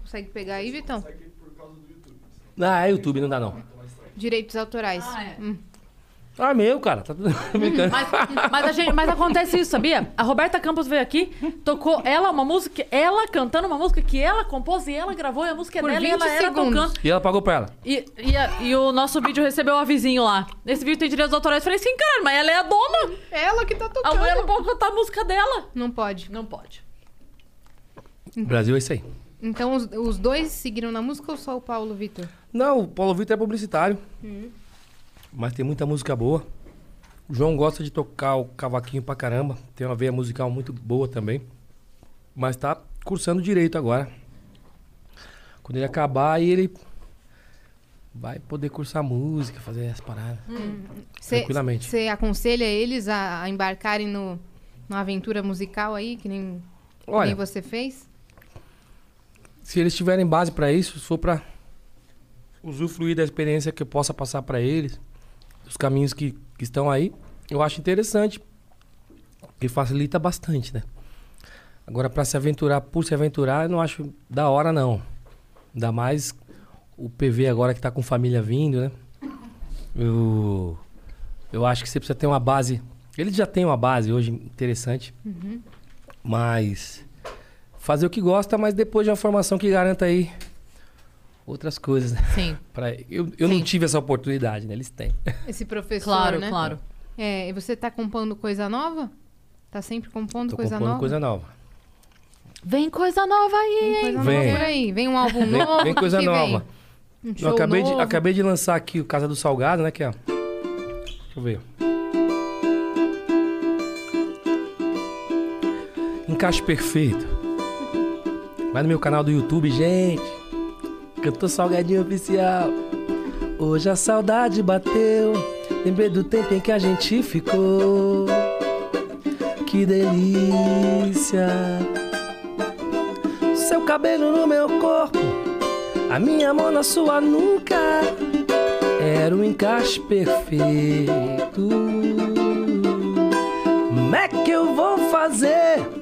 Consegue pegar aí, Vitão? Ah, é YouTube, não dá não. Direitos autorais. Ah, é. Hum. Ah, meu, cara, tá tudo brincando. Mas, mas, a gente- mas acontece isso, sabia? A Roberta Campos veio aqui, tocou ela uma música, ela cantando uma música que ela compôs e ela gravou, e a música é Por dela e 20 ela era segundos. tocando. E ela pagou pra ela. E, e, a- e o nosso vídeo recebeu o avisinho lá. Esse vídeo tem direitos autorais. Eu falei assim, caralho, mas ela é a dona. Ela que tá A tocando. mulher não pode cantar a música dela. Não pode. Não pode. O Brasil é isso aí. Então os, os dois seguiram na música ou só o Paulo Vitor? Não, o Paulo Vitor é publicitário. Mas tem muita música boa. O João gosta de tocar o cavaquinho pra caramba. Tem uma veia musical muito boa também. Mas tá cursando direito agora. Quando ele acabar, aí ele vai poder cursar música, fazer as paradas. Tranquilamente. Você aconselha eles a, a embarcarem no, numa aventura musical aí, que nem, que Olha. nem você fez? Se eles tiverem base pra isso, se for pra usufruir da experiência que eu possa passar pra eles, os caminhos que, que estão aí, eu acho interessante. Que facilita bastante, né? Agora, pra se aventurar por se aventurar, eu não acho da hora, não. Ainda mais o PV agora que tá com família vindo, né? Eu, eu acho que você precisa ter uma base. Ele já tem uma base hoje interessante. Mas fazer o que gosta, mas depois de uma formação que garanta aí outras coisas, né? Sim. Pra, eu eu não Sim. tive essa oportunidade, né? Eles têm. Esse professor, Claro, né? claro. É, e você tá compondo coisa nova? Tá sempre compondo Tô coisa compondo nova? coisa nova. Vem coisa nova aí, Tem hein? coisa Vem. nova por aí. Vem um álbum Vem, novo. vem coisa que vem? nova. Um Eu show acabei de, novo. acabei de lançar aqui o Casa do Salgado, né? Que é, ó. Deixa eu ver. Encaixe perfeito. Vai no meu canal do YouTube, gente. Cantor Salgadinho Oficial. Hoje a saudade bateu. Lembrei do tempo em que a gente ficou. Que delícia. Seu cabelo no meu corpo. A minha mão na sua nuca era um encaixe perfeito. Como é que eu vou fazer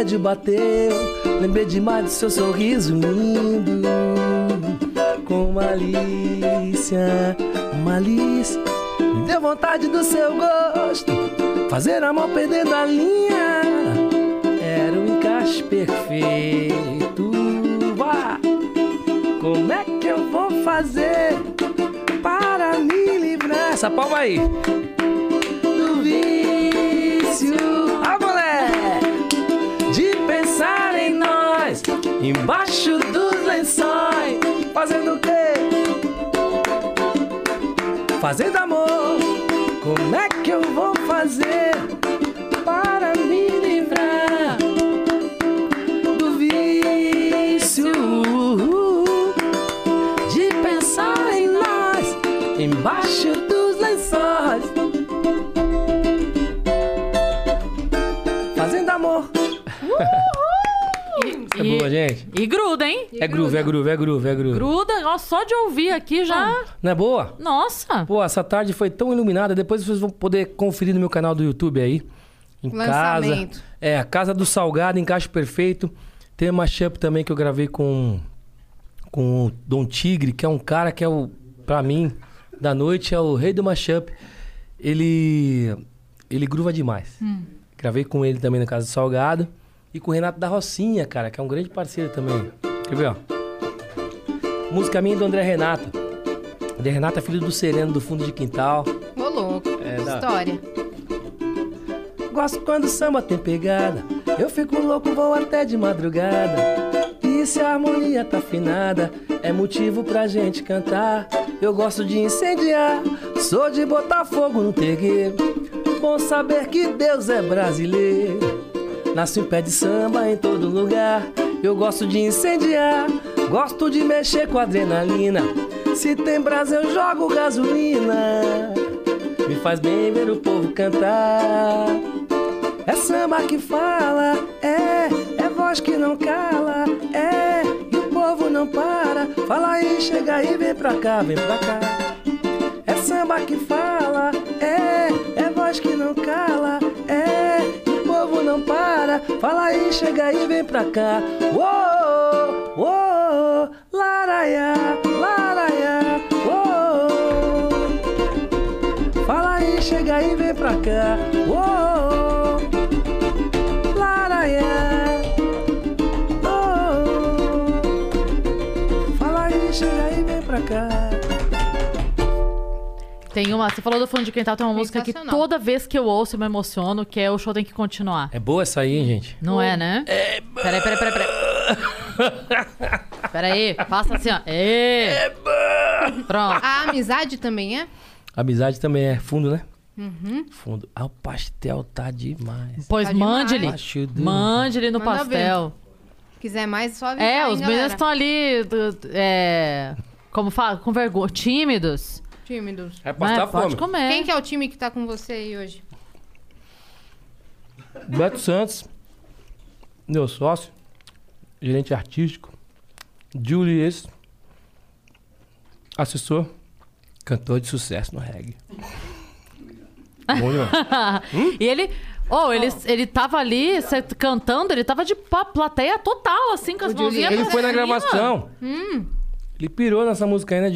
o tédio bateu. Lembrei demais do seu sorriso lindo com malícia, malícia. Me deu vontade do seu gosto, fazer amor perdendo a linha. Era um encaixe perfeito. Vá! Como é que eu vou fazer para me livrar? Essa palma aí. Embaixo dos lençóis. Fazendo o quê? Fazendo amor. Como é que eu vou fazer gente. E gruda, hein? É groove, é groove, é groove, é groove. Gruda, ó, só de ouvir aqui já. Não é boa? Nossa! Pô, essa tarde foi tão iluminada. Depois vocês vão poder conferir no meu canal do YouTube aí. Em Lançamento. casa. É, a Casa do Salgado, Encaixe Perfeito. Tem uma mashup também que eu gravei com, com o Dom Tigre, que é um cara que é o, pra mim, da noite, é o rei do mashup. Ele, ele gruva demais. Gravei com ele também na Casa do Salgado. E com o Renato da Rocinha, cara, que é um grande parceiro também. Quer ver, ó? Música minha do André Renato. André Renato é filho do Sereno do fundo de quintal. Ô, louco. É, dá. História. Gosto quando o samba tem pegada. Eu fico louco, vou até de madrugada. E se a harmonia tá afinada, é motivo pra gente cantar. Eu gosto de incendiar, sou de botar fogo no terreiro. Bom saber que Deus é brasileiro. Nasce em pé de samba em todo lugar. Eu gosto de incendiar, gosto de mexer com adrenalina. Se tem brasa, eu jogo gasolina. Me faz bem ver o povo cantar. É samba que fala, é, é voz que não cala, é, e o povo não para. Fala aí, chega aí, vem pra cá, vem pra cá. É samba que fala, é, é voz que não cala, o para. Fala aí, chega aí, vem pra cá. Uou, uou, laraiá, laraiá, uou. Fala aí, chega aí, vem pra cá. Tem uma. Você falou do fundo de quintal, tem uma música que toda vez que eu ouço eu me emociono, que é O Show Tem Que Continuar. É boa essa aí, hein, gente? Não é, né? É. Peraí, peraí, peraí, peraí. Peraí, passa assim, ó. É. Pronto. A amizade também é? Amizade também é fundo, né? Fundo. Ah, o pastel tá demais. Pois Tá mande-lhe. Mande-lhe no Manda pastel. Quiser mais, só avisar, É, os meninos estão ali. é, como fala? Com vergonha. Tímidos. Tímidos. É Né? passar Pode fome. comer. Quem que é o time que tá com você aí hoje? Beto Santos, meu sócio, gerente artístico. Julie Ex, assessor, cantor de sucesso no reggae. Bom demais. E ele. Oh, ele, ele tava ali cê, cantando, ele tava de plateia total, assim, com as mãozinhas Ele foi na gravação. Ele pirou nessa música aí, né,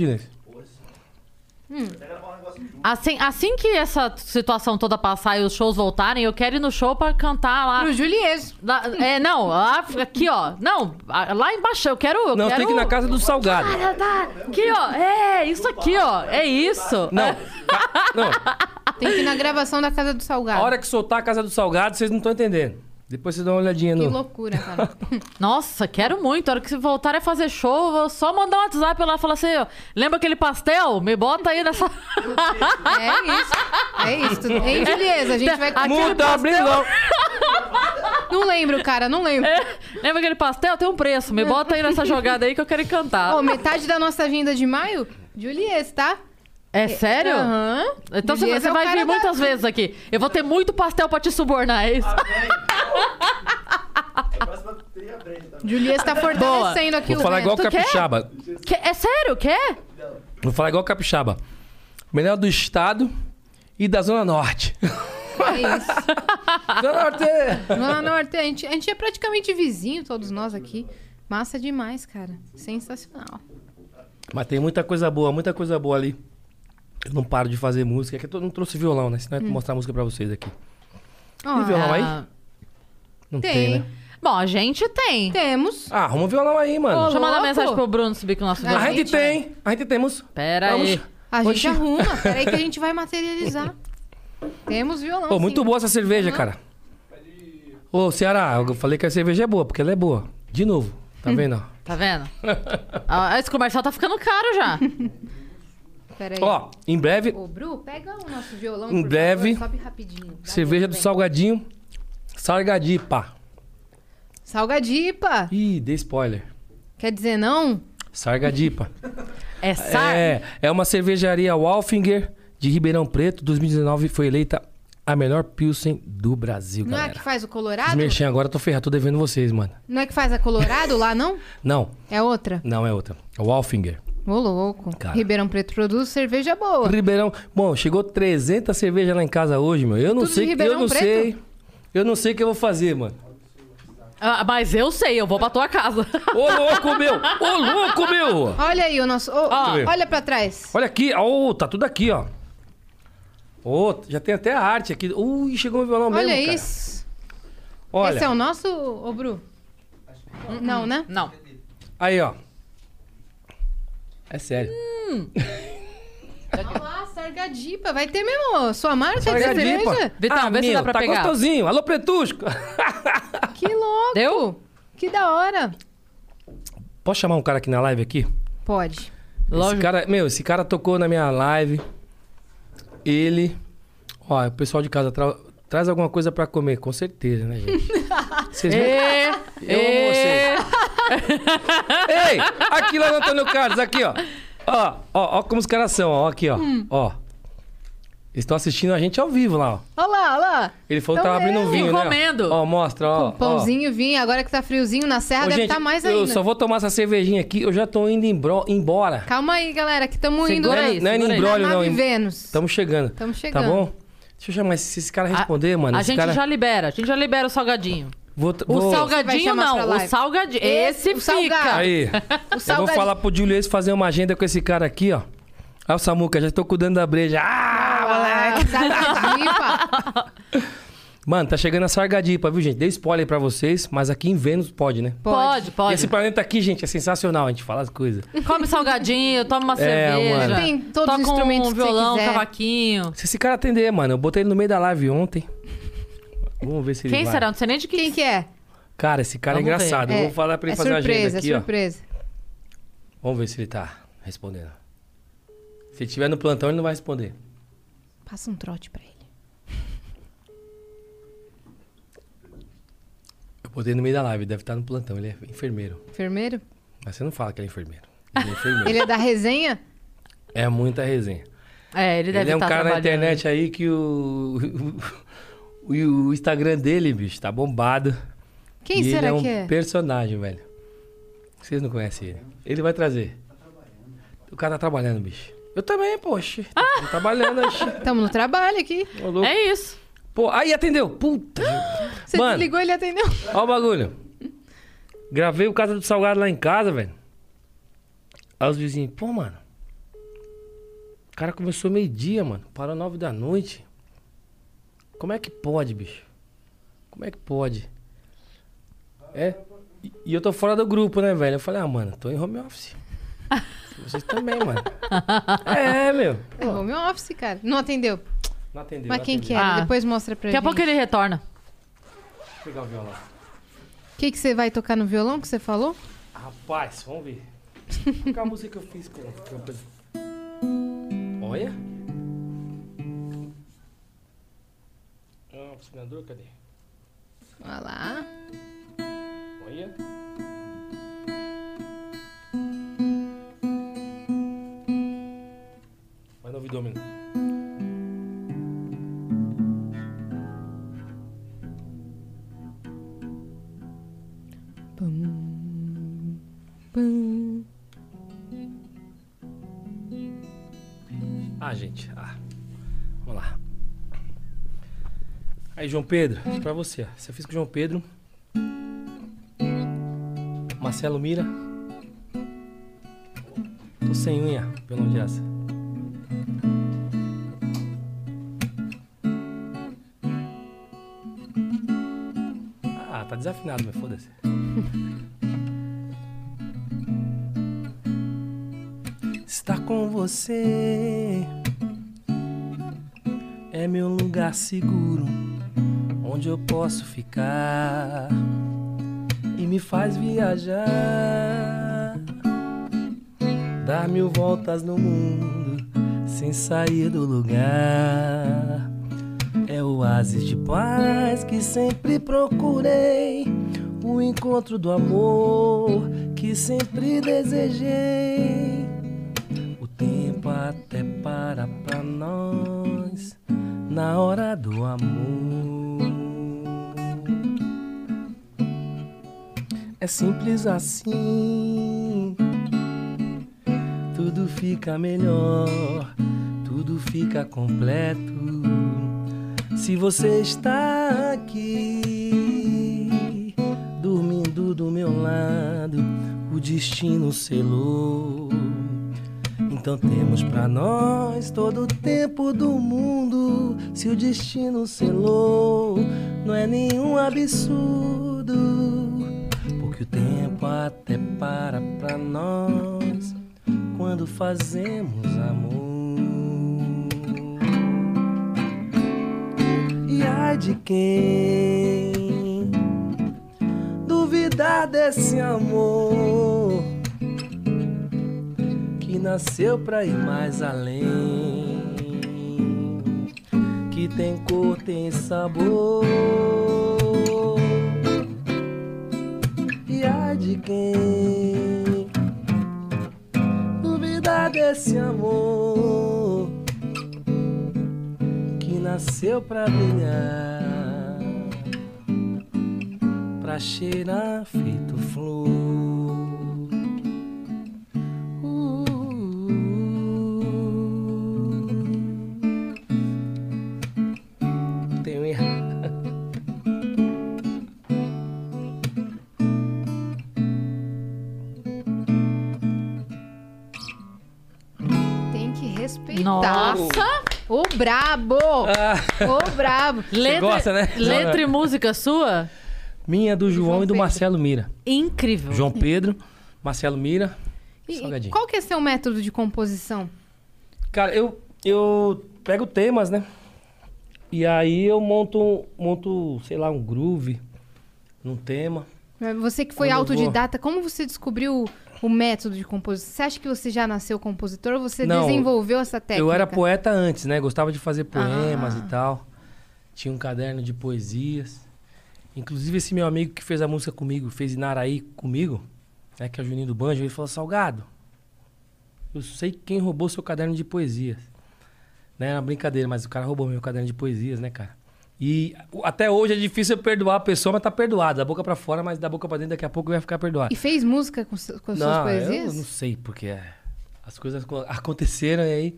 Julie? Assim, assim que essa situação toda passar e os shows voltarem, eu quero ir no show pra cantar lá. Pro Julies. lá- é, não, lá, aqui, ó. Não, lá embaixo, eu quero. Eu Não, quero... tem que ir na casa do Salgado. Ah, tá. Aqui, ó. É, isso aqui, ó. É isso. Não, não. Tem que ir na gravação da Casa do Salgado. A hora que soltar a casa do Salgado, vocês não estão entendendo. Depois vocês dão uma olhadinha Que no. loucura, cara. Nossa, quero muito. A hora que você voltarem a fazer show, eu vou só mandar um WhatsApp lá e falar assim: ó, lembra aquele pastel? Me bota aí nessa. É isso. É isso. Em Juliesa, a gente vai... Aquele Muda, pastel-! Não lembro, cara, não lembro. Lembra aquele pastel? Tem um preço. Me bota aí nessa jogada aí que eu quero cantar. Ó, metade da nossa agenda de maio, Juliesa, tá? É sério? Aham. Então você, Juliesa você é o vai cara vir da- muitas vezes aqui. Eu vou ter muito pastel pra te subornar, é isso? Juliesa tá fortalecendo aqui Vou o falar vento. igual o Tu quer? Capixaba. Que- é sério? Quer? Vou falar igual o Capixaba. Melhor do estado e da Zona Norte. É isso. Zona Norte! Zona Norte, a gente, a gente é praticamente vizinho, todos nós aqui. Massa demais, cara. Sensacional. Mas tem muita coisa boa, muita coisa boa ali. Eu não paro de fazer música. É que eu não trouxe violão, né? Senão eu ia mostrar música pra vocês aqui. Ó, Tem violão aí? Ah, Não tem, Tem. né? Bom, a gente tem. Temos. Ah, arruma um violão aí, mano. Deixa eu mandar mensagem pro Bruno subir com o nosso A a violão. gente tem. A gente temos. Pera Vamos. aí. A gente Oxi. arruma. Peraí que a gente vai materializar. Temos violão. Pô, muito sim. boa essa cerveja, cara. Ô, Ceará, eu falei que a cerveja é boa, porque ela é boa. De novo. Tá Hum. vendo? Tá vendo? Ah, Esse comercial tá ficando caro já. Peraí. Ó, em breve, Ô, Bru, pega o nosso violão, Em breve, favor. Sobe rapidinho. Cerveja do bem. Salgadinho. Salgadipa. Salgadipa. Ih, dei spoiler. Quer dizer não? Sargadipa. É sar... É, é uma cervejaria Walfinger de Ribeirão Preto. 2019 foi eleita a melhor Pilsen do Brasil, Não é galera. que faz o Colorado? merchan agora, eu tô ferrado, tô devendo vocês, mano. Não é que faz a Colorado lá, não? Não, É outra? não é outra. É Walfinger. Ô, louco. Cara. Ribeirão Preto produz cerveja boa. Ribeirão. Bom, chegou 300 cervejas lá em casa hoje, meu. Eu não Tudo de sei, eu não Preto? sei. Eu não sei o que eu vou fazer, mano. Ah, mas eu sei, eu vou pra tua casa. Ô, louco, meu! Ô, louco, meu! Olha aí o nosso... ô, ver. olha pra trás. Olha aqui, ó, tá tudo aqui, ó. Ô, já tem até a arte aqui. Ui, chegou o violão mesmo, Olha cara. isso. Olha, Esse é o nosso, ô Bru? Não, né? Não. aí, ó. É sério. Olha lá, Sargadipa. Vai ter mesmo sua marca de cerveja? Vitão, ah, vê se meu, dá pra tá pegar. gostosinho. Alô, Pretusco. Que louco. Deu? Que da hora. Posso chamar um cara aqui na live aqui? Pode. Esse Lógico. cara, meu, esse cara tocou na minha live. Ele. Ó, o pessoal de casa tra- traz alguma coisa pra comer, com certeza, né, gente? Vocês vão- Ê, Eu amo ê. Ei, aqui lá no Antônio Carlos, aqui, ó. Ó, ó, ó como os caras são, ó, aqui, ó. Hum. Ó. Eles estão assistindo a gente ao vivo lá, ó. Olha lá, olha lá. Ele falou que Tão tava abrindo um mesmo. vinho, né? comendo. Ó, mostra, ó. ó. Pãozinho, vinho. Agora que tá friozinho na serra, Ô, deve gente, estar mais eu ainda. só vou tomar essa cervejinha aqui, eu já tô indo embora. Calma aí, galera, que estamos indo não é segura aí. embrólio, não. em- Vênus. Tamo chegando. Tá chegando. bom? Deixa eu chamar, se esse cara responder, mano. A gente cara... já libera, a gente já libera o salgadinho. Vou, O vou... Vai salgadinho não, o salgadinho. Esse, Esse, o fica. Aí. O Eu vou falar pro Julius fazer uma agenda com esse cara aqui, ó. Olha o Samuca, já tô cuidando da breja. Ah, moleque! Ah, Sargadipa. Mano, tá chegando a Sargadipa, viu, gente? Dei spoiler pra vocês, mas aqui em Vênus pode, né? Pode, E pode. esse planeta aqui, gente, é sensacional. A gente fala as coisas. Come salgadinho, toma uma É, cerveja. mano. Tem todos os toca instrumentos um que você violão, quiser. cavaquinho. Se esse cara atender, mano, eu botei ele no meio da live ontem. Vamos ver se ele Quem vai. será? Não sei nem de quem. Quem que é? Cara, esse cara Vamos é ver. engraçado. Eu vou falar pra ele é fazer surpresa, agenda aqui, é ó. surpresa. Vamos ver se ele tá respondendo. Se ele estiver no plantão, ele não vai responder. Passa um trote pra ele. Eu botei no meio da live, deve estar no plantão. Ele é enfermeiro. Enfermeiro? Mas você não fala que ele é enfermeiro. Ele é enfermeiro. Ele é da resenha? É muita resenha. É, ele deve ele é um estar cara na trabalhando. internet aí que o, o, o Instagram dele, bicho, tá bombado. Quem e será ele é um que é? personagem, velho. Vocês não conhecem ele. Ele vai trazer. O cara tá trabalhando, bicho. Eu também, poxa. Tô trabalhando. Tamo no trabalho aqui. Ô. É isso. Pô, aí atendeu. Puta. Você Mano. desligou ele atendeu. Ó o bagulho. Gravei o Casa do Salgado lá em casa, velho. Aí os vizinhos, pô, mano. O cara começou meio-dia, mano. Parou nove da noite. Como é que pode, bicho? Como é que pode? É. E, eu tô fora do grupo, né, velho? Eu falei, ah, mano, tô em home office. Vocês também, mano. É, meu. É home office, cara. Não atendeu. Não atendeu. Mas não quem que atendeu. era? Ah. Depois mostra pra Daqui a pouco ele retorna. pegar o violão. O que, que você vai tocar no violão que você falou? Rapaz, vamos ver. Qual é a música que eu fiz com com a coisa? Olha. O aspirador, cadê? Olha lá. Olha. Vai no ouvido, menino. Pum, pum. Ah, gente. Ah. Aí, João Pedro, pra você. Você fez com o João Pedro. Marcelo Mira. Tô sem unha, pelo onde é essa. Ah, tá desafinado, mas foda-se. Estar com você é meu lugar seguro, onde eu posso ficar e me faz viajar, dar mil voltas no mundo sem sair do lugar. É o oásis de paz que sempre procurei, o encontro do amor que sempre desejei. O tempo até para pra nós na hora do amor. É simples assim. Tudo fica melhor, tudo fica completo. Se você está aqui, dormindo do meu lado, o destino selou. Então temos pra nós todo o tempo do mundo. Se o destino selou, não é nenhum absurdo. Porque o tempo até para pra nós quando fazemos amor. E ai de quem duvidar desse amor que nasceu pra ir mais além, que tem cor, tem sabor. De quem duvidar desse amor que nasceu pra brilhar, pra cheirar feito flor. Brabo! Ô brabo! Letra, gosta, né? letra e música sua? Minha do João, João e do Pedro. Marcelo Mira. Incrível. João Pedro, Marcelo Mira, E- Salgadinho. qual que é seu método de composição? Cara, eu, eu pego temas, né? E aí eu monto, monto, sei lá, um groove num tema. Você que foi Quando autodidata, como você descobriu o método de composição? Você acha que você já nasceu compositor ou você Não, desenvolveu essa técnica? Eu era poeta antes, né? Gostava de fazer poemas Ah. e tal. Tinha um caderno de poesias. Inclusive, esse meu amigo que fez a música comigo, fez Inaraí comigo, né? Que é o Juninho do Banjo, ele falou, Salgado, eu sei quem roubou seu caderno de poesias. Né? Era uma brincadeira, mas o cara roubou meu caderno de poesias, né, cara? E até hoje é difícil eu perdoar a pessoa, mas tá perdoado. Da boca pra fora, mas da boca pra dentro, daqui a pouco vai ficar perdoado. E fez música com, com as suas Não, poesias? eu não sei, porque é, as coisas co- aconteceram e aí.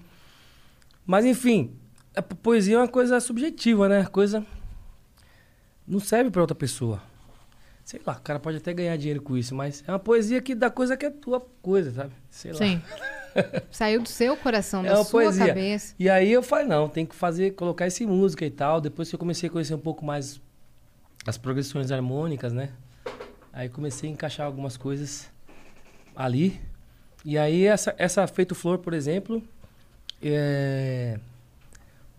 Mas enfim, a po- poesia é uma coisa subjetiva, né? Coisa. Não serve pra outra pessoa. Sei lá, o cara pode até ganhar dinheiro com isso, mas é uma poesia que dá coisa que é tua coisa, sabe? Sei lá. Sim. Saiu do seu coração, É da sua poesia. cabeça. E aí eu falei, não, tem que fazer, colocar isso em música e tal. Depois que eu comecei a conhecer um pouco mais as progressões harmônicas, né? Aí comecei a encaixar algumas coisas ali. E aí essa, essa Feito Flor, por exemplo, é...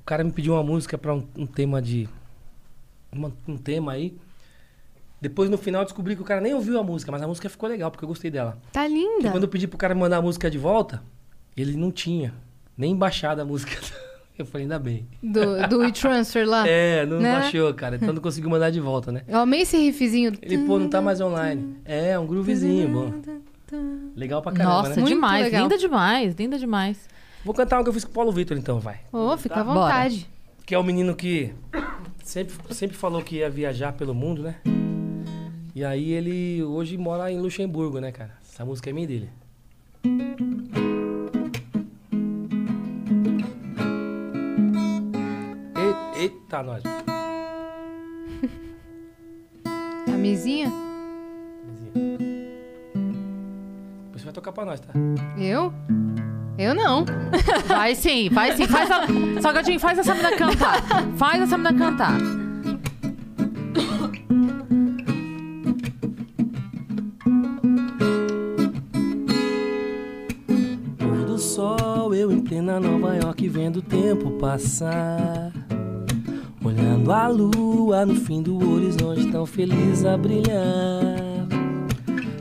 o cara me pediu uma música para um, um tema de... uma- um tema aí. Depois, no final, descobri que o cara nem ouviu a música, mas a música ficou legal, porque eu gostei dela. Tá E linda. quando eu pedi pro cara me mandar a música de volta, ele não tinha nem baixado a música. Eu falei, ainda bem. Do, do e-transfer lá. É, não né? baixou, cara. Então não conseguiu mandar de volta, né? Eu amei esse riffzinho. Ele, pô, não tá mais online. É, um groovezinho, bom. Legal pra caramba, Nossa, né? Muito demais. legal. Linda demais, linda demais. Vou cantar uma que eu fiz com o Paulo Vitor, então, vai. Ô, fica à Bora. vontade. Que é o menino que sempre, sempre falou que ia viajar pelo mundo, né? E aí ele hoje mora em Luxemburgo, né, cara? Essa música é minha dele. E- Eita, nós. A mesinha? Depois você vai tocar pra nós, tá? Eu? Eu não. Vai sim, vai sim. Faz a... Salgadinho, faz essa menina cantar. Faz essa menina cantar. Eu em plena Nova York vendo o tempo passar. Olhando a lua no fim do horizonte, tão feliz a brilhar.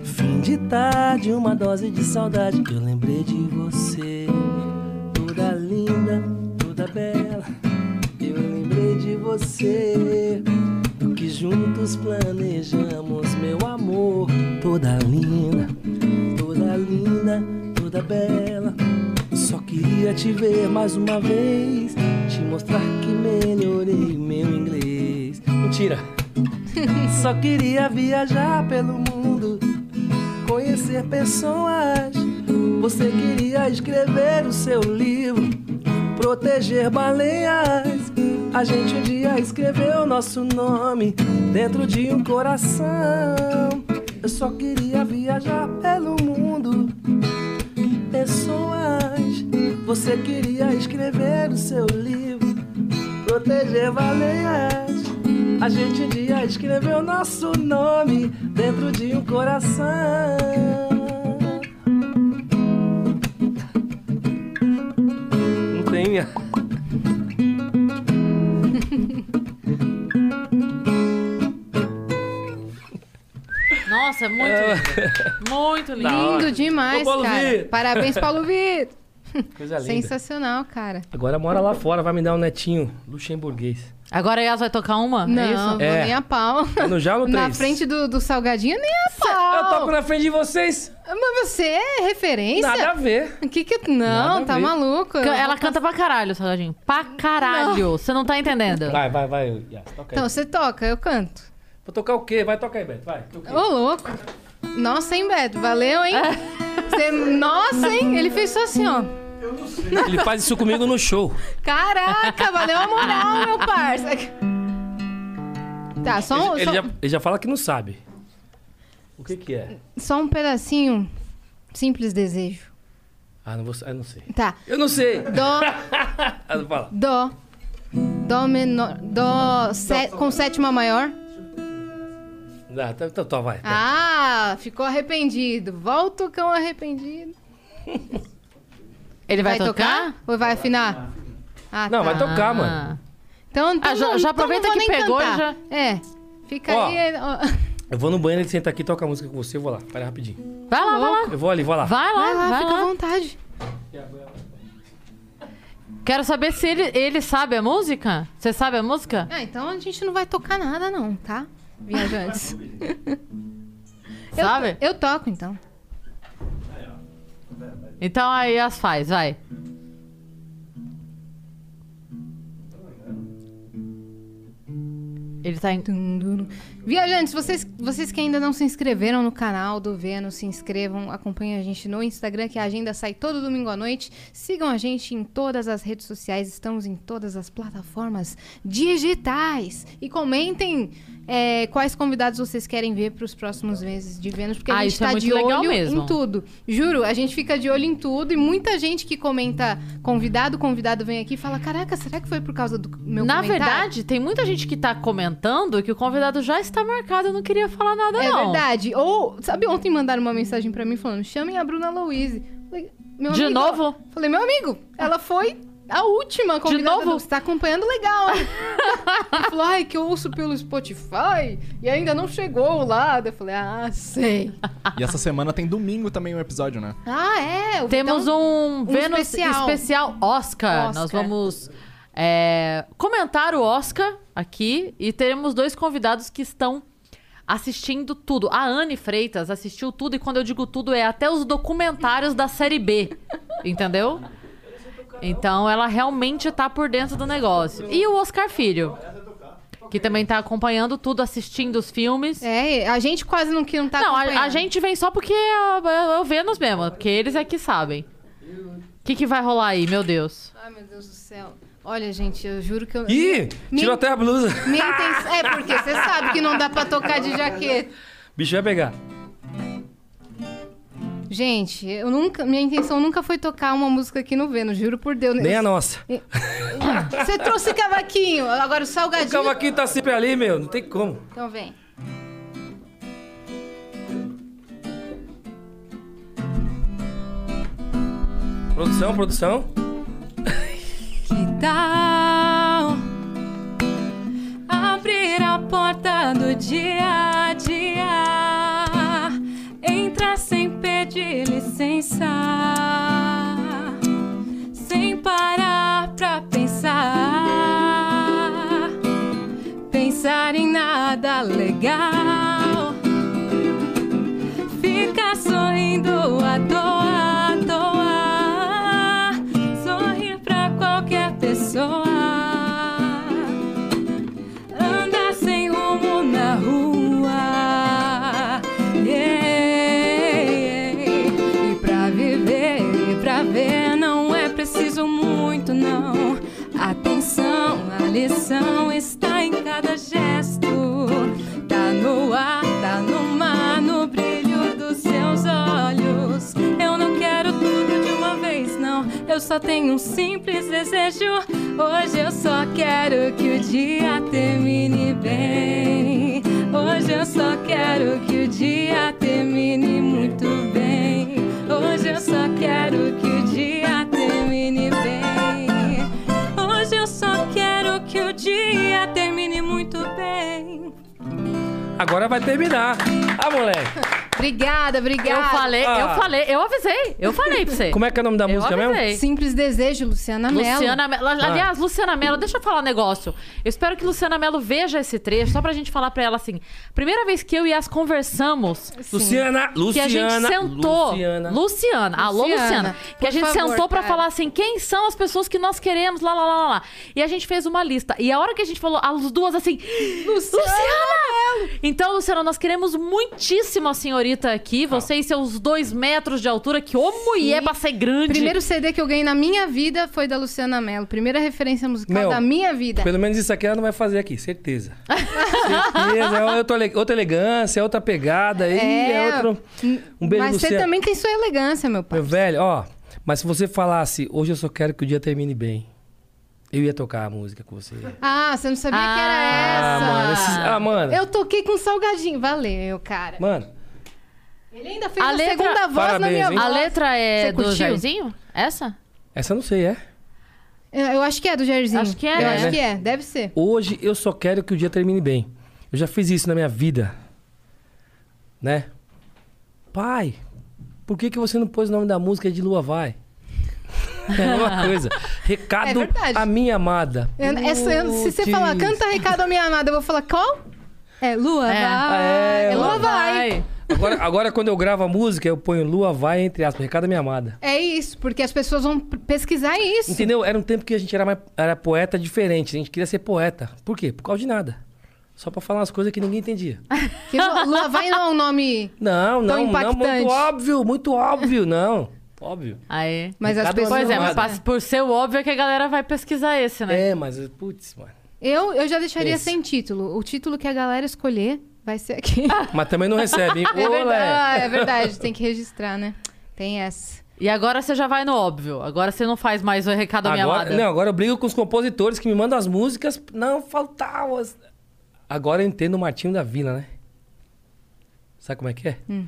Fim de tarde, uma dose de saudade. Eu lembrei de você, toda linda, toda bela. Eu lembrei de você, do que juntos planejamos, meu amor. Toda linda, toda linda, toda bela. Queria te ver mais uma vez, te mostrar que melhorei meu inglês. Mentira! Só queria viajar pelo mundo, conhecer pessoas. Você queria escrever o seu livro, proteger baleias. A gente um dia escreveu nosso nome dentro de um coração. Eu só queria viajar pelo mundo, Você queria escrever o seu livro, proteger baleias. A gente um dia escreveu nosso nome dentro de um coração. Não tem. Nossa, muito lindo. Muito lindo. Da hora. Lindo demais, Ô, Paulo cara. Vitor. Parabéns, Paulo Vitor. Coisa linda. Sensacional, cara. Agora mora lá fora, vai me dar um netinho luxemburguês. Agora a Yas vai tocar uma? Não, é isso? vou É. nem a pau. É no já ou no Na três? frente do, do salgadinho, nem a Eu pau. toco na frente de vocês. Mas você é referência? Nada a ver. O que que... Não, Nada tá ver. maluco. Ela canta pra caralho, Salgadinho. Pra caralho. Você não tá entendendo. Vai, vai, vai. Yas, toca aí. Então, você toca, eu canto. Vou tocar o quê? Vai tocar aí, Beto. Vai. O quê? Ô, louco. Nossa, hein, Beto? Valeu, hein? Você- Nossa, hein? Ele fez só assim, ó. Ele faz isso comigo no show. Caraca, valeu a moral, meu parça. Tá, só um, Ele só, já, ele já fala que não sabe. O que que é? só um pedacinho. Simples desejo. Ah, não vou... Eu não sei. Tá. Eu não sei. Dó, Ah, não fala. dó, dó menor, dó sé- com sétima maior. Ah, então, então, então vai. Ah, ficou arrependido. Volta o cão arrependido. Ele vai, tocar? Ou vai afinar? Ah, Não, tá. vai tocar, mano. Então, então Ah, já- já então aproveita vou que pegou e cantar. já- É. Fica Ó. aí. ó. Eu vou no banheiro, ele senta aqui, toca a música com você, eu vou lá. Pera rapidinho. Vai lá, vai lá. Eu vou ali, vou lá. Vai lá, Vai lá, vai fica lá. à vontade. Quero saber se ele, ele sabe a música. Você sabe a música? Ah, então a gente não vai tocar nada, não, tá? Viajantes. Eu- Sabe? Eu, toco, então. Então aí as faz, vai. Ele tá em. Viajantes, vocês, vocês que ainda não se inscreveram no canal do Vênus, se inscrevam, acompanhem a gente no Instagram, que a agenda sai todo domingo à noite. Sigam a gente em todas as redes sociais, estamos em todas as plataformas digitais. E comentem é, quais convidados vocês querem ver para os próximos meses de Vênus, porque a Ah, gente isso é de olho mesmo. em tudo. Juro, a gente fica de olho em tudo e muita gente que comenta convidado, convidado vem aqui e fala: Caraca, será que foi por causa do meu Na comentário?" verdade, tem muita gente que tá comentando que o convidado já está marcado. Eu não queria falar nada, É não. verdade. Ou, sabe, ontem mandaram uma mensagem pra mim falando: chamem a Bruna Louise. Falei, De amigo, novo? Falei, meu amigo, ela foi A última convidada novo? do- Você tá acompanhando legal, falou, ai, que eu ouço pelo Spotify e ainda não chegou lá. Eu falei, ah, sei. E essa semana tem domingo também um episódio, né? Ah, é? o Temos Vitão- um, Vênus especial. especial, Oscar. Oscar. Nós vamos é, comentar o Oscar aqui e teremos dois convidados que estão assistindo tudo. A Anne Freitas assistiu tudo e quando eu digo tudo é até os documentários da série B. Entendeu? Então ela realmente tá por dentro do negócio. E o Oscar Filho, que também tá acompanhando tudo, assistindo os filmes. É, a gente quase não, que não tá Não, a, a gente vem só porque é, é o Vênus mesmo, porque eles é que sabem. O que, que vai rolar aí, meu Deus? Ai, meu Deus do céu. Olha, gente, eu juro que eu... Ih, Minha- tirou até a blusa. Minha intenção... É, porque você sabe que não dá pra tocar de jaqueta. Bicho vai pegar. Gente, eu nunca, minha intenção nunca foi tocar uma música aqui no Vênus, juro por Deus. Nem a nossa. Você trouxe cavaquinho, agora o O salgadinho... cavaquinho tá sempre ali, meu. Não tem como. Então vem. Produção, produção. Que tal abrir a porta do dia a dia? Entrar sem pedir licença, sem parar pra pensar, pensar em nada legal. Ficar sorrindo à toa, à toa. Sorrir pra qualquer pessoa. Está em cada gesto. Tá no ar, tá no mar, no brilho dos seus olhos. Eu não quero tudo de uma vez, não. Eu só tenho um simples desejo. Hoje eu só quero que o dia termine bem. Hoje eu só quero que o dia termine Agora vai terminar. Ah, moleque. Obrigada, obrigada. Eu falei, eu Ah. falei, eu avisei, eu falei pra você. Como é que é o nome da Eu música mesmo? avisei. Simples desejo, Luciana Mello. Luciana Mello. Aliás, Luciana Mello, deixa eu falar um negócio. Eu espero que Luciana Mello veja esse trecho, só pra gente falar pra ela assim. Primeira vez que eu e as conversamos. Luciana, Que a gente Luciana, sentou. Luciana. Luciana. Alô, Luciana, Luciana. Que a gente favor, sentou pra cara. falar assim: quem são as pessoas que nós queremos, lá, lá, lá, lá, lá. E a gente fez uma lista. E a hora que a gente falou, as duas assim. Luciana! Então, Luciana, nós queremos muitíssimo a senhorita aqui. Você e seus dois metros de altura, que ô mulher pra ser grande. Primeiro CD que eu ganhei na minha vida foi da Luciana Mello. Primeira referência musical Meu, da minha vida. Pelo menos isso aqui ela não vai fazer aqui, certeza. certeza. É outra, outra elegância, é outra pegada. aí é, outro. Um beijo, Mas você Luciana. também tem sua elegância, meu pai. Meu velho, ó. Mas se você falasse, hoje eu só quero que o dia termine bem. Eu ia tocar a música com você. Ah, você não sabia que era Ah, essa. mano. esses- ah, mano. Eu toquei com salgadinho. Valeu, cara. Mano, Ele ainda fez A a, letra- segunda voz na Parabéns, minha hein? voz. A letra é Você do curtiu? Jairzinho? Essa? essa eu não sei, é? Eu eu acho que é do Jairzinho. Acho que é, Eu né? acho que é. Deve ser. Hoje eu só quero que o dia termine bem. Eu já fiz isso na minha vida. Né? Pai, por que, que você não pôs o nome da música de Lua Vai? É a mesma coisa. Recado É a minha amada. Eu- essa- eu- se você falar, canta recado à minha amada, eu vou falar, qual? É, Lua É. vai. Ah, é, Lua Lua vai. Agora, agora, quando eu gravo a música, eu ponho Lua Vai, entre aspas, recado minha amada. É isso, porque as pessoas vão pesquisar isso. Entendeu? Era um tempo que a gente era, mais, era poeta diferente. A gente queria ser poeta. Por quê? Por causa de nada. Só pra falar umas coisas que ninguém entendia. Que Lua, vai não é um nome... Não, Tão não, não, impactante. muito óbvio, muito óbvio, não. Óbvio. Aí. Mas as Recado pessoas... Pois é, mas passa- por ser o óbvio é que a galera vai pesquisar esse, né? É, mas, putz, mano. Eu, eu já deixaria Esse. sem título. O título que a galera escolher vai ser aqui. Mas também não recebe, hein? É verdade, ah, é verdade, tem que registrar, né? Tem essa. E agora você já vai no óbvio. Agora você não faz mais o recado à minha amada. não, agora eu brigo com os compositores que me mandam as músicas. Não, faltava. as- Agora eu entendo o Martinho da Vila, né? Sabe como é que é? Hum.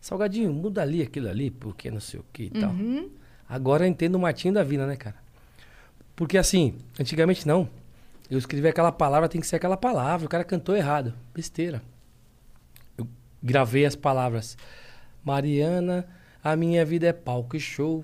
Salgadinho, muda ali aquilo ali, porque não sei o que e tal. Uhum. Agora eu entendo o Martinho da Vila, né, cara? Porque assim, antigamente não. Eu escrevi aquela palavra, tem que ser aquela palavra. O cara cantou errado. Besteira. Eu gravei as palavras. Mariana, a minha vida é palco e show.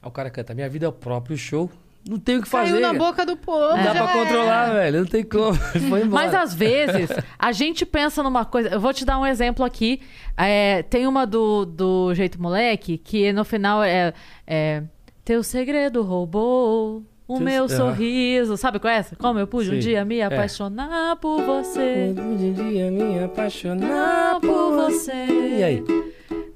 Aí o cara canta, minha vida é o próprio show. Não tem o que fazer. Caiu na boca do povo. Não dá pra era. controlar, velho. Não tem como. Foi embora. Mas às vezes, a gente pensa numa coisa. Eu vou te dar um exemplo aqui. É, tem uma do, do Jeito Moleque que no final é. é Teu segredo roubou o meu sorriso. Sabe qual é essa? Como eu pude um Sim. dia me É. apaixonar por você. Um dia me apaixonar por você. E aí?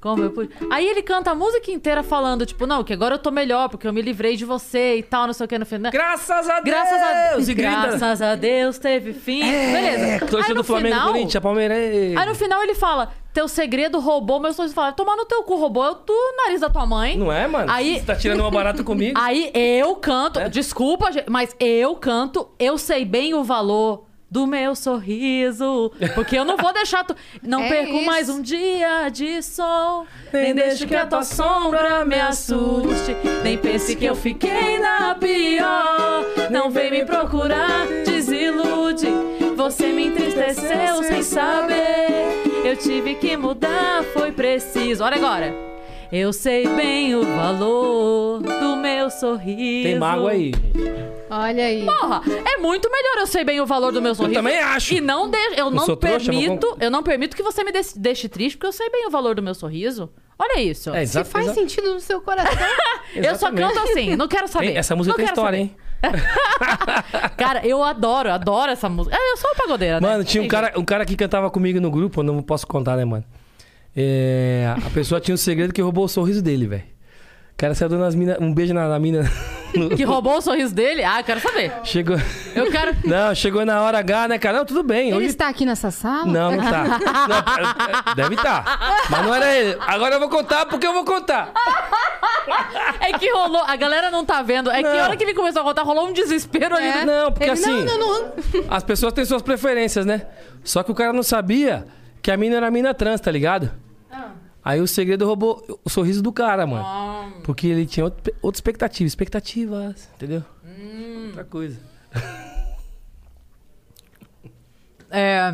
Como eu pude. Aí ele canta a música inteira falando, tipo, não, que agora eu tô melhor, porque eu me livrei de você e tal, não sei o que no final. Graças a Graças a Deus! E grita. Graças a Deus teve fim. Beleza. É, torcida do Flamengo, final- Corinthians, Palmeiras. Aí no final ele fala: Teu segredo roubou meu sorriso. Fala, tomar no teu cu, roubou é o tu, nariz da tua mãe. Não é, mano? Aí- Você tá tirando uma barata comigo? Aí eu canto, É? desculpa, mas eu canto, eu sei bem o valor do meu sorriso. Porque eu não vou deixar tu. Não É perco isso. mais um dia de sol. Nem deixo que a tua sombra me assuste. Nem pense que eu fiquei na pior. Não vem me procurar, desilude. Você me entristeceu sem saber. Eu tive que mudar, foi preciso. Olha agora. Eu sei bem o valor do meu sorriso. Tem mágoa aí. Olha aí. Porra, é muito melhor eu sei bem o valor do meu sorriso. também acho. E não de, eu não trouxa, mas permito, com- eu não permito que você me deixe, deixe triste, porque eu sei bem o valor do meu sorriso. Olha isso. É, Se exato, faz exato. sentido no seu coração. eu só canto assim, não quero saber. Essa música Não tem quero história, saber. hein? Cara, eu adoro, adoro essa música. É, eu sou uma pagodeira, né? Mano, tinha um cara, um cara que cantava comigo no grupo, eu não posso contar, né, mano? É, a pessoa tinha um segredo que roubou o sorriso dele, velho. O cara saiu dando as mina, um beijo na, na mina. Que roubou o sorriso dele? Ah, eu quero saber. Chegou. Eu quero. Não, chegou na hora H, né, cara? Não, tudo bem. Ele Hoje... está aqui nessa sala? Não, não tá. Não, deve estar. Mas não era ele. Agora eu vou contar porque eu vou contar. É que rolou. A galera não tá vendo. É que Não. a hora que ele começou a contar, rolou um desespero ali. É. Não, porque Ele, assim. Não, não, não. As pessoas têm suas preferências, né? Só que o cara não sabia que a mina era mina trans, tá ligado? Aí o segredo roubou o sorriso do cara, mano. Porque ele tinha outro- outra expectativa. Expectativas, entendeu? Outra coisa. É.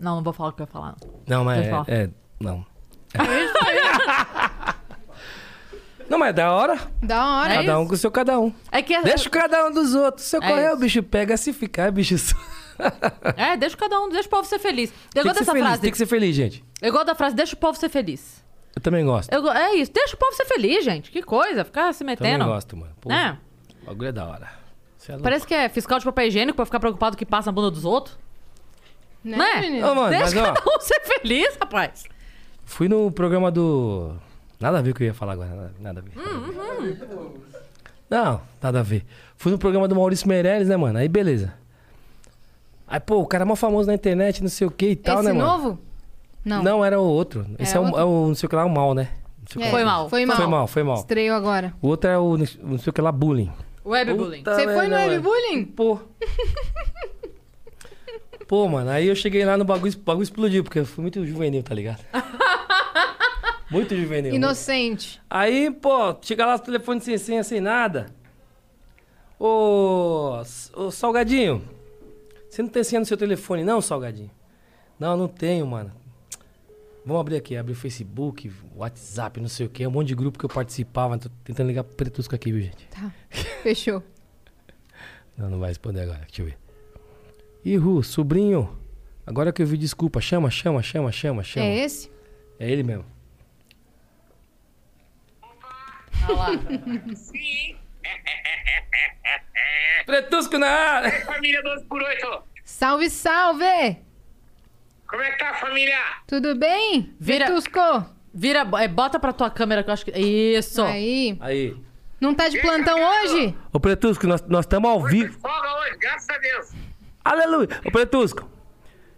Não, não vou falar o que eu ia falar. não. Não, mas é, é. Não. não, mas é da hora. Da hora. É cada um isso. com o seu cada um. É que. Deixa o cada um dos outros. Se eu É correr, isso. o bicho pega. Se ficar, o bicho... É, deixa cada um, deixa o povo ser feliz. Eu Tem gosto que ser dessa feliz, frase. tem que ser feliz, gente. Eu gosto da frase, deixa o povo ser feliz. Eu também gosto. Eu é isso, deixa o povo ser feliz, gente. Que coisa, ficar se Também metendo. gosto, mano. Pô, É. O bagulho é da hora. É. Parece que é fiscal de papel higiênico pra ficar preocupado que passa na bunda dos outros. Né, Né? menino? Ô, mano, mas Deixa ó, cada um ser feliz, rapaz. fui no programa do. Nada a ver o que eu ia falar agora. Nada, nada a ver. Hum, Não, nada a ver. Fui no programa do Maurício Meirelles, né, mano? Aí beleza. Aí, pô, o cara é mó famoso na internet, não sei o que e tal, Esse né, mano? novo? Não. Não, era o outro. Esse é, o, outro? é o não sei o que lá, o mal, né? Não sei o que É, lá. Foi mal. Foi mal. Foi mal, foi mal. Estreou agora. O outro é o não sei o que lá, bullying. Webbullying. Puta Você foi no mano. webbullying? Pô. Pô, mano, aí eu cheguei lá no bagulho, o bagulho explodiu, porque eu fui muito juvenil, tá ligado? muito juvenil. Inocente. Aí, pô, chega lá o telefone sem senha, sem nada. Ô, ô, Salgadinho, você não tem senha no seu telefone, não, Salgadinho? Não, não tenho, mano. Vamos abrir aqui, abrir o Facebook, WhatsApp, não sei o quê, um monte de grupo que eu participava. Tô tentando ligar pro Pretusco aqui, viu, gente? Tá. Fechou. Não, não vai responder agora, deixa eu ver. Ih, Ru, sobrinho, agora que eu vi desculpa, chama, chama, chama, chama, chama. É esse? É ele mesmo. Olha lá. Sim. Pretusco na área! Família 12 por 8. Salve, salve! Como é que tá, família? Tudo bem? Vira- Vetusco? Vira, é, bota pra tua câmera que eu acho que. Isso. Aí. Aí. Não tá de plantão hoje? Ô, Pretusco, nós estamos ao vivo. Folga hoje, graças a Deus. Aleluia! Ô, Pretusco,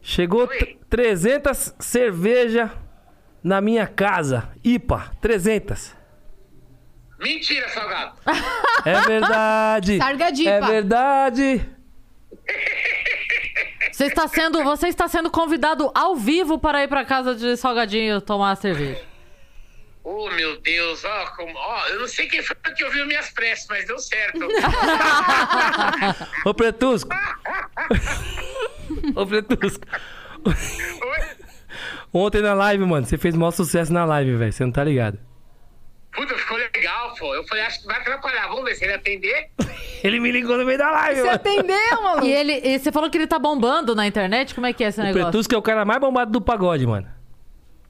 chegou Oi. t- 300 cerveja na minha casa. IPA, 300. Mentira, salgado. É verdade. Sargadipa. É verdade. Você está sendo, você está sendo convidado ao vivo para ir pra casa de Salgadinho tomar cerveja. Oh, meu Deus, ó, como, ó, eu não sei quem foi que ouviu minhas preces, mas deu certo. Ô, Pretusco. Ô, Pretusco. Ontem na live, mano, você fez o maior sucesso na live, velho. Você não tá ligado. Puta, legal, pô. Eu falei, acho que vai atrapalhar. Vamos ver se ele atender. Ele me ligou no meio da live, Você mano. atendeu, maluco? E ele, e você falou que ele tá bombando na internet? Como é que é esse O negócio? Pretusco é o cara mais bombado do pagode, mano.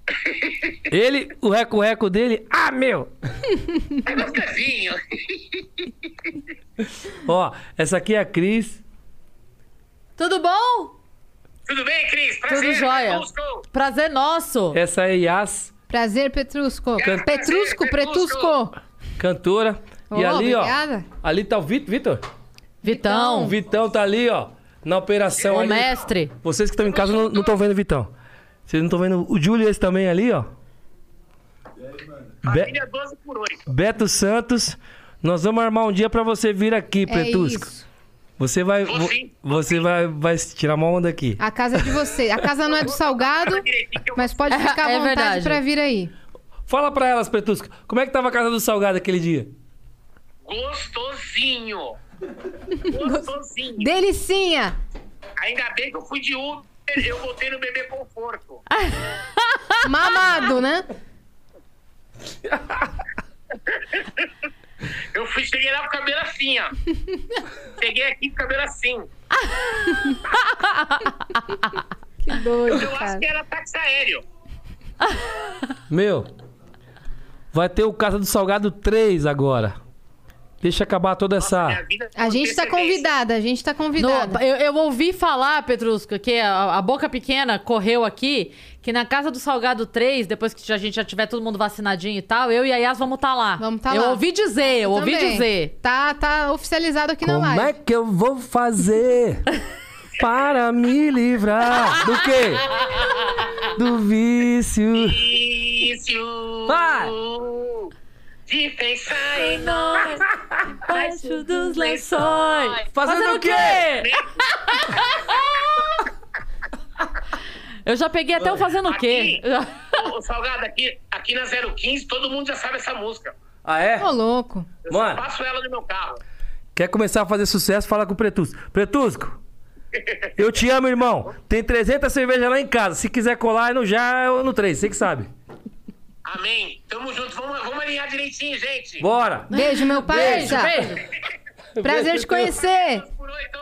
Ele, o reco-reco dele, ah, meu! É gostosinho. Ó, essa aqui é a Cris. Tudo bom? Tudo bem, Cris? Prazer. Tudo jóia. Prazer nosso. Essa é Yas, Prazer, Petrusco. Prazer, Petrusco, Petrusco. Pretusco. cantora. e Oh, ali, obrigada. ó. Ali tá o Vitor. Vitor? Vitão, O Vitão tá ali, ó. Na operação o ali. mestre. Vocês que estão em casa não estão vendo o Vitão. Vocês não estão vendo o Júlio esse também ali, ó. Be- Família 12 por 8. Beto Santos. Nós vamos armar um dia pra você vir aqui, É Pretusco. isso. Você vai, Vou vo- sim. você vai, vai tirar uma onda aqui. A casa é de você. A casa não é do Salgado, mas pode ficar à É vontade verdade. pra vir aí. Fala pra elas, Pretusco. Como é que tava a casa do Salgado aquele dia? Gostosinho. Gostosinho. Delicinha. Ainda bem que eu fui de Uber, eu voltei no bebê conforto. Mamado, né? Eu fui, cheguei lá com o cabelo assim, ó. Cheguei aqui com o cabelo assim. Que doido, Eu acho cara. que era táxi aéreo. Meu, vai ter o Casa do Salgado 3 agora. Deixa acabar toda essa. Vida A gente tá convidada, a gente tá No- convidada. eu, eu ouvi falar, Petrusca, que a, a Boca Pequena correu aqui, que na casa do Salgado 3, depois que a gente já tiver todo mundo vacinadinho e tal, eu e a Yas vamos estar lá. Vamos tá eu lá. ouvi dizer, eu ouvi Também. dizer. Tá, tá oficializado aqui na Como live. é que eu vou fazer para me livrar do quê? Do vício. Vício Vai! de pensar em nós. Baixo dos lençóis. Fazendo o quê? Eu já peguei até o fazendo o quê? Aqui, ô, Salgado, aqui, aqui na 015, todo mundo já sabe essa música. Ah, é? Ô, louco. Eu Mano. só passo ela no meu carro. Quer começar a fazer sucesso? Fala com o Pretusco. Pretusco, eu te amo, irmão. Tem 300 cervejas lá em casa. Se quiser colar, é no já ou no 3. Você que sabe. Amém. Tamo junto. Vamos, vamos alinhar direitinho, gente. Bora. Beijo, meu Beijo, parça. beijo. Prazer te conhecer. Oito.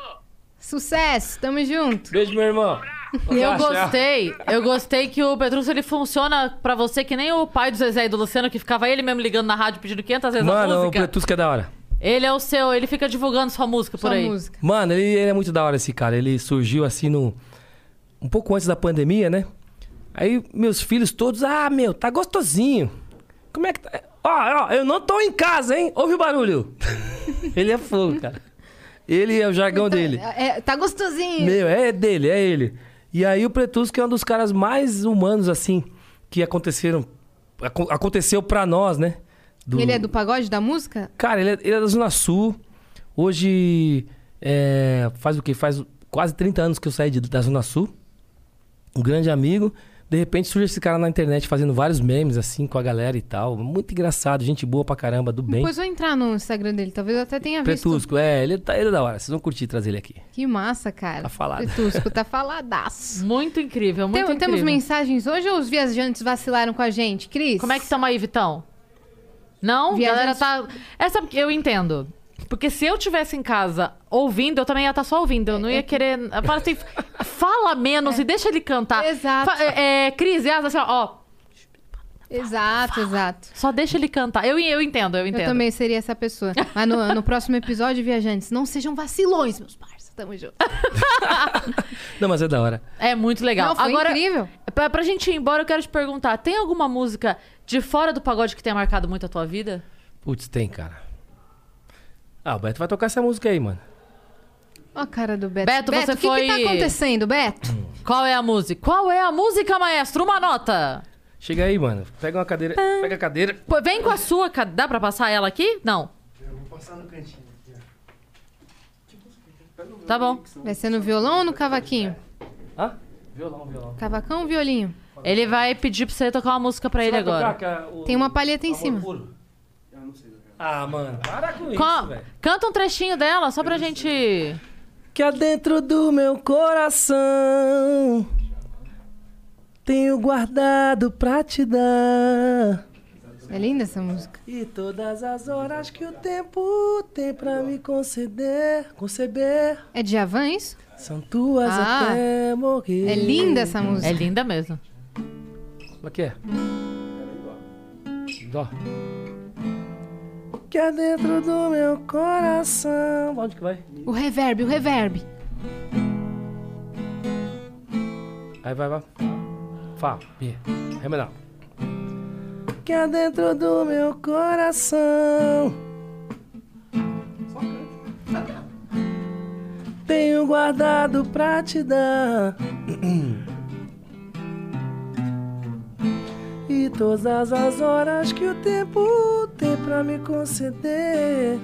Sucesso, tamo junto. Beijo, meu irmão. Eu gostei. Eu gostei que o Petrus ele funciona pra você que nem o pai do Zezé e do Luciano, que ficava ele mesmo ligando na rádio pedindo 500 vezes a Mano, o música. Pretusco é da hora. Ele é o seu, ele fica divulgando sua música por Sua aí. música. Mano, ele, ele é muito da hora esse cara. Ele surgiu assim no. Um pouco antes da pandemia, né? Aí meus filhos todos, ah, meu, tá gostosinho. Como é que tá? Ó, ó, eu não tô em casa, hein? Ouve o barulho. ele é fogo, cara. Ele é o jargão dele. É, tá gostosinho. Meu, é dele, é ele. E aí o Pretusco é um dos caras mais humanos, assim, que aconteceram. aco- aconteceu pra nós, né? Do- Ele é do pagode da música? Cara, ele é, ele é da Zona Sul. Hoje é, faz o quê? Faz quase 30 anos que eu saí de- da Zona Sul. Um grande amigo. De repente surge esse cara na internet fazendo vários memes, assim, com a galera e tal. Muito engraçado, gente boa pra caramba, do bem. Depois vou entrar no Instagram dele, talvez eu até tenha visto. Pretusco, é, ele, tá, ele é da hora. Vocês vão curtir trazer ele aqui. Que massa, cara. Tá falado. Pretusco, tá faladaço. Muito incrível, muito Tem- incrível. Temos mensagens hoje ou os viajantes vacilaram com a gente? Cris? Como é que estamos aí, Vitão? Não? Viajantes- Galera tá. Essa eu entendo. Porque se eu tivesse em casa ouvindo, eu também ia estar só ouvindo. Eu não ia querer. Fala assim, fala menos e deixa ele cantar. Exato. Fa- é, é, Cris, e assim, ó, ó, Exato, exato. só deixa ele cantar. Eu, eu entendo, eu entendo. Eu também seria essa pessoa. Mas no, no próximo episódio, viajantes, não sejam vacilões, meus parceiros. Tamo junto. Não, mas é da hora. É muito legal. Não, foi Agora, incrível. Pra, pra gente ir embora, eu quero te perguntar: tem alguma música de fora do pagode que tenha marcado muito a tua vida? Putz, tem, cara. Ah, o Beto vai tocar essa música aí, mano. Ó a cara do Beto. Beto, você o que, foi- que tá acontecendo, Beto? Qual é a música? Qual é a música, maestro? Uma nota. Chega aí, mano. Pega uma cadeira. Pega a cadeira. Pô, vem com a sua. ca- Dá pra passar ela aqui? Não. Tá bom. Vai ser no violão ou no cavaquinho? Hã? Violão, violão. Cavacão ou violinho? Ele vai pedir pra você tocar uma música pra ele agora. o- Tem uma palheta em cima. Puro? Ah, mano, para com Co- isso, velho. Canta um trechinho dela, só pra gente. Que há dentro do meu coração tenho guardado pra te dar. É linda essa música. E todas as horas que o tempo tem pra me conceder, conceber, É de Javan isso? são tuas Ah, até morrer. É linda essa música. É linda mesmo. Como é que é? Dó. Que há dentro do meu coração. Onde que vai? O reverb, o reverb. Aí vai, vai. Fá, Bia. Ré menor. Que há dentro do meu coração. Tenho guardado pra te dar. E todas as horas que o tempo tem pra me conceder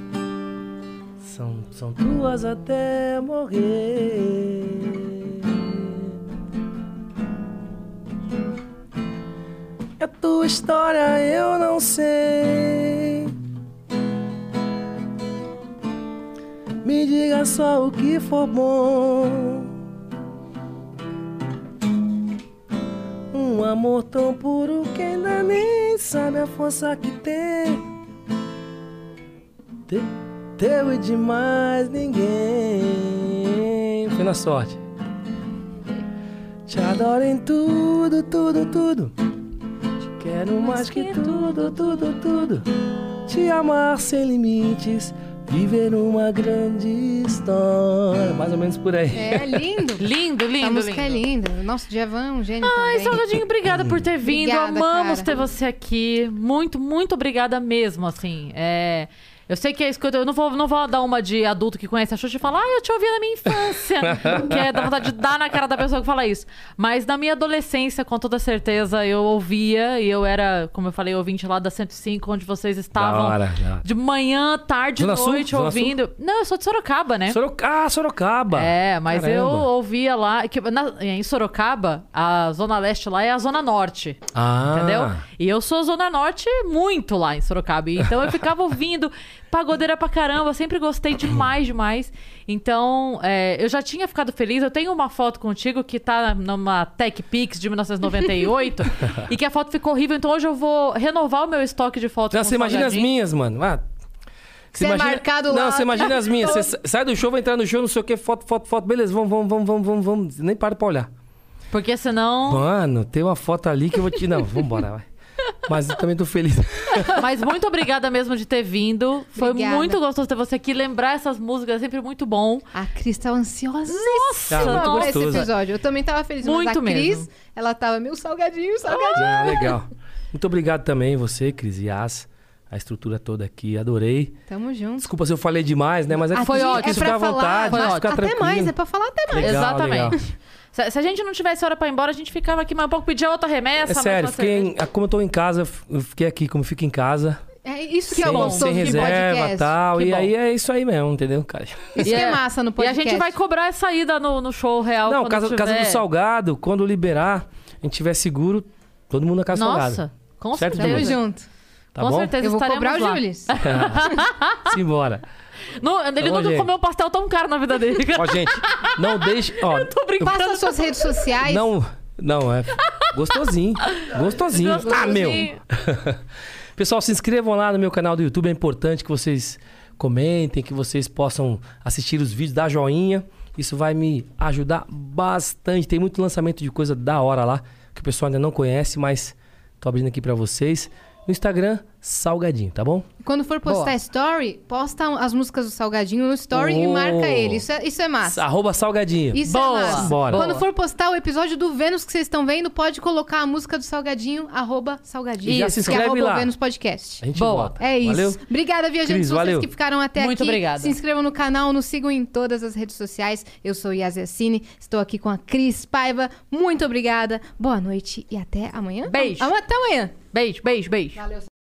são, são tuas até morrer. É tua história, eu não sei. Me diga só o que for bom. Um amor tão puro que ainda nem sabe a força que tem. Te- Teu e de mais ninguém. Foi na sorte. Te adoro em tudo, tudo, tudo. Te quero mais que tudo, tudo, tudo. Te amar sem limites. Viver uma grande história. Mais ou menos por aí. É lindo. Lindo, lindo, Essa música é lindo. linda. Nosso Djavan é um gênio Ai, também. Salgadinho, obrigada por ter vindo. Obrigada, Amamos cara. ter você aqui. Muito, muito obrigada mesmo, assim. É... Eu sei que é isso que eu, eu não vou, não vou dar uma de adulto que conhece a Xuxa e falar, ah, eu te ouvia na minha infância. que é dar vontade de dar na cara da pessoa que fala isso. Mas na minha adolescência, com toda certeza, eu ouvia e eu era, como eu falei, ouvinte lá da 105, onde vocês estavam hora, da hora. de manhã, tarde, Zona Sul? noite, Zona ouvindo. Não, eu sou de Sorocaba, né? Soroca... Ah, Sorocaba. É, mas eu Caramba. ouvia lá. Que, na- em Sorocaba, a Zona Leste lá é a Zona Norte. Ah. Entendeu? E eu sou Zona Norte muito lá em Sorocaba. Então eu ficava ouvindo pagodeira pra caramba. Sempre gostei demais, demais. Então, é, eu já tinha ficado feliz. Eu tenho uma foto contigo que tá numa Tech Pix de 1998 e que a foto ficou horrível. Então hoje eu vou renovar o meu estoque de fotos. Você imagina as minhas, mano. Ah, Você é marcado lá Não, você imagina as minhas. Você sa- sai do show, vai entrar no show, não sei o que, foto, foto, foto. Beleza, vamos, vamos, vamos, vamos, vamos, vamos. Nem para pra olhar. Porque senão. Mano, tem uma foto ali que eu vou te. Não, vambora, vai. Mas eu também tô feliz. Mas muito obrigada mesmo de ter vindo. Foi Obrigada. muito gostoso ter você aqui. Lembrar essas músicas é sempre muito bom. A Cris tá ansiosíssima Nossa, muito pra esse gostoso. episódio. Eu também tava feliz, mas Muito a Cris, mesmo. ela tava meu salgadinho, salgadinho. Ah, legal. Muito obrigado também, você, Cris Yas. A estrutura toda aqui, adorei. Tamo junto. Desculpa se eu falei demais, né? Mas é que Foi quis- ótimo. É pra ficar à falar, vontade, mas quis ficar até tranquilo. mais, é pra falar até mais. Legal, Exatamente. legal. Se, se a gente não tivesse hora pra ir embora, a gente ficava aqui mais um pouco, pedia outra remessa. É mais sério, uma fiquei em- como eu tô em casa, eu fiquei aqui, como fico em casa. É isso que é sem, o gostoso sem reserva podcast. e tal. Que e bom. aí é isso aí mesmo, entendeu, cara? Isso que é massa no E a podcast. gente vai cobrar essa ida no, no show real. Não, casa, tiver... casa do Salgado, quando liberar, a gente tiver seguro, todo mundo na casa do Nossa, Salgado. com Certo, certeza. Tamo Júlio? junto. Tá com bom? certeza Eu vou estaremos cobrar o. Jules. Simbora. Não, ele Tá bom, nunca gente. comeu pastel tão caro na vida dele. Ó, gente, não deixe. Ó, Tô brincando. Passa suas redes sociais. não. Não, é gostosinho. Gostosinho. Ah, meu. Pessoal, se inscrevam lá no meu canal do YouTube. É importante que vocês comentem, que vocês possam assistir os vídeos, dar joinha. Isso vai me ajudar bastante. Tem muito lançamento de coisa da hora lá, que o pessoal ainda não conhece, mas tô abrindo aqui pra vocês. No Instagram, Salgadinho, tá bom? Quando for postar Boa. story, posta as músicas do Salgadinho no story e Oh. marca ele. Isso é, isso é massa. Arroba Salgadinho. Isso Boa. é massa. Bora. Quando Boa. for postar o episódio do Vênus que vocês estão vendo, pode colocar a música do Salgadinho, arroba Salgadinho. E já Isso, se que é inscreve lá. o Vênus Podcast. A gente Boa. volta. É isso. Valeu? Obrigada, viajantes, Cris, vocês valeu. que ficaram até Muito aqui. obrigada. Se inscrevam no canal, nos sigam em todas as redes sociais. Eu sou Yas Yassine, estou aqui com a Cris Paiva. Muito obrigada, boa noite e até amanhã. Beijo. Até amanhã. Beijo, beijo, beijo. Valeu.